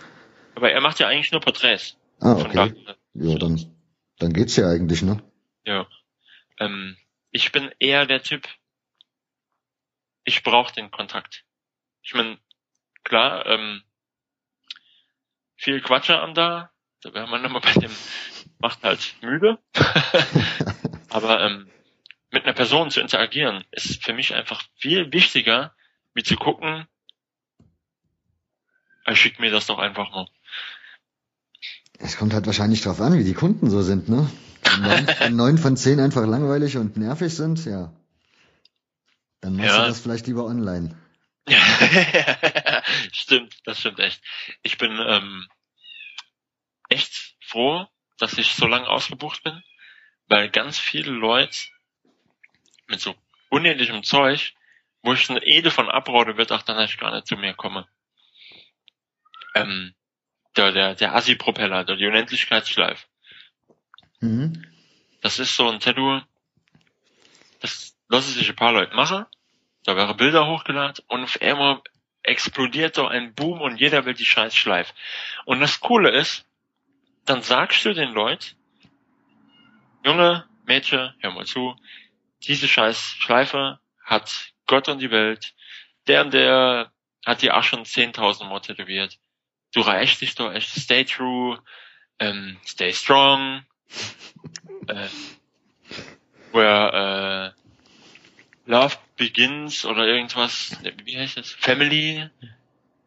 B: Aber er macht ja eigentlich nur Porträts.
A: Ah, okay. Ja, dann, dann geht's ja eigentlich, ne?
B: Ja. Ähm, ich bin eher der Typ, ich brauche den Kontakt. Ich meine, klar, ähm, viel Quatsche am da, da wäre man nochmal bei dem, macht halt müde. (laughs) Aber ähm, mit einer Person zu interagieren, ist für mich einfach viel wichtiger, wie zu gucken, er schickt mir das doch einfach mal.
A: Es kommt halt wahrscheinlich drauf an, wie die Kunden so sind, ne? (laughs) Wenn neun von zehn einfach langweilig und nervig sind, ja. Dann machst ja. du das vielleicht lieber online. (laughs)
B: stimmt, das stimmt echt. Ich bin ähm, echt froh, dass ich so lange ausgebucht bin, weil ganz viele Leute mit so unendlichem Zeug, wo ich schon eh davon abrode, wird auch dann, dass ich gar nicht zu mir komme. Ähm, der, der, der Assi-Propeller, der die Unendlichkeitsschleife. Mhm. Das ist so ein Tattoo, das lassen sich ein paar Leute machen, da wäre Bilder hochgeladen und auf einmal explodiert so ein Boom und jeder will die scheiß Schleife. Und das Coole ist, dann sagst du den Leuten, Junge, Mädchen, hör mal zu, diese scheiß Schleife hat Gott und die Welt, der und der hat die auch schon 10.000 Mal tätowiert. Du reichst dich doch echt, stay true, ähm, stay strong, äh, where äh, love begins oder irgendwas, wie heißt das? Family,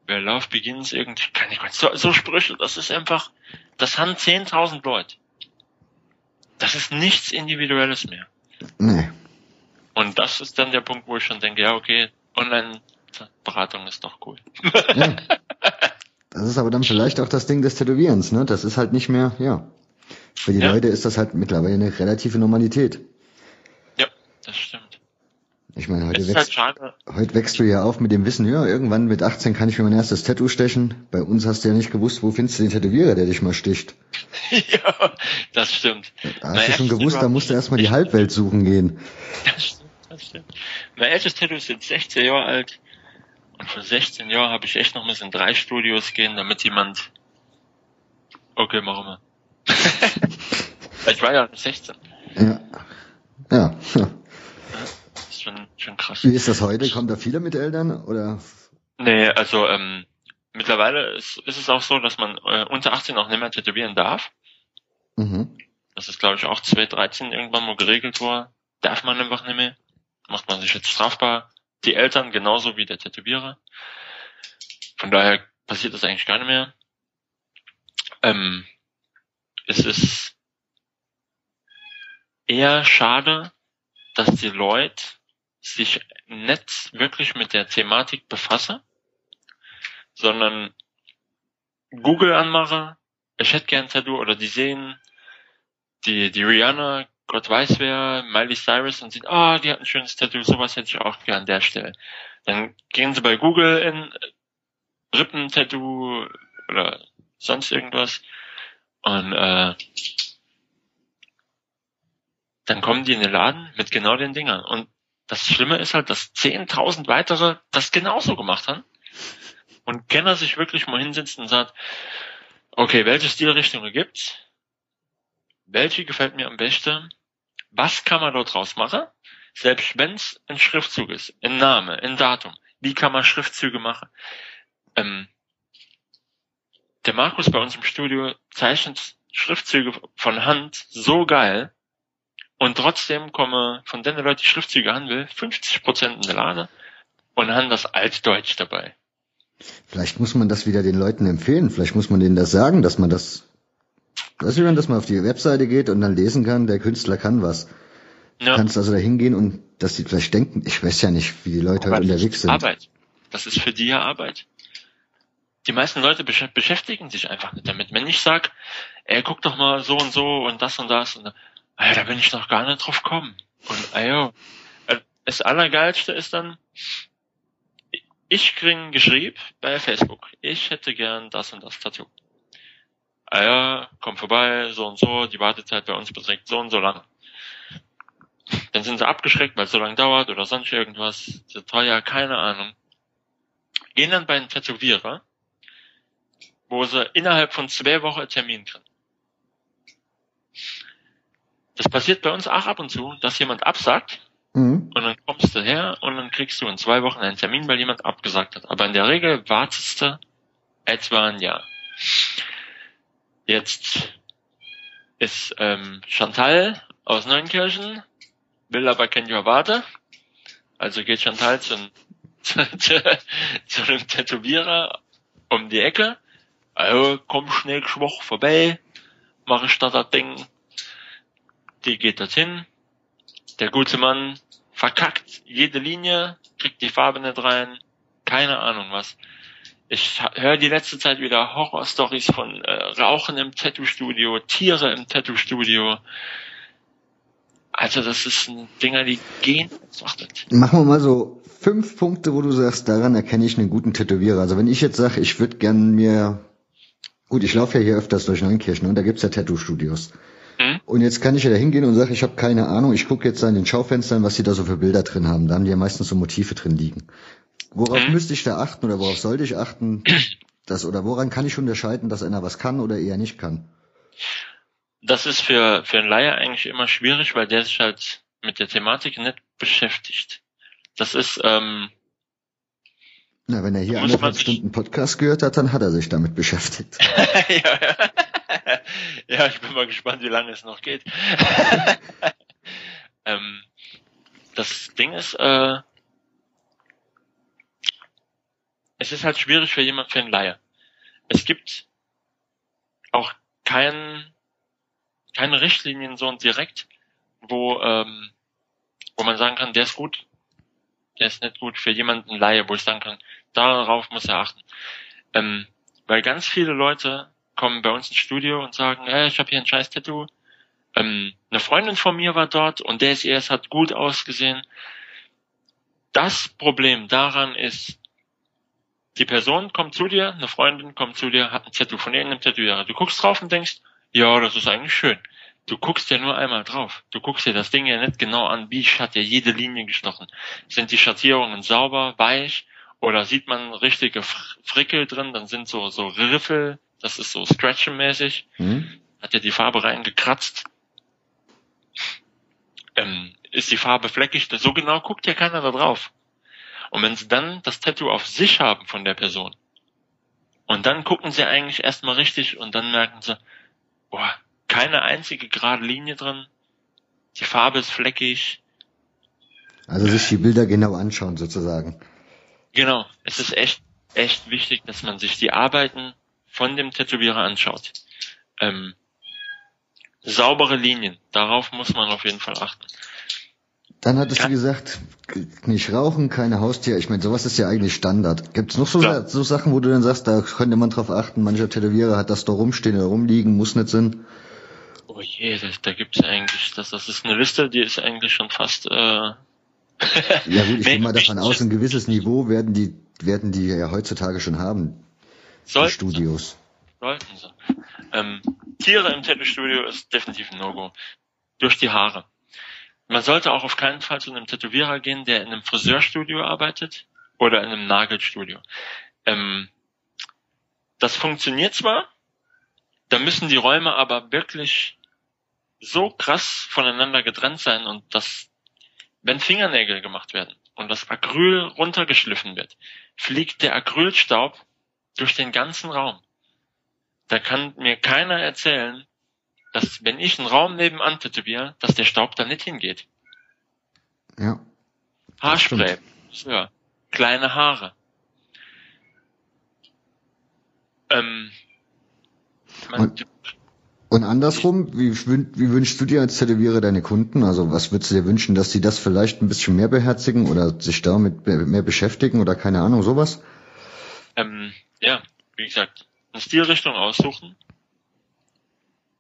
B: where love begins, irgendwie, keine Ahnung, so, so Sprüche, das ist einfach, das haben 10.000 Leute. Das ist nichts Individuelles mehr. Nee. Und das ist dann der Punkt, wo ich schon denke, ja, okay, Online-Beratung ist doch cool. Ja. (laughs)
A: Das ist aber dann vielleicht auch das Ding des Tätowierens, ne? Das ist halt nicht mehr, ja. Für die ja. Leute ist das halt mittlerweile eine relative Normalität.
B: Ja, das stimmt.
A: Ich meine, heute wächst, halt heute wächst du ja auf mit dem Wissen, ja, irgendwann mit 18 kann ich mir mein erstes Tattoo stechen. Bei uns hast du ja nicht gewusst, wo findest du den Tätowierer, der dich mal sticht. (laughs)
B: ja, das stimmt.
A: Da hast du schon gewusst, da musst du erstmal die Halbwelt suchen gehen.
B: Das stimmt, das stimmt. Mein erstes Tattoo ist jetzt 16 Jahre alt. Und vor 16 Jahren habe ich echt noch mal in drei Studios gehen, damit jemand, okay, machen wir. Ich war ja 16.
A: Ja. Ja
B: schon, schon krass.
A: Wie ist das heute? Kommen da viele mit Eltern oder?
B: Nee, also ähm, mittlerweile ist, ist es auch so, dass man äh, unter 18 auch nicht mehr tätowieren darf. Mhm. Das ist, glaube ich, auch 2013 irgendwann mal geregelt worden. Darf man einfach nicht mehr. Macht man sich jetzt strafbar. Die Eltern genauso wie der Tätowierer. Von daher passiert das eigentlich gar nicht mehr. Ähm, es ist eher schade, dass die Leute sich nicht wirklich mit der Thematik befasse, sondern Google anmache, ich hätte gern Tattoo oder die sehen, die, die Rihanna Gott weiß wer, Miley Cyrus und sieht, ah, die hat ein schönes Tattoo, sowas hätte ich auch gern an der Stelle. Dann gehen sie bei Google in Rippentattoo oder sonst irgendwas und äh, dann kommen die in den Laden mit genau den Dingern. Und das Schlimme ist halt, dass 10.000 weitere das genauso gemacht haben. Und Kenner sich wirklich mal hinsetzt und sagt, okay, welche Stilrichtungen gibt's? Welche gefällt mir am besten? Was kann man dort draus machen? Selbst wenn es ein Schriftzug ist, ein Name, ein Datum, wie kann man Schriftzüge machen? Ähm, der Markus bei uns im Studio zeichnet Schriftzüge von Hand so geil, und trotzdem kommen von den Leuten, die Schriftzüge will, 50 Prozent in der Lade und haben das Altdeutsch dabei.
A: Vielleicht muss man das wieder den Leuten empfehlen. Vielleicht muss man denen das sagen, dass man das, weißt du, dass man auf die Webseite geht und dann lesen kann, der Künstler kann was. Ja. Du kannst also da hingehen und dass sie vielleicht denken, ich weiß ja nicht, wie die Leute
B: Aber
A: unterwegs sind.
B: Arbeit. Das ist für die ja Arbeit. Die meisten Leute beschäftigen sich einfach nicht damit. Wenn ich sag, ey, guck doch mal so und so und das und das und ah, da bin ich noch gar nicht drauf gekommen. Und ah, ja, äh, das Allergeilste ist dann, ich krieg geschrieben bei Facebook, ich hätte gern das und das Tattoo. Ah ja, komm vorbei, so und so, die Wartezeit bei uns beträgt so und so lang. Dann sind sie abgeschreckt, weil es so lange dauert oder sonst irgendwas, so teuer, keine Ahnung. Gehen dann bei einem Tätowierer, wo sie innerhalb von zwei Wochen einen Termin kriegen. Das passiert bei uns auch ab und zu, dass jemand absagt mhm. und dann kommst du her und dann kriegst du in zwei Wochen einen Termin, weil jemand abgesagt hat. Aber in der Regel wartest du etwa ein Jahr. Jetzt ist ähm, Chantal aus Neunkirchen, will aber kein Jahr warten. Also geht Chantal zum, (laughs) zu, zu, zu einem Tätowierer um die Ecke. Also komm schnell schwach vorbei, mach ich da das Ding die geht dorthin. Der gute Mann verkackt jede Linie, kriegt die Farbe nicht rein, keine Ahnung was. Ich höre die letzte Zeit wieder Horrorstories von äh, Rauchen im Tattoo-Studio, Tiere im Tattoo-Studio. Also das ist ein Dinger, die gehen.
A: Machen wir mal so fünf Punkte, wo du sagst, daran erkenne ich einen guten Tätowierer. Also wenn ich jetzt sage, ich würde gern mir, gut, ich laufe ja hier öfters durch Neunkirchen und da gibt's ja Tattoo-Studios. Mhm. Und jetzt kann ich ja da hingehen und sage, ich habe keine Ahnung, ich gucke jetzt an den Schaufenstern, was sie da so für Bilder drin haben. Da haben die ja meistens so Motive drin liegen. Worauf mhm. müsste ich da achten oder worauf sollte ich achten? (clears throat) dass, oder woran kann ich unterscheiden, dass einer was kann oder eher nicht kann?
B: Das ist für, für einen Laie eigentlich immer schwierig, weil der sich halt mit der Thematik nicht beschäftigt. Das ist, ähm,
A: na, wenn er hier anderthalb Stunden Podcast gehört hat, dann hat er sich damit beschäftigt. (laughs)
B: ja, ja. ja, ich bin mal gespannt, wie lange es noch geht. (laughs) ähm, das Ding ist, äh, es ist halt schwierig für jemand, für einen Laie. Es gibt auch kein, keine Richtlinien so und direkt, wo, ähm, wo man sagen kann, der ist gut, der ist nicht gut für jemanden Laie, wo ich sagen kann, darauf muss er achten. Ähm, weil ganz viele Leute kommen bei uns ins Studio und sagen, hey, ich habe hier ein scheiß Tattoo. Ähm, eine Freundin von mir war dort und der ist erst hat gut ausgesehen. Das Problem daran ist, die Person kommt zu dir, eine Freundin kommt zu dir, hat ein Tattoo von irgendeinem Tätowierer. Du guckst drauf und denkst, ja, das ist eigentlich schön. Du guckst ja nur einmal drauf. Du guckst dir das Ding ja nicht genau an, wie hat ja jede Linie gestochen. Sind die Schattierungen sauber, weich oder sieht man richtige Frickel drin, dann sind so, so Riffel das ist so Scratchen-mäßig. Mhm. Hat ja die Farbe reingekratzt. Ähm, ist die Farbe fleckig? So genau guckt ja keiner da drauf. Und wenn sie dann das Tattoo auf sich haben von der Person, und dann gucken sie eigentlich erstmal richtig und dann merken sie, boah, keine einzige gerade Linie drin, die Farbe ist fleckig.
A: Also sich die Bilder genau anschauen sozusagen.
B: Genau, es ist echt, echt wichtig, dass man sich die Arbeiten von dem Tätowierer anschaut. Ähm, saubere Linien, darauf muss man auf jeden Fall achten.
A: Dann hattest ja. du gesagt, nicht rauchen, keine Haustiere. Ich meine, sowas ist ja eigentlich Standard. Gibt es noch so, ja. so, Sachen, wo du dann sagst, da könnte man drauf achten, mancher Tätowierer hat das da rumstehen oder rumliegen, muss nicht sein?
B: Oh je, das, da gibt's eigentlich, das, das ist eine Liste, die ist eigentlich schon fast. Äh, (laughs) ja
A: gut, ich gehe mal davon aus, ein gewisses Niveau werden die werden die ja heutzutage schon haben.
B: Sollten
A: Studios.
B: Sie. Sollten sie. Ähm, Tiere im Tattoo-Studio ist definitiv ein No-Go. Durch die Haare. Man sollte auch auf keinen Fall zu einem Tätowierer gehen, der in einem Friseurstudio arbeitet oder in einem Nagelstudio. Ähm, das funktioniert zwar, da müssen die Räume aber wirklich so krass voneinander getrennt sein und das, wenn Fingernägel gemacht werden und das Acryl runtergeschliffen wird, fliegt der Acrylstaub durch den ganzen Raum. Da kann mir keiner erzählen, dass wenn ich einen Raum nebenan tätowiere, dass der Staub da nicht hingeht.
A: Ja.
B: Haarspray, ja, kleine Haare. Ähm,
A: und, und andersrum, wie, wie wünschst du dir als Tätowierer deine Kunden? Also was würdest du dir wünschen, dass sie das vielleicht ein bisschen mehr beherzigen oder sich damit mehr beschäftigen oder keine Ahnung, sowas?
B: Ähm, ja, wie gesagt, eine Stilrichtung aussuchen,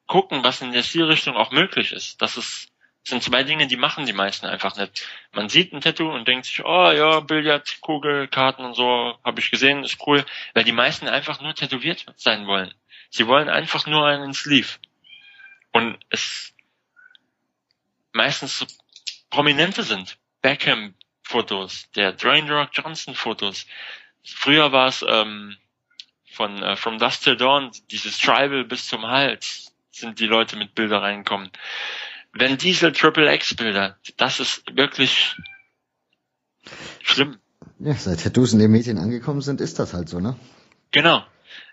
B: gucken, was in der Stilrichtung auch möglich ist. Das ist, sind zwei Dinge, die machen die meisten einfach nicht. Man sieht ein Tattoo und denkt sich, oh ja, Billard, Kugel, Karten und so, habe ich gesehen, ist cool, weil die meisten einfach nur tätowiert sein wollen. Sie wollen einfach nur einen Sleeve. Und es meistens so Prominente sind. Beckham-Fotos, der Dwayne Rock Johnson-Fotos. Früher war es ähm, von äh, From Dust Till Dawn, dieses Tribal bis zum Hals, sind die Leute mit Bilder reinkommen. Wenn Diesel Triple X Bilder, das ist wirklich schlimm.
A: Ja, seit Tattoos in den Medien angekommen sind, ist das halt so, ne?
B: Genau.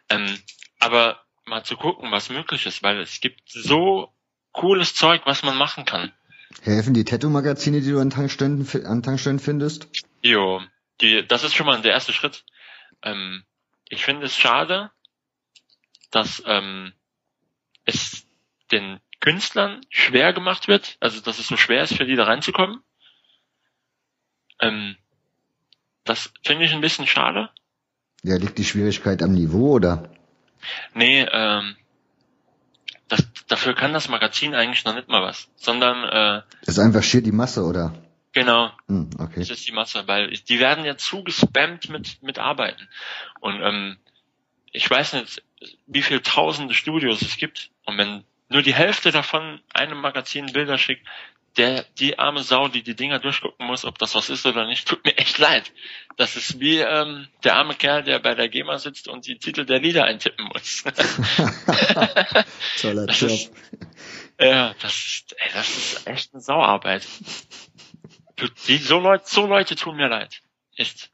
B: Ähm, aber mal zu gucken, was möglich ist, weil es gibt so cooles Zeug, was man machen kann.
A: Helfen die Tattoo-Magazine, die du an Tankstellen, an Tankstellen findest?
B: Jo, die, das ist schon mal der erste Schritt. Ähm, ich finde es schade, dass ähm, es den Künstlern schwer gemacht wird, also dass es so schwer ist für die da reinzukommen. Ähm, das finde ich ein bisschen schade.
A: Ja, liegt die Schwierigkeit am Niveau oder?
B: Nee, ähm, das, dafür kann das Magazin eigentlich noch nicht mal was, sondern äh,
A: ist einfach schier die Masse, oder?
B: Genau.
A: Hm, okay.
B: Das ist die Masse, weil die werden ja zugespammt mit mit Arbeiten und ähm, ich weiß nicht, wie viele tausende Studios es gibt und wenn nur die Hälfte davon einem Magazin Bilder schickt, der, die arme Sau, die die Dinger durchgucken muss, ob das was ist oder nicht, tut mir echt leid. Das ist wie ähm, der arme Kerl, der bei der GEMA sitzt und die Titel der Lieder eintippen muss. (laughs) (laughs)
A: Toller das Job. Ist,
B: ja, das ist, ey, das ist echt eine Sauarbeit. Die, so, Leute, so Leute tun mir leid. Echt.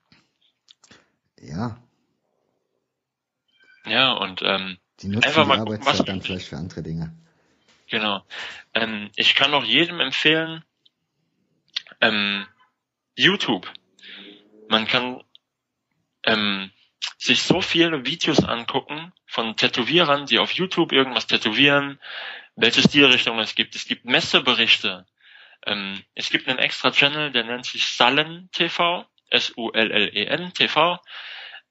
A: Ja.
B: Ja, und ähm,
A: die nutzen einfach mal gucken, was dann vielleicht für andere Dinge.
B: Genau. Ähm, ich kann auch jedem empfehlen, ähm, YouTube. Man kann ähm, sich so viele Videos angucken von Tätowierern, die auf YouTube irgendwas tätowieren, welche Stilrichtung es gibt. Es gibt Messeberichte. Ähm, es gibt einen extra Channel, der nennt sich Sullen TV, S-U-L-L-E-N TV.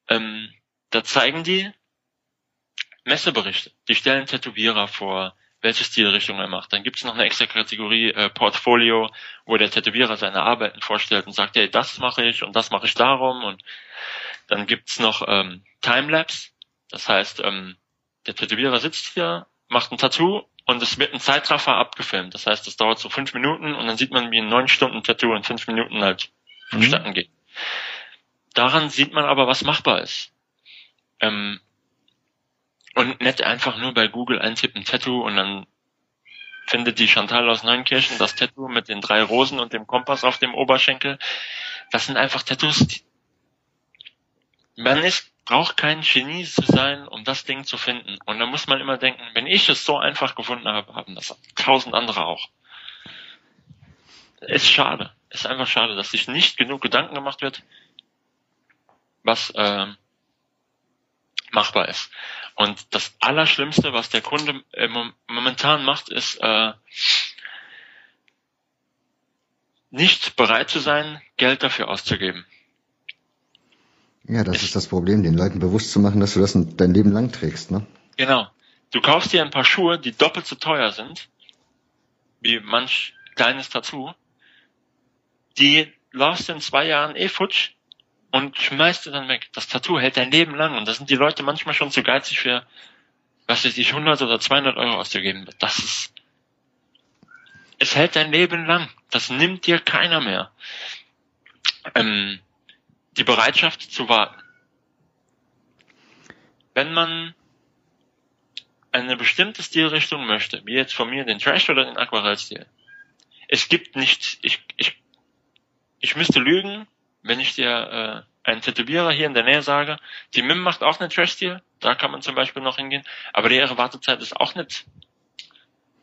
B: Ähm, da zeigen die Messeberichte. Die stellen Tätowierer vor, welche Stilrichtung er macht. Dann gibt es noch eine extra Kategorie äh, Portfolio, wo der Tätowierer seine Arbeiten vorstellt und sagt, hey, das mache ich und das mache ich darum. Und dann gibt's noch ähm, Timelapse. Das heißt, ähm, der Tätowierer sitzt hier, macht ein Tattoo und es wird ein Zeitraffer abgefilmt. Das heißt, das dauert so fünf Minuten und dann sieht man, wie ein neun Stunden Tattoo in fünf Minuten halt vonstatten mhm. geht. Daran sieht man aber, was machbar ist. Ähm, und nicht einfach nur bei Google eintippen Tattoo und dann findet die Chantal aus Neunkirchen das Tattoo mit den drei Rosen und dem Kompass auf dem Oberschenkel. Das sind einfach Tattoos. man ist, braucht kein Genie zu sein, um das Ding zu finden. Und da muss man immer denken, wenn ich es so einfach gefunden habe, haben das tausend andere auch. Ist schade. Ist einfach schade, dass sich nicht genug Gedanken gemacht wird, was äh, machbar ist. Und das Allerschlimmste, was der Kunde momentan macht, ist äh, nicht bereit zu sein, Geld dafür auszugeben.
A: Ja, das ich, ist das Problem, den Leuten bewusst zu machen, dass du das dein Leben lang trägst, ne?
B: Genau. du kaufst dir ein paar Schuhe, die doppelt so teuer sind, wie manch kleines Tattoo, die läufst in zwei Jahren eh futsch und schmeißt du dann weg. Das Tattoo hält dein Leben lang und da sind die Leute manchmal schon zu geizig für, was weiß ich, 100 oder 200 Euro auszugeben. Das ist, es hält dein Leben lang. Das nimmt dir keiner mehr. Ähm, die Bereitschaft zu warten. Wenn man eine bestimmte Stilrichtung möchte, wie jetzt von mir den Trash oder den Aquarellstil, es gibt nicht, ich, ich, ich müsste lügen, wenn ich dir äh, einen Tätowierer hier in der Nähe sage, die MIM macht auch einen Trash-Stil, da kann man zum Beispiel noch hingehen, aber ihre Wartezeit ist auch nicht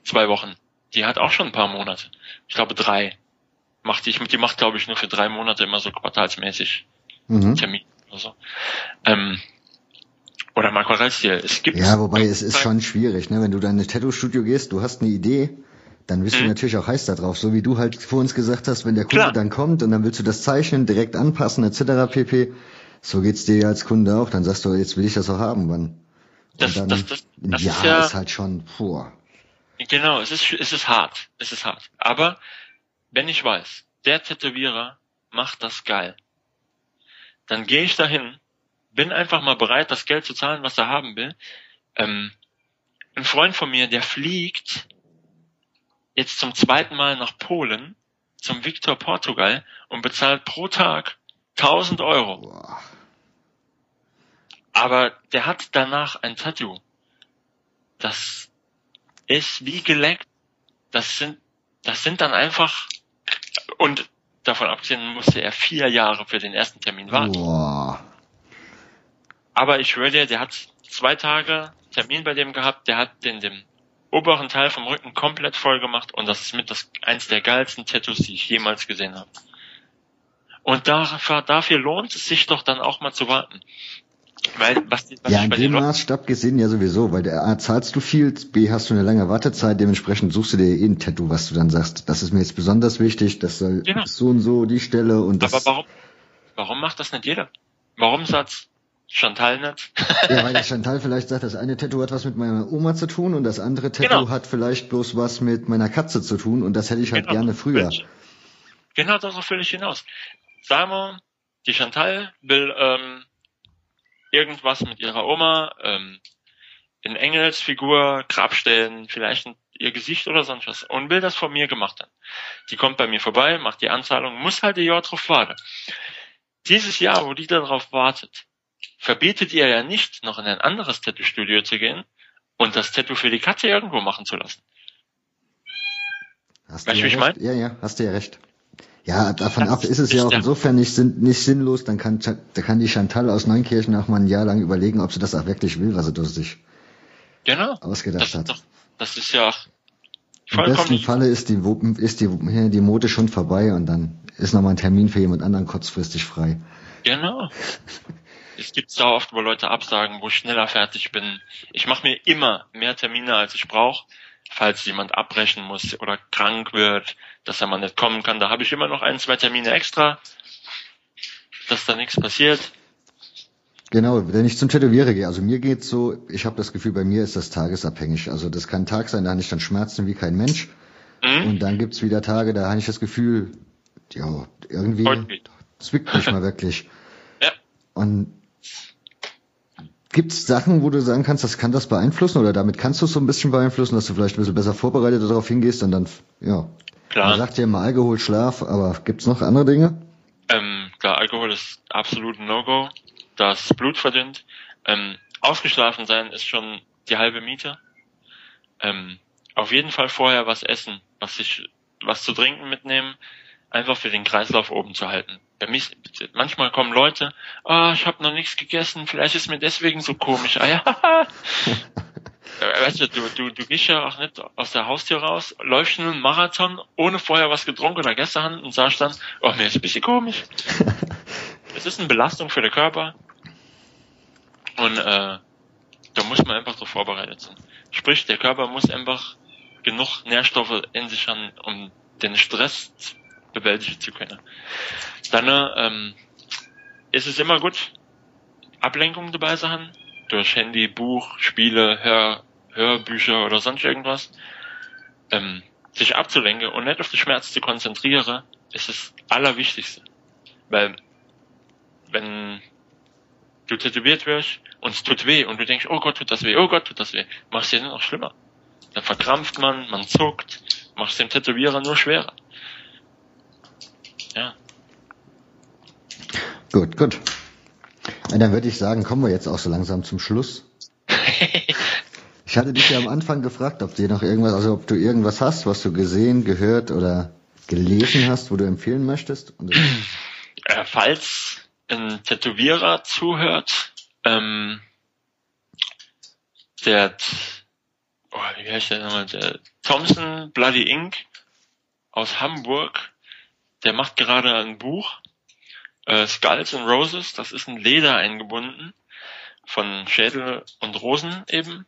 B: zwei Wochen. Die hat auch schon ein paar Monate. Ich glaube drei. Macht die, die macht, glaube ich, nur für drei Monate immer so quartalsmäßig mhm. Termin oder so. Ähm, oder im Aquarellstil. Es gibt
A: ja, wobei es ist schon schwierig, ne? Wenn du dann in ein Tattoo-Studio gehst, du hast eine Idee, dann bist mhm. du natürlich auch heiß da drauf. So wie du halt vor uns gesagt hast, wenn der Kunde Klar. dann kommt und dann willst du das zeichnen, direkt anpassen, etc. pp. So geht's dir als Kunde auch. Dann sagst du, jetzt will ich das auch haben. Wann?
B: Das, dann, das, das, das
A: ja, ist, ja, ist halt schon, puh.
B: Genau, es ist, es ist hart. Es ist hart. Aber wenn ich weiß, der Tätowierer macht das geil, dann gehe ich dahin, bin einfach mal bereit, das Geld zu zahlen, was er haben will. Ähm, ein Freund von mir, der fliegt jetzt zum zweiten Mal nach Polen, zum Victor Portugal und bezahlt pro Tag 1000 Euro. Aber der hat danach ein Tattoo. Das ist wie geleckt. Das sind, das sind dann einfach, und davon abgesehen musste er vier Jahre für den ersten Termin warten. Boah. Aber ich schwöre dir, der hat zwei Tage Termin bei dem gehabt, der hat den dem oberen Teil vom Rücken komplett voll gemacht und das ist mit das eins der geilsten Tattoos, die ich jemals gesehen habe. Und dafür, dafür lohnt es sich doch dann auch mal zu warten.
A: Weil, was, was ja, in dem Maßstab gesehen ja sowieso, weil der A zahlst du viel, B hast du eine lange Wartezeit, dementsprechend suchst du dir eh ein Tattoo, was du dann sagst, das ist mir jetzt besonders wichtig, das soll genau. so und so die Stelle und das.
B: Aber warum, warum macht das nicht jeder? Warum sagt Chantal nicht? (laughs)
A: ja, weil der Chantal vielleicht sagt, das eine Tattoo hat was mit meiner Oma zu tun und das andere Tattoo genau. hat vielleicht bloß was mit meiner Katze zu tun und das hätte ich halt genau. gerne früher.
B: Genau, darauf will ich hinaus. Sagen wir, die Chantal will ähm, irgendwas mit ihrer Oma, ähm, in Engelsfigur, Grabstellen, vielleicht ihr Gesicht oder sonst was und will das von mir gemacht haben. Die kommt bei mir vorbei, macht die Anzahlung, muss halt die Jahr drauf warten. Dieses Jahr, wo die darauf wartet, verbietet ihr ja nicht, noch in ein anderes Tattoo-Studio zu gehen und das Tattoo für die Katze irgendwo machen zu lassen.
A: Hast weißt du, ja wie ich meine? Ja, ja, hast du ja recht. Ja, davon das ab ist es ja auch insofern nicht, nicht sinnlos, dann kann, da kann die Chantal aus Neunkirchen auch mal ein Jahr lang überlegen, ob sie das auch wirklich will, was sie durch sich
B: genau.
A: ausgedacht das hat.
B: Doch, das ist ja
A: Im besten Falle ist die, ist die, die Mode schon vorbei und dann ist nochmal ein Termin für jemand anderen kurzfristig frei.
B: Genau. (laughs) es gibt so oft, wo Leute absagen, wo ich schneller fertig bin. Ich mache mir immer mehr Termine, als ich brauche, falls jemand abbrechen muss oder krank wird, dass er mal nicht kommen kann. Da habe ich immer noch ein, zwei Termine extra, dass da nichts passiert.
A: Genau, wenn ich zum Tätowierer gehe, also mir geht's so, ich habe das Gefühl, bei mir ist das tagesabhängig. Also das kann ein Tag sein, da habe ich dann Schmerzen wie kein Mensch. Mhm. Und dann gibt's wieder Tage, da habe ich das Gefühl, ja, irgendwie zwickt mich mal wirklich. Ja. Und Gibt es Sachen, wo du sagen kannst, das kann das beeinflussen oder damit kannst du es so ein bisschen beeinflussen, dass du vielleicht ein bisschen besser vorbereitet darauf hingehst und dann, ja. Klar. Man sagt ja immer Alkohol, Schlaf, aber gibt es noch andere Dinge?
B: Ähm, klar, Alkohol ist absolut ein No-Go. Das Blut verdünnt. Ähm, ausgeschlafen sein ist schon die halbe Miete. Ähm, auf jeden Fall vorher was essen, was sich, was zu trinken mitnehmen, einfach für den Kreislauf oben zu halten bei mich, manchmal kommen Leute, ah, oh, ich habe noch nichts gegessen, vielleicht ist mir deswegen so komisch. Ah ja. (laughs) Weißt du, du, du, du gehst ja auch nicht aus der Haustür raus, läufst einen Marathon, ohne vorher was getrunken oder gestern und sagst dann, oh, mir ist ein bisschen komisch. (laughs) Es ist eine Belastung für den Körper. Und äh, da muss man einfach so vorbereitet sein. Sprich, der Körper muss einfach genug Nährstoffe in sich haben, um den Stress bewältigen zu können. Dann ähm, ist es immer gut, Ablenkung dabei sein, durch Handy, Buch, Spiele, Hör, Hörbücher oder sonst irgendwas, ähm, sich abzulenken und nicht auf den Schmerz zu konzentrieren, ist das Allerwichtigste. Weil wenn du tätowiert wirst und es tut weh und du denkst, oh Gott, tut das weh, oh Gott, tut das weh, machst dir nur noch schlimmer. Dann verkrampft man, man zuckt, machst dem Tätowierer nur schwerer. Ja.
A: Gut, gut. Und dann würde ich sagen, kommen wir jetzt auch so langsam zum Schluss. (laughs) ich hatte dich ja am Anfang gefragt, ob dir noch irgendwas, also ob du irgendwas hast, was du gesehen, gehört oder gelesen hast, wo du empfehlen möchtest.
B: äh, falls ein Tätowierer zuhört, ähm, der, oh, wie heißt der nochmal, der Thompson Bloody Ink aus Hamburg, der macht gerade ein Buch, äh, Skulls and Roses, das ist ein Leder eingebunden von Schädel und Rosen eben.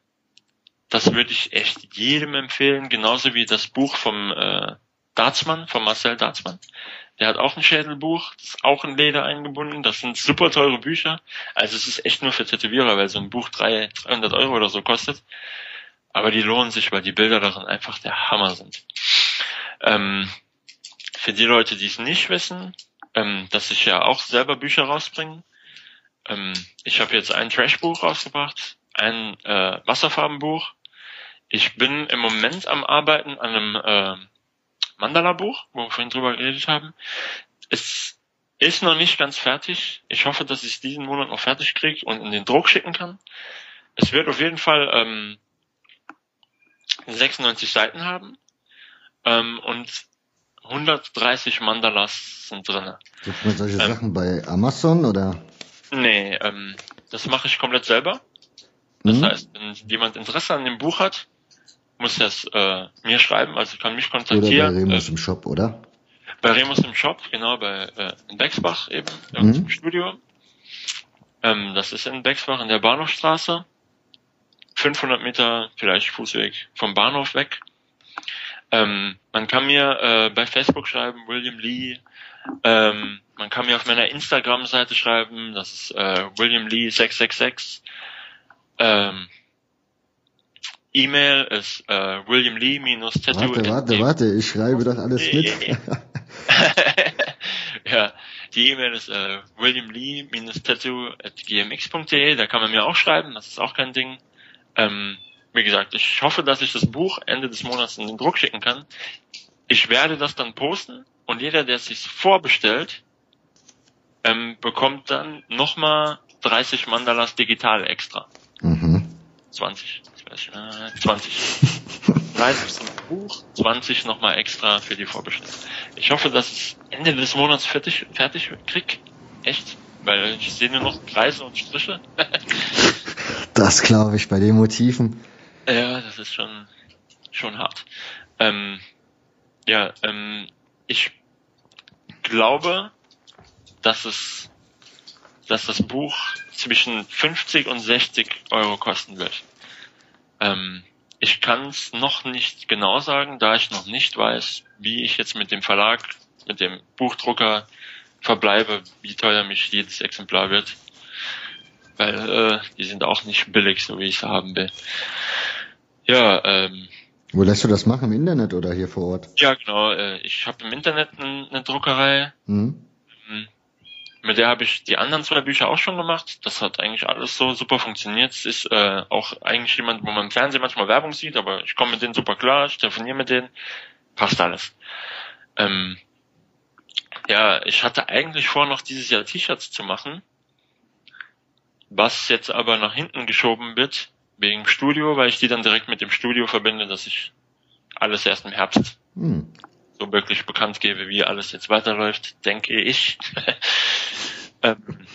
B: Das würde ich echt jedem empfehlen, genauso wie das Buch vom äh, Dartsmann, von Marcel Dartsmann. Der hat auch ein Schädelbuch, das ist auch in Leder eingebunden. Das sind super teure Bücher. Also es ist echt nur für Tätowierer, weil so ein Buch 300 Euro oder so kostet. Aber die lohnen sich, weil die Bilder darin einfach der Hammer sind. Ähm, für die Leute, die es nicht wissen, ähm, dass ich ja auch selber Bücher rausbringe. Ähm, ich habe jetzt ein Trashbuch rausgebracht, ein äh, Wasserfarbenbuch. Ich bin im Moment am Arbeiten an einem äh, Mandala-Buch, wo wir vorhin drüber geredet haben. Es ist noch nicht ganz fertig. Ich hoffe, dass ich es diesen Monat noch fertig kriege und in den Druck schicken kann. Es wird auf jeden Fall ähm, 96 Seiten haben ähm, und 130 Mandalas sind drin.
A: Gibt man solche ähm, Sachen bei Amazon oder?
B: Nee, ähm, das mache ich komplett selber. Das mhm. heißt, wenn jemand Interesse an dem Buch hat, muss er es äh, mir schreiben, also kann mich kontaktieren.
A: Oder bei Remus äh, im Shop, oder?
B: Bei Remus im Shop, genau, bei äh, in Bexbach eben, mhm. im Studio. Ähm, das ist in Bexbach in der Bahnhofstraße. 500 Meter vielleicht Fußweg vom Bahnhof weg. Ähm, man kann mir äh, bei Facebook schreiben, William Lee. Ähm, man kann mir auf meiner Instagram-Seite schreiben, das ist äh, William Lee 666. Ähm, E-Mail ist äh, William Lee minus Tattoo.
A: Warte, warte, warte, ich schreibe doch alles mit. (laughs)
B: ja, die E-Mail ist äh, William Lee minus Tattoo at gmx.de, da kann man mir auch schreiben, das ist auch kein Ding. Ähm, wie gesagt, ich hoffe, dass ich das Buch Ende des Monats in den Druck schicken kann. Ich werde das dann posten und jeder, der es sich vorbestellt, ähm, bekommt dann nochmal 30 Mandalas digital extra. Mhm. 20, ich weiß nicht, 20. 30 sind Buch, 20 nochmal extra für die Vorbestellung. Ich hoffe, dass ich Ende des Monats fertig, fertig krieg. Echt? Weil ich sehe nur noch Kreise und Striche.
A: das glaube ich bei den Motiven.
B: Ja, das ist schon, schon hart. Ähm, ja, ähm, ich glaube, dass es, dass das Buch zwischen 50 und 60 Euro kosten wird. Ähm, ich kann es noch nicht genau sagen, da ich noch nicht weiß, wie ich jetzt mit dem Verlag, mit dem Buchdrucker verbleibe, wie teuer mich jedes Exemplar wird. Weil äh, die sind auch nicht billig, so wie ich es haben will. Ja, ähm.
A: Wo lässt du das machen? Im Internet oder hier vor Ort?
B: Ja, genau. Äh, ich habe im Internet eine Druckerei. Mhm. Mit der habe ich die anderen zwei Bücher auch schon gemacht. Das hat eigentlich alles so super funktioniert. Es ist äh, auch eigentlich jemand, wo man im Fernsehen manchmal Werbung sieht, aber ich komme mit denen super klar, ich telefoniere mit denen. Passt alles. Ähm, ja, ich hatte eigentlich vor, noch dieses Jahr T-Shirts zu machen, was jetzt aber nach hinten geschoben wird, wegen Studio, weil ich die dann direkt mit dem Studio verbinde, dass ich alles erst im Herbst hm. so wirklich bekannt gebe, wie alles jetzt weiterläuft, denke ich. (laughs) ähm,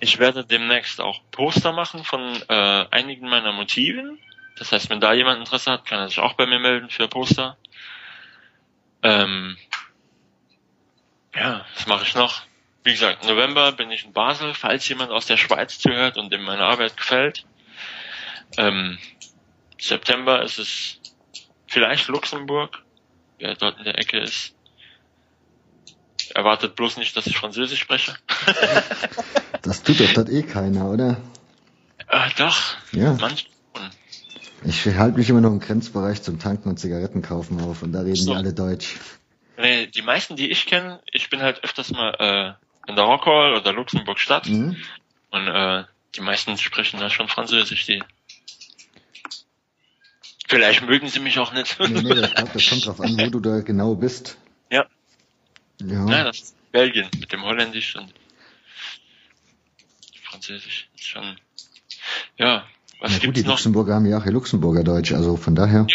B: ich werde demnächst auch Poster machen von äh, einigen meiner Motiven. Das heißt, wenn da jemand Interesse hat, kann er sich auch bei mir melden für Poster. Ähm, ja, was mache ich noch? Wie gesagt, November bin ich in Basel. Falls jemand aus der Schweiz zuhört und dem meine Arbeit gefällt, ähm, September ist es vielleicht Luxemburg, wer dort in der Ecke ist. Erwartet bloß nicht, dass ich Französisch spreche. (laughs)
A: das tut doch dort eh keiner, oder?
B: Äh, doch. Ja. Manch,
A: Ich halte mich immer noch im Grenzbereich zum Tanken und Zigaretten kaufen auf und da reden
B: So.
A: die alle Deutsch.
B: Nee, die meisten, die ich kenne, ich bin halt öfters mal äh, in der Rockhall oder Luxemburg Stadt
A: Mhm.
B: und äh, die meisten sprechen da schon Französisch, die. Vielleicht mögen sie mich auch nicht.
A: Nee, nee, das, kommt drauf an, wo du da genau bist.
B: Ja.
A: Ja.
B: Ja, das ist Belgien mit dem Holländisch und Französisch ist schon. Ja, was
A: Na gut,
B: gibt's
A: die
B: noch?
A: Luxemburger haben ja auch ihr Luxemburger Deutsch, also von daher.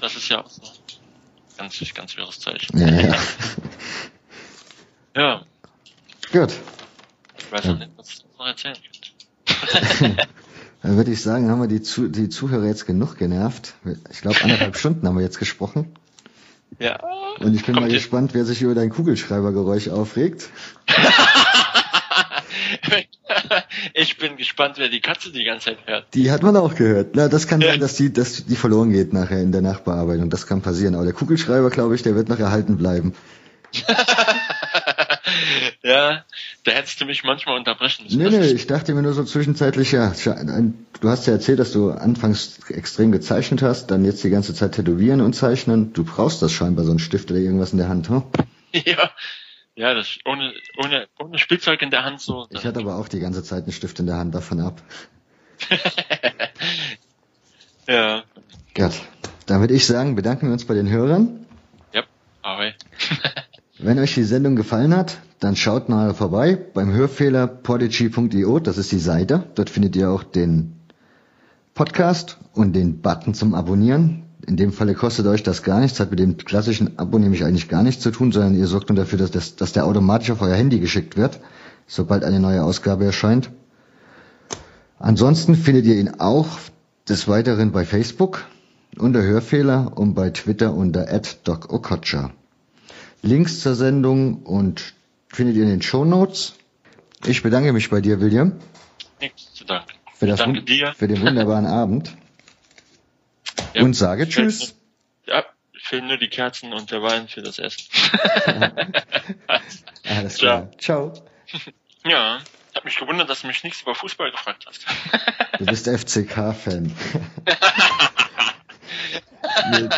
B: Das ist ja auch so. Ganz, ganz wirres Zeug.
A: Ja, ja. (laughs)
B: Ja,
A: Gut.
B: ich weiß
A: Ja.
B: noch nicht, was du noch erzählen könnt. (laughs) (laughs)
A: Dann würde ich sagen, haben wir die, Zu die Zuhörer jetzt genug genervt. Ich glaube, anderthalb (laughs) Stunden haben wir jetzt gesprochen.
B: Ja.
A: Und ich bin
B: Kommt
A: mal gespannt, wer sich über dein Kugelschreibergeräusch aufregt. (laughs)
B: ich bin gespannt, wer die Katze die ganze Zeit hört.
A: Die hat man auch gehört. Na, das kann
B: Ja.
A: sein, dass die, dass die verloren geht nachher in der Nachbearbeitung. Das kann passieren. Aber der Kugelschreiber, glaube ich, der wird noch erhalten bleiben. (laughs) (laughs)
B: ja, da hättest du mich manchmal unterbrechen müssen.
A: Nee, nee, ich dachte mir nur so zwischenzeitlich, ja, du hast ja erzählt, dass du anfangs extrem gezeichnet hast, dann jetzt die ganze Zeit tätowieren und zeichnen. Du brauchst das scheinbar, so ein Stift oder irgendwas in der Hand, hm? (laughs)
B: ja. Ja, das ohne, ohne, ohne Spielzeug in der Hand so.
A: Ich hatte aber auch die ganze Zeit einen Stift in der Hand, davon ab. (laughs)
B: ja.
A: Gut. Dann würde ich sagen, bedanken wir uns bei den Hörern.
B: Ja, ahoi.
A: Wenn euch die Sendung gefallen hat, dann schaut mal vorbei beim Hörfehler podigy.io, das ist die Seite. Dort findet ihr auch den Podcast und den Button zum Abonnieren. In dem Falle kostet euch das gar nichts, hat mit dem klassischen Abo nämlich eigentlich gar nichts zu tun, sondern ihr sorgt nur dafür, dass, das, dass der automatisch auf euer Handy geschickt wird, sobald eine neue Ausgabe erscheint. Ansonsten findet ihr ihn auch des Weiteren bei Facebook unter Hörfehler und bei Twitter unter @docokocha. Links zur Sendung und findet ihr in den Show Notes. Ich bedanke mich bei dir, William,
B: Nichts zu danken.
A: für,
B: Ich
A: das,
B: danke dir.
A: für den wunderbaren (laughs) Abend
B: Ja,
A: und sage
B: ich
A: Tschüss.
B: nur- Ja, fehlen nur die Kerzen und der Wein für das Essen. (laughs)
A: Alles
B: Ciao.
A: klar. Ciao. (laughs)
B: Ja, ich habe mich gewundert, dass du mich nichts über Fußball gefragt hast.
A: Du bist FCK-Fan. nee,